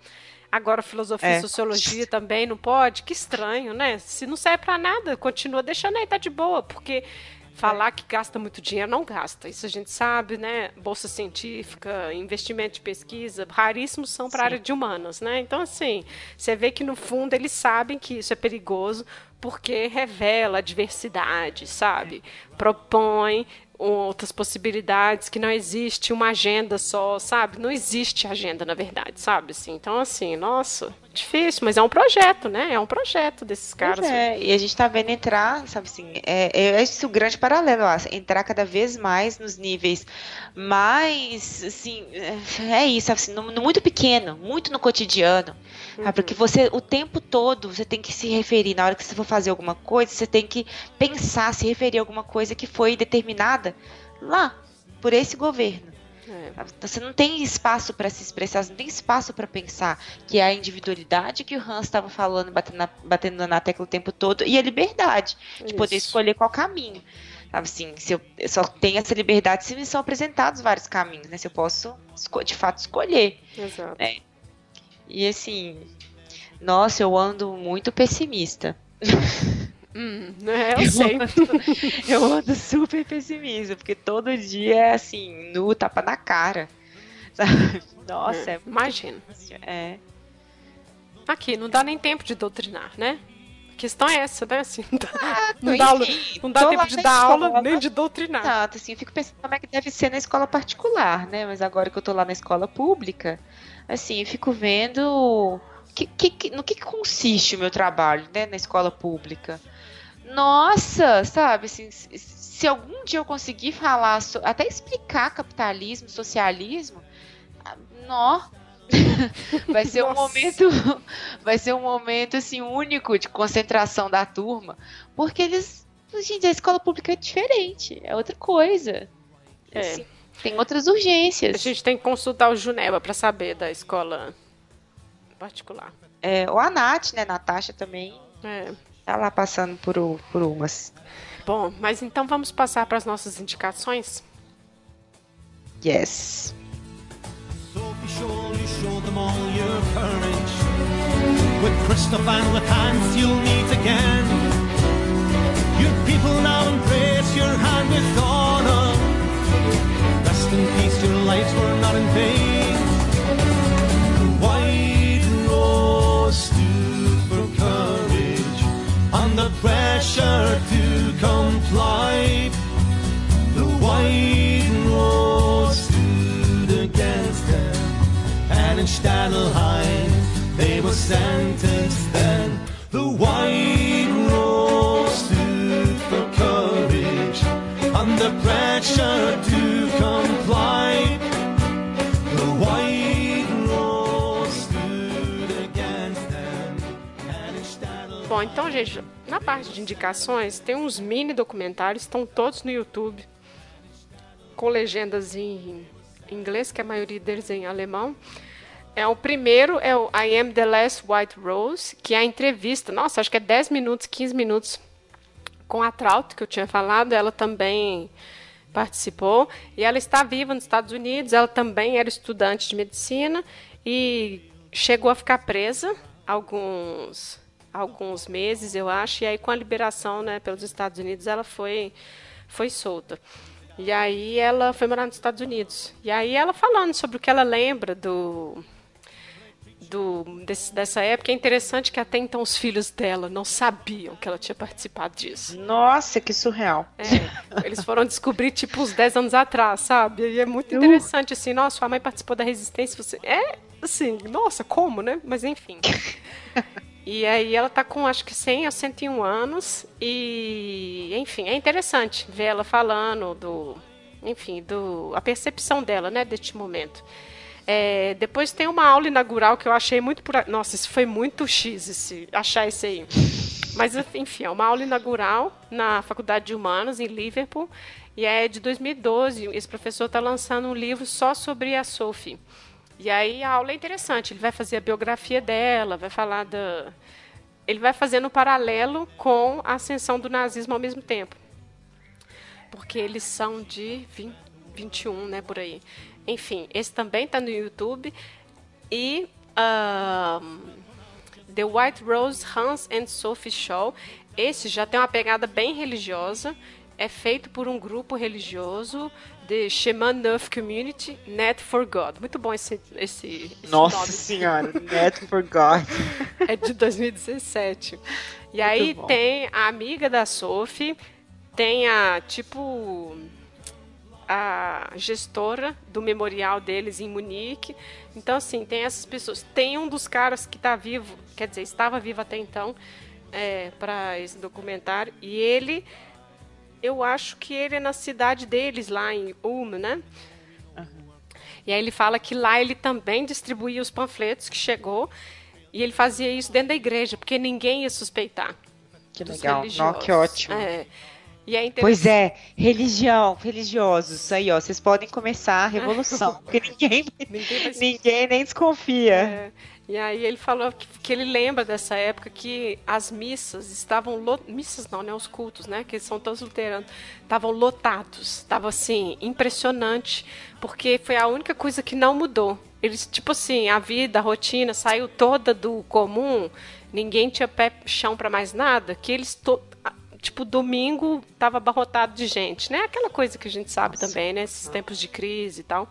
Agora, filosofia é. e sociologia também não pode? Que estranho, né? Se não serve para nada, continua deixando aí, tá de boa, porque falar que gasta muito dinheiro não gasta. Isso a gente sabe, né? Bolsa científica, investimento de pesquisa, raríssimos são para a área de humanas, né? Então, assim, você vê que no fundo eles sabem que isso é perigoso porque revela diversidade, sabe? Propõe outras possibilidades, que não existe uma agenda só, sabe? Não existe agenda, na verdade, sabe? Assim, então, assim, nossa, difícil, mas é um projeto, né? É um projeto desses caras. é, e a gente tá vendo entrar, sabe assim, é, é esse o grande paralelo, ó, entrar cada vez mais nos níveis mais, assim, é isso, sabe assim, no, no muito pequeno, muito no cotidiano, uhum. porque você, o tempo todo, você tem que se referir, na hora que você for fazer alguma coisa, você tem que pensar, se referir a alguma coisa que foi determinada lá, por esse governo. É. Então, você não tem espaço para se expressar, você não tem espaço para pensar que é a individualidade que o Hans estava falando, batendo na, batendo na tecla o tempo todo, e a liberdade de Isso. poder escolher qual caminho. Sabe assim, se eu, eu só tenho essa liberdade se me são apresentados vários caminhos, né? Se eu posso, de fato, escolher. Exato. Né? E assim, nossa, eu ando muito pessimista. Hum, é, eu, sei. Ando, eu ando super pessimista, porque todo dia é assim, no tapa na cara. Sabe? Nossa, é, é Imagina. É. Aqui, não dá nem tempo de doutrinar, né? A questão é essa, né? Assim, não dá, Ah, não dá, enfim, não dá tempo de dar aula escola. nem de doutrinar. Exato, assim, eu fico pensando como é que deve ser na escola particular, né? Mas agora que eu tô lá na escola pública, assim, eu fico vendo que, que- no que, consiste o meu trabalho, né, na escola pública. Nossa, sabe, assim, se, algum dia eu conseguir falar, até explicar capitalismo, socialismo, nó, vai ser um momento, vai ser um momento assim único de concentração da turma, porque eles Gente, a escola pública é diferente, é outra coisa. É. Assim, tem outras A urgências. gente tem que consultar o Juneba para saber da escola particular. É, o a Nath, né, Natasha também É. tá lá passando por, por umas. Bom, mas então vamos passar para as nossas indicações? Yes. So be sure you show them all your courage. With Christoph and Hans, you'll meet again. You people now embrace your hand with honor. Rest in peace, your lives were not in vain. The white rose stood for courage under pressure to comply. The white rose stood against them, and in Stadelheim they were sentenced then. The white Bom, então, gente, na parte de indicações, tem uns mini documentários, estão todos no YouTube, com legendas em inglês, que a maioria deles é em alemão. É, o primeiro é o I Am the Last White Rose, que é a entrevista. Nossa, acho que é 10 minutos, 15 minutos com a Traut, que eu tinha falado. Ela também participou. E ela está viva nos Estados Unidos. Ela também era estudante de medicina e chegou a ficar presa alguns alguns meses, eu acho. E aí, com a liberação né, pelos Estados Unidos, ela foi, foi solta. E aí ela foi morar nos Estados Unidos. E aí ela falando sobre o que ela lembra do, do desse- dessa época. É interessante que até então os filhos dela não sabiam que ela tinha participado disso. Nossa, que surreal. É, eles foram descobrir, tipo, uns 10 anos atrás, sabe? E é muito interessante, assim, nossa, sua mãe participou da resistência, você... É, assim, nossa, como, né? Mas enfim. E aí ela tá com, acho que 100 ou 101 anos e, enfim, é interessante ver ela falando do, enfim, do, a percepção dela, né, deste momento. É, depois tem uma aula inaugural que eu achei muito. Nossa, isso foi muito X, esse, achar esse aí. Mas, enfim, é uma aula inaugural na Faculdade de Humanos, em Liverpool, e é de 2012. Esse professor está lançando um livro só sobre a Sophie. E aí a aula é interessante, ele vai fazer a biografia dela, vai falar da. Ele vai fazendo um paralelo com a ascensão do nazismo ao mesmo tempo. Porque eles são de 20, 21, né, por aí. Enfim, esse também está no YouTube. E ahn, The White Rose Hans and Sophie Show. Esse já tem uma pegada bem religiosa. É feito por um grupo religioso de Shema Neuf Community Net for God. Muito bom esse, esse, esse Nossa nome. senhora, Net for God. É de 2017. E aí bom. tem a amiga da Sophie, tem a, tipo, a gestora do memorial deles em Munique. Então, assim, tem essas pessoas. Tem um dos caras que está vivo, quer dizer, estava vivo até então, para esse documentário. E ele, eu acho que ele é na cidade deles, lá em Ulm, né? E aí ele fala que lá ele também distribuía os panfletos que chegou e ele fazia isso dentro da igreja, porque ninguém ia suspeitar. Que legal. Não, que ótimo. É. É. Pois é, religião, religiosos. Aí, ó, vocês podem começar a revolução. Porque ninguém, Ninguém ninguém nem desconfia. É. E aí ele falou que, que ele lembra dessa época que as missas estavam missas não, né, os cultos, né, que são todos luteranos, estavam lotados, estava assim impressionante, porque foi a única coisa que não mudou. Eles tipo assim, a vida, a rotina saiu toda do comum, ninguém tinha pé chão para mais nada, que eles to- tipo domingo estava abarrotado de gente, né? Aquela coisa que a gente sabe também, né, esses tempos de crise e tal.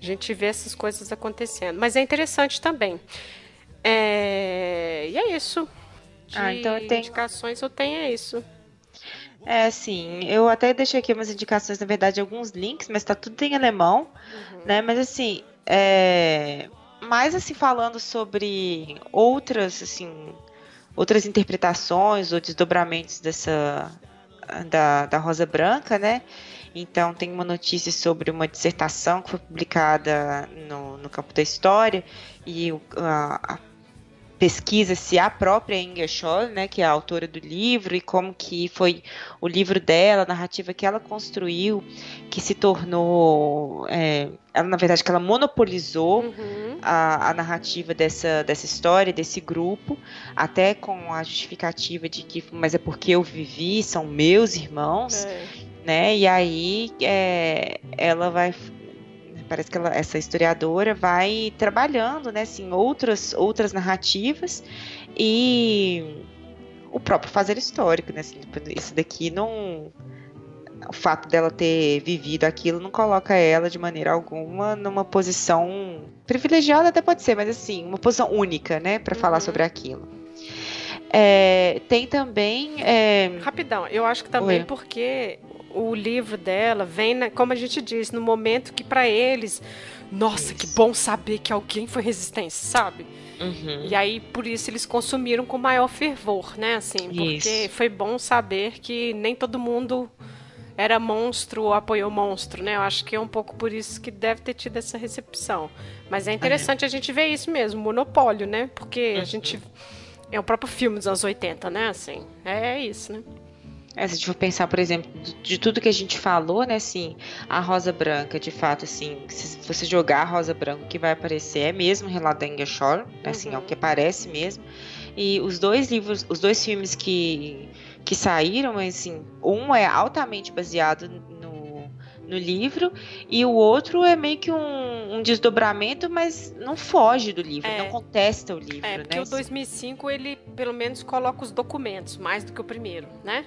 A gente vê essas coisas acontecendo. Mas é interessante também. É... E é isso. De Ah, então eu tenho- indicações eu tenho é isso. É, assim, eu até deixei aqui umas indicações, na verdade, alguns links, mas tá tudo em alemão, né? Mas assim, é... mais assim falando sobre outras, assim, outras interpretações ou desdobramentos dessa da, da Rosa Branca, né? Então tem uma notícia sobre uma dissertação que foi publicada no, no campo da história e a, a pesquisa se a própria Inga Scholl, né, que é a autora do livro, e como que foi o livro dela, a narrativa que ela construiu, que se tornou, é, ela na verdade que ela monopolizou Uhum. a, a narrativa dessa, dessa história, desse grupo, até com a justificativa de que, mas é porque eu vivi, são meus irmãos, É. né? E aí é, ela vai parece que ela- essa historiadora vai trabalhando, né, assim, outras outras narrativas e o próprio fazer histórico, né? Assim, isso daqui não o fato dela ter vivido aquilo não coloca ela de maneira alguma numa posição privilegiada até pode ser, mas assim, uma posição única, né, para falar Uhum. sobre aquilo. É, tem também é, Rapidão, eu acho que também Oi. porque o livro dela vem, na- como a gente disse, no momento que pra eles, nossa, que bom saber que alguém foi resistência, sabe? uhum. E aí por isso eles consumiram com maior fervor, né? Assim, porque Isso. foi bom saber que nem todo mundo era monstro ou apoiou monstro, né? Eu acho que é um pouco por isso que deve ter tido essa recepção. Mas é interessante a gente ver isso mesmo, monopólio, né? Porque a Uhum. gente é o próprio filme dos anos 80, né? Assim, é isso, né? É, se a gente for pensar, por exemplo, de, tudo que a gente falou, né, assim, a Rosa Branca, de fato, assim, se você jogar a Rosa Branca, o que vai aparecer é mesmo da Ingersoll, né, assim, é o Uhum. que aparece mesmo. E os dois livros, os dois filmes que, que saíram, assim, um é altamente baseado no, no livro e o outro é meio que um, um desdobramento, mas não foge do livro, É. não contesta o livro, É, né? porque o assim. 2005 ele pelo menos coloca os documentos mais do que o primeiro, né?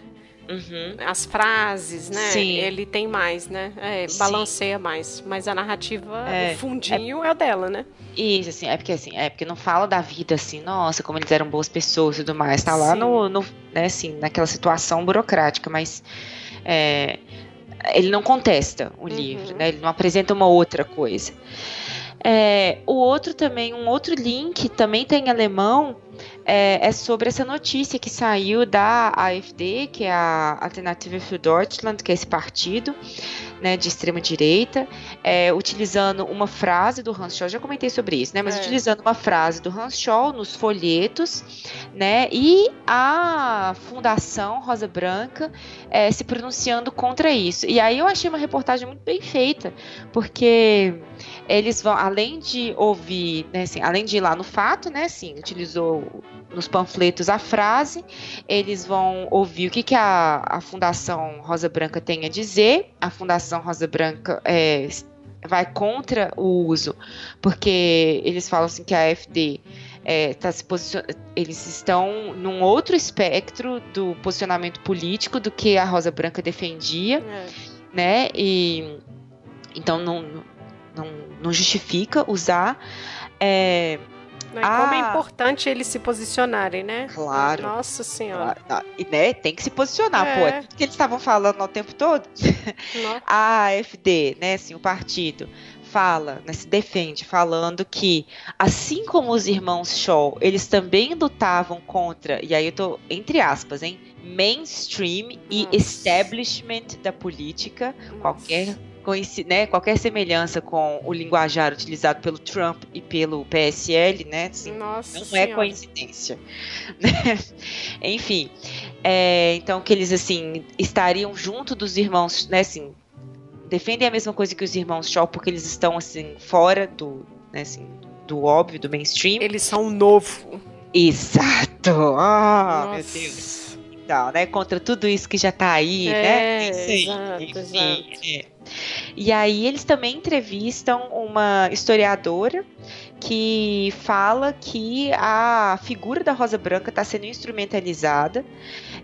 Uhum. As frases, né? Sim. Ele tem mais, né? É, Sim. balanceia mais. Mas a narrativa, É, o fundinho é, o dela, né? Isso, assim, é porque assim, é porque não fala da vida assim, nossa, como eles eram boas pessoas e tudo mais. Tá lá Sim. no, no, né, assim, naquela situação burocrática, mas é, ele não contesta o Uhum. livro, né? Ele não apresenta uma outra coisa. É, o outro também, um outro link, também tem em alemão, é, é sobre essa notícia que saiu da AfD, que é a Alternative für Deutschland, que é esse partido né, de extrema direita, é, utilizando uma frase do Hans Scholl, já comentei sobre isso, né, mas É. utilizando uma frase do Hans Scholl nos folhetos, né, e a Fundação Rosa Branca é, se pronunciando contra isso. E aí eu achei uma reportagem muito bem feita, porque eles vão, além de ouvir, né, assim, além de ir lá no fato, né, assim, utilizou nos panfletos a frase, eles vão ouvir o que, que a, a Fundação Rosa Branca tem a dizer. A Fundação Rosa Branca é, vai contra o uso, porque eles falam assim que a AfD é, tá se posicion... eles estão num outro espectro do posicionamento político do que a Rosa Branca defendia É. né? E então não, não, não justifica usar. É, Né, e Como é Ah. importante eles se posicionarem, né? Claro. Nossa senhora. ah, e, né, tem que se posicionar, É. pô. É tudo que eles estavam falando o tempo todo. A AfD, né, assim, o partido, fala, né, se defende, falando que, assim como os irmãos Shaw, eles também lutavam contra, e aí eu tô entre aspas, hein, mainstream e Nossa. establishment da política, qualquer coinci- né, qualquer semelhança com o linguajar utilizado pelo Trump e pelo PSL, né, assim, Nossa não é senhora. coincidência. né? Enfim, é, então que eles assim estariam junto dos irmãos, né, assim, defendem a mesma coisa que os irmãos Shaw porque eles estão assim fora do, né, assim, do óbvio, do mainstream. Eles são novo. Exato. Ah, meu Nossa. Deus. Então, né, contra tudo isso que já tá aí, É, né? Aí, exato, enfim, exato. é. E aí eles também entrevistam uma historiadora que fala que a figura da Rosa Branca está sendo instrumentalizada,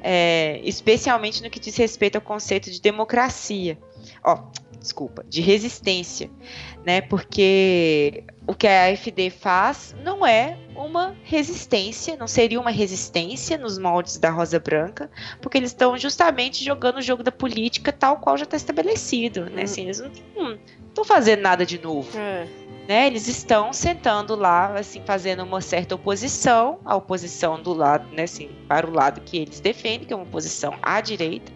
é, especialmente no que diz respeito ao conceito de democracia. Ó, desculpa, de resistência, né? Porque o que a AfD faz não é uma resistência, não seria uma resistência nos moldes da Rosa Branca, porque eles estão justamente jogando o jogo da política tal qual já está estabelecido, né? Hum. Assim, eles não estão fazendo nada de novo. É. Né, eles estão sentando lá, assim, fazendo uma certa oposição, a oposição do lado, né, assim, para o lado que eles defendem, que é uma oposição à direita,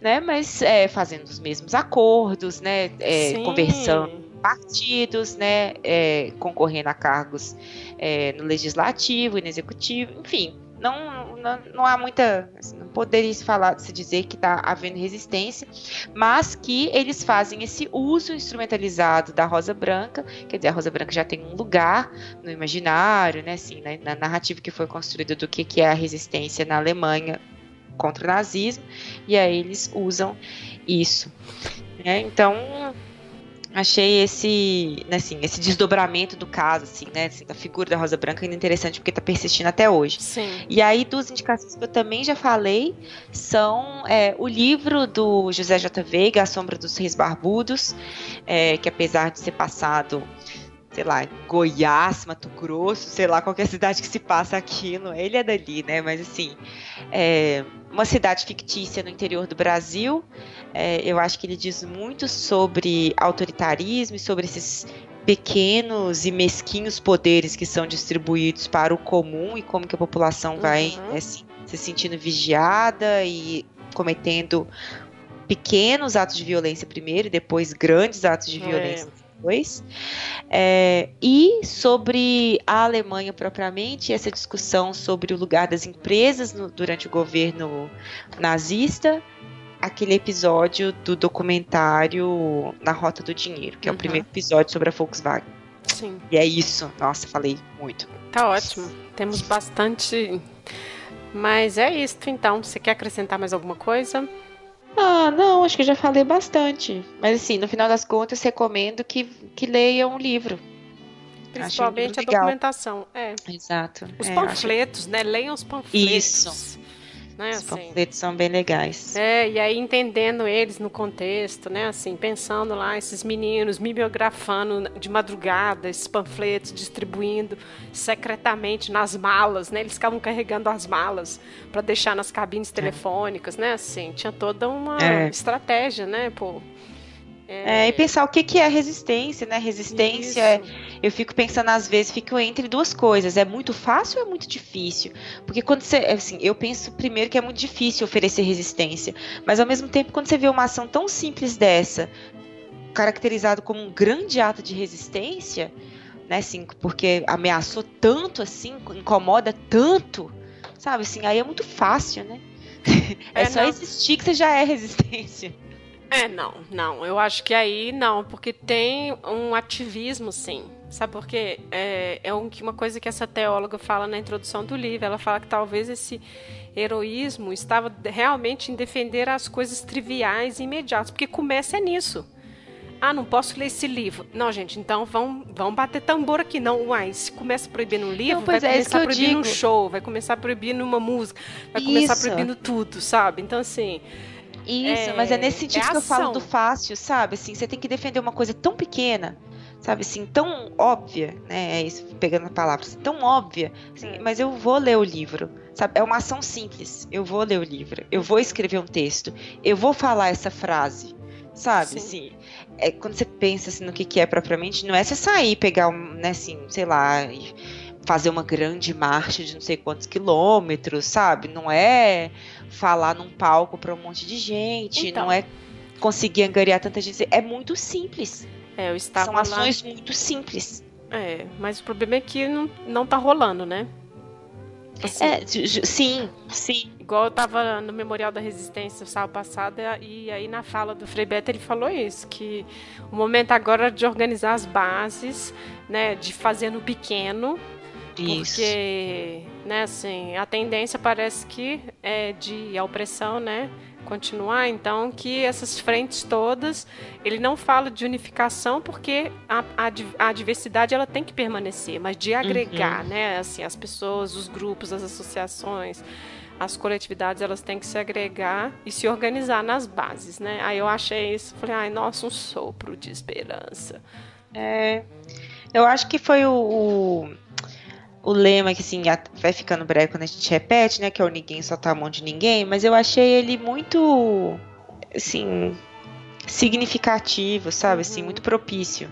né, mas é, fazendo os mesmos acordos, né, é, conversando partidos, né, é, concorrendo a cargos é, no legislativo e no executivo, enfim, não, não, não há muita. Assim, não poderia se falar, se dizer que está havendo resistência, mas que eles fazem esse uso instrumentalizado da Rosa Branca, quer dizer, a Rosa Branca já tem um lugar no imaginário, né, assim, na, na narrativa que foi construída do que, que é a resistência na Alemanha contra o nazismo, e aí eles usam isso. Né? Então, achei esse, né, assim, esse desdobramento do caso, assim, né, assim, da figura da Rosa Branca ainda interessante porque está persistindo até hoje. Sim. E aí, duas indicações que eu também já falei são é, o livro do José J. Veiga, A Sombra dos Reis Barbudos, é, que apesar de ser passado sei lá, Goiás, Mato Grosso, sei lá, qualquer cidade que se passa aquilo, ele é dali, né? Mas assim, é uma cidade fictícia no interior do Brasil. É, eu acho que ele diz muito sobre autoritarismo e sobre esses pequenos e mesquinhos poderes que são distribuídos para o comum e como que a população vai uhum. né, se, se sentindo vigiada e cometendo pequenos atos de violência primeiro e depois grandes atos de é. violência é depois. É, e sobre a Alemanha propriamente, essa discussão sobre o lugar das empresas no, durante o governo nazista, aquele episódio do documentário Na Rota do Dinheiro, que é uhum. o primeiro episódio sobre a Volkswagen. Sim. E é isso. Nossa, falei muito. Tá ótimo. Temos bastante. Mas é isso, então. Você quer acrescentar mais alguma coisa? Ah, não, acho que já falei bastante. Mas assim, no final das contas, recomendo que, que leiam o livro. Principalmente um a documentação. É. Exato. Os é, panfletos, acho... né? Leiam os panfletos. Isso. Né, Os assim. panfletos são bem legais. É, e aí entendendo eles no contexto, né? Assim, pensando lá, esses meninos mimeografando de madrugada, esses panfletos, distribuindo secretamente nas malas, né? Eles ficavam carregando as malas para deixar nas cabines é. telefônicas, né? Assim, tinha toda uma é. estratégia, né? Pô, é... e pensar o que, que é resistência, né? Resistência, é, eu fico pensando às vezes, fico entre duas coisas. É muito fácil ou é muito difícil? Porque quando você, assim, eu penso primeiro que é muito difícil oferecer resistência, mas ao mesmo tempo, quando você vê uma ação tão simples dessa, caracterizado como um grande ato de resistência, né? Assim, porque ameaçou tanto, assim, incomoda tanto, sabe? Assim, aí é muito fácil, né? É, é só não. existir que você já é resistência. É, não, não. Eu acho que aí não, porque tem um ativismo, sim. Sabe por quê? É, é uma coisa que essa teóloga fala na introdução do livro. Ela fala que talvez esse heroísmo estava realmente em defender as coisas triviais e imediatas, porque começa nisso. Ah, não posso ler esse livro. Não, gente, então vão, vão bater tambor aqui. Não, uai, se começa proibindo um livro, não, vai é, começar proibindo um show, vai começar proibindo uma música, vai isso. começar proibindo tudo, sabe? Então, assim, isso, é, mas é nesse sentido é que eu falo do fácil, sabe? Assim, você tem que defender uma coisa tão pequena, sabe? Assim, tão óbvia, né? É isso, pegando a palavra, assim, tão óbvia. Assim, mas eu vou ler o livro, sabe? É uma ação simples. Eu vou ler o livro, eu vou escrever um texto, eu vou falar essa frase, sabe? Sim. Assim, é, quando você pensa assim, no que, que é propriamente, não é você sair, pegar um, né, assim, sei lá. E, fazer uma grande marcha de não sei quantos quilômetros, sabe? Não é falar num palco para um monte de gente, então. não é conseguir angariar tanta gente. É muito simples. É, eu estava São ações lá... muito simples. É, mas o problema é que não, não tá rolando, né? Assim, é, sim, sim. Igual eu tava no Memorial da Resistência sábado passado, e aí na fala do Frei Beto ele falou isso, que o momento agora é de organizar as bases, né, de fazer no pequeno, isso. Porque, né, assim, a tendência parece que é de a opressão, né, continuar, então que essas frentes todas, ele não fala de unificação porque a, a, a diversidade ela tem que permanecer, mas de agregar, uhum. né, assim, as pessoas, os grupos, as associações, as coletividades, elas têm que se agregar e se organizar nas bases, né? Aí eu achei isso, falei, ai, nossa, um sopro de esperança. É, Eu acho que foi o, o, o lema que assim vai ficando breve quando a gente repete, né? Que é o ninguém só tá a mão de ninguém, mas eu achei ele muito assim significativo, sabe? Assim, Uhum. muito propício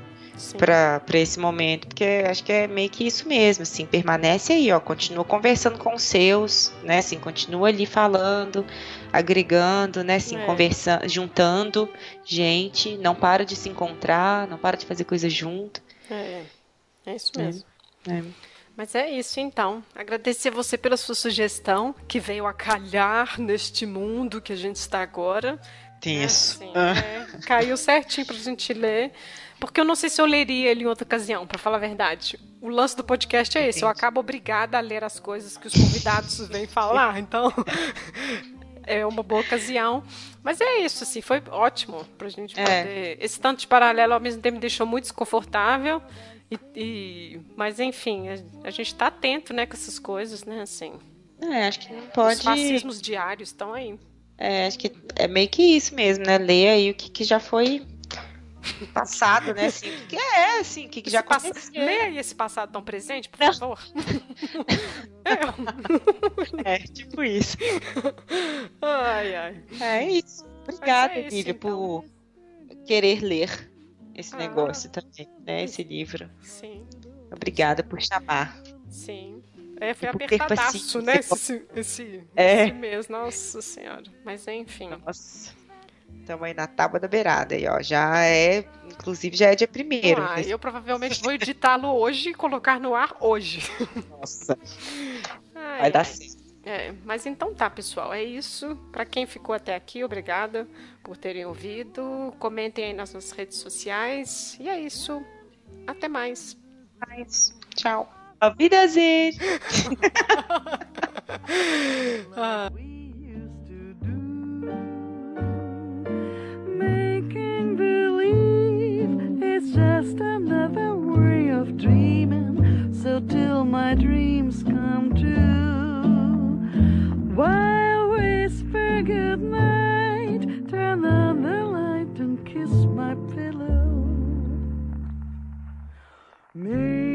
para esse momento, porque acho que é meio que isso mesmo, assim, permanece aí, ó, continua conversando com os seus, né, assim, continua ali falando, agregando, né, assim, É. conversando, juntando gente, não para de se encontrar, não para de fazer coisas junto. É, é isso É. mesmo. É. Mas é isso então. Agradecer a você pela sua sugestão, que veio a calhar neste mundo que a gente está agora. Tenso. Assim, Ah. é, caiu certinho pra gente ler. Porque eu não sei se eu leria ele em outra ocasião, pra falar a verdade. O lance do podcast é esse, eu acabo obrigada a ler as coisas que os convidados vêm falar, então é uma boa ocasião. Mas é isso, assim, foi ótimo pra gente É. poder. Esse tanto de paralelo ao mesmo tempo me deixou muito desconfortável. E, e- mas enfim, a, a gente tá atento, né, com essas coisas, né, assim. É, acho que não Os pode. fascismos diários estão aí. É, acho que é meio que isso mesmo, né? Ler aí o que, que já foi passado, né? Assim, o que é, assim, o que, que já passa- aconteceu. Leia aí esse passado tão presente, por favor. É, tipo isso. ai, ai. É isso. Obrigada, Mas é isso, Lívia, então. por querer ler esse Ah. negócio também, né? Esse livro. Sim, Obrigada por chamar. sim. É, foi por ter apertadaço, paciência. né? Esse, esse, É. esse mês, nossa senhora. Mas enfim. Nossa. Estamos aí na tábua da beirada aí, ó. Já é, inclusive já é dia primeiro. Ah, eu provavelmente vou editá-lo hoje e colocar no ar hoje. Nossa, Ai, vai dar certo. É, mas então tá, pessoal, é isso. Pra quem ficou até aqui, obrigada por terem ouvido. Comentem aí nas nossas redes sociais. E é isso. Até mais. Mas, Tchau. Auf Wiedersehen. we used to do. Making believe it's just another way of dreaming. So till my dreams come While whisper good night, turn on the light and kiss my pillow. Maybe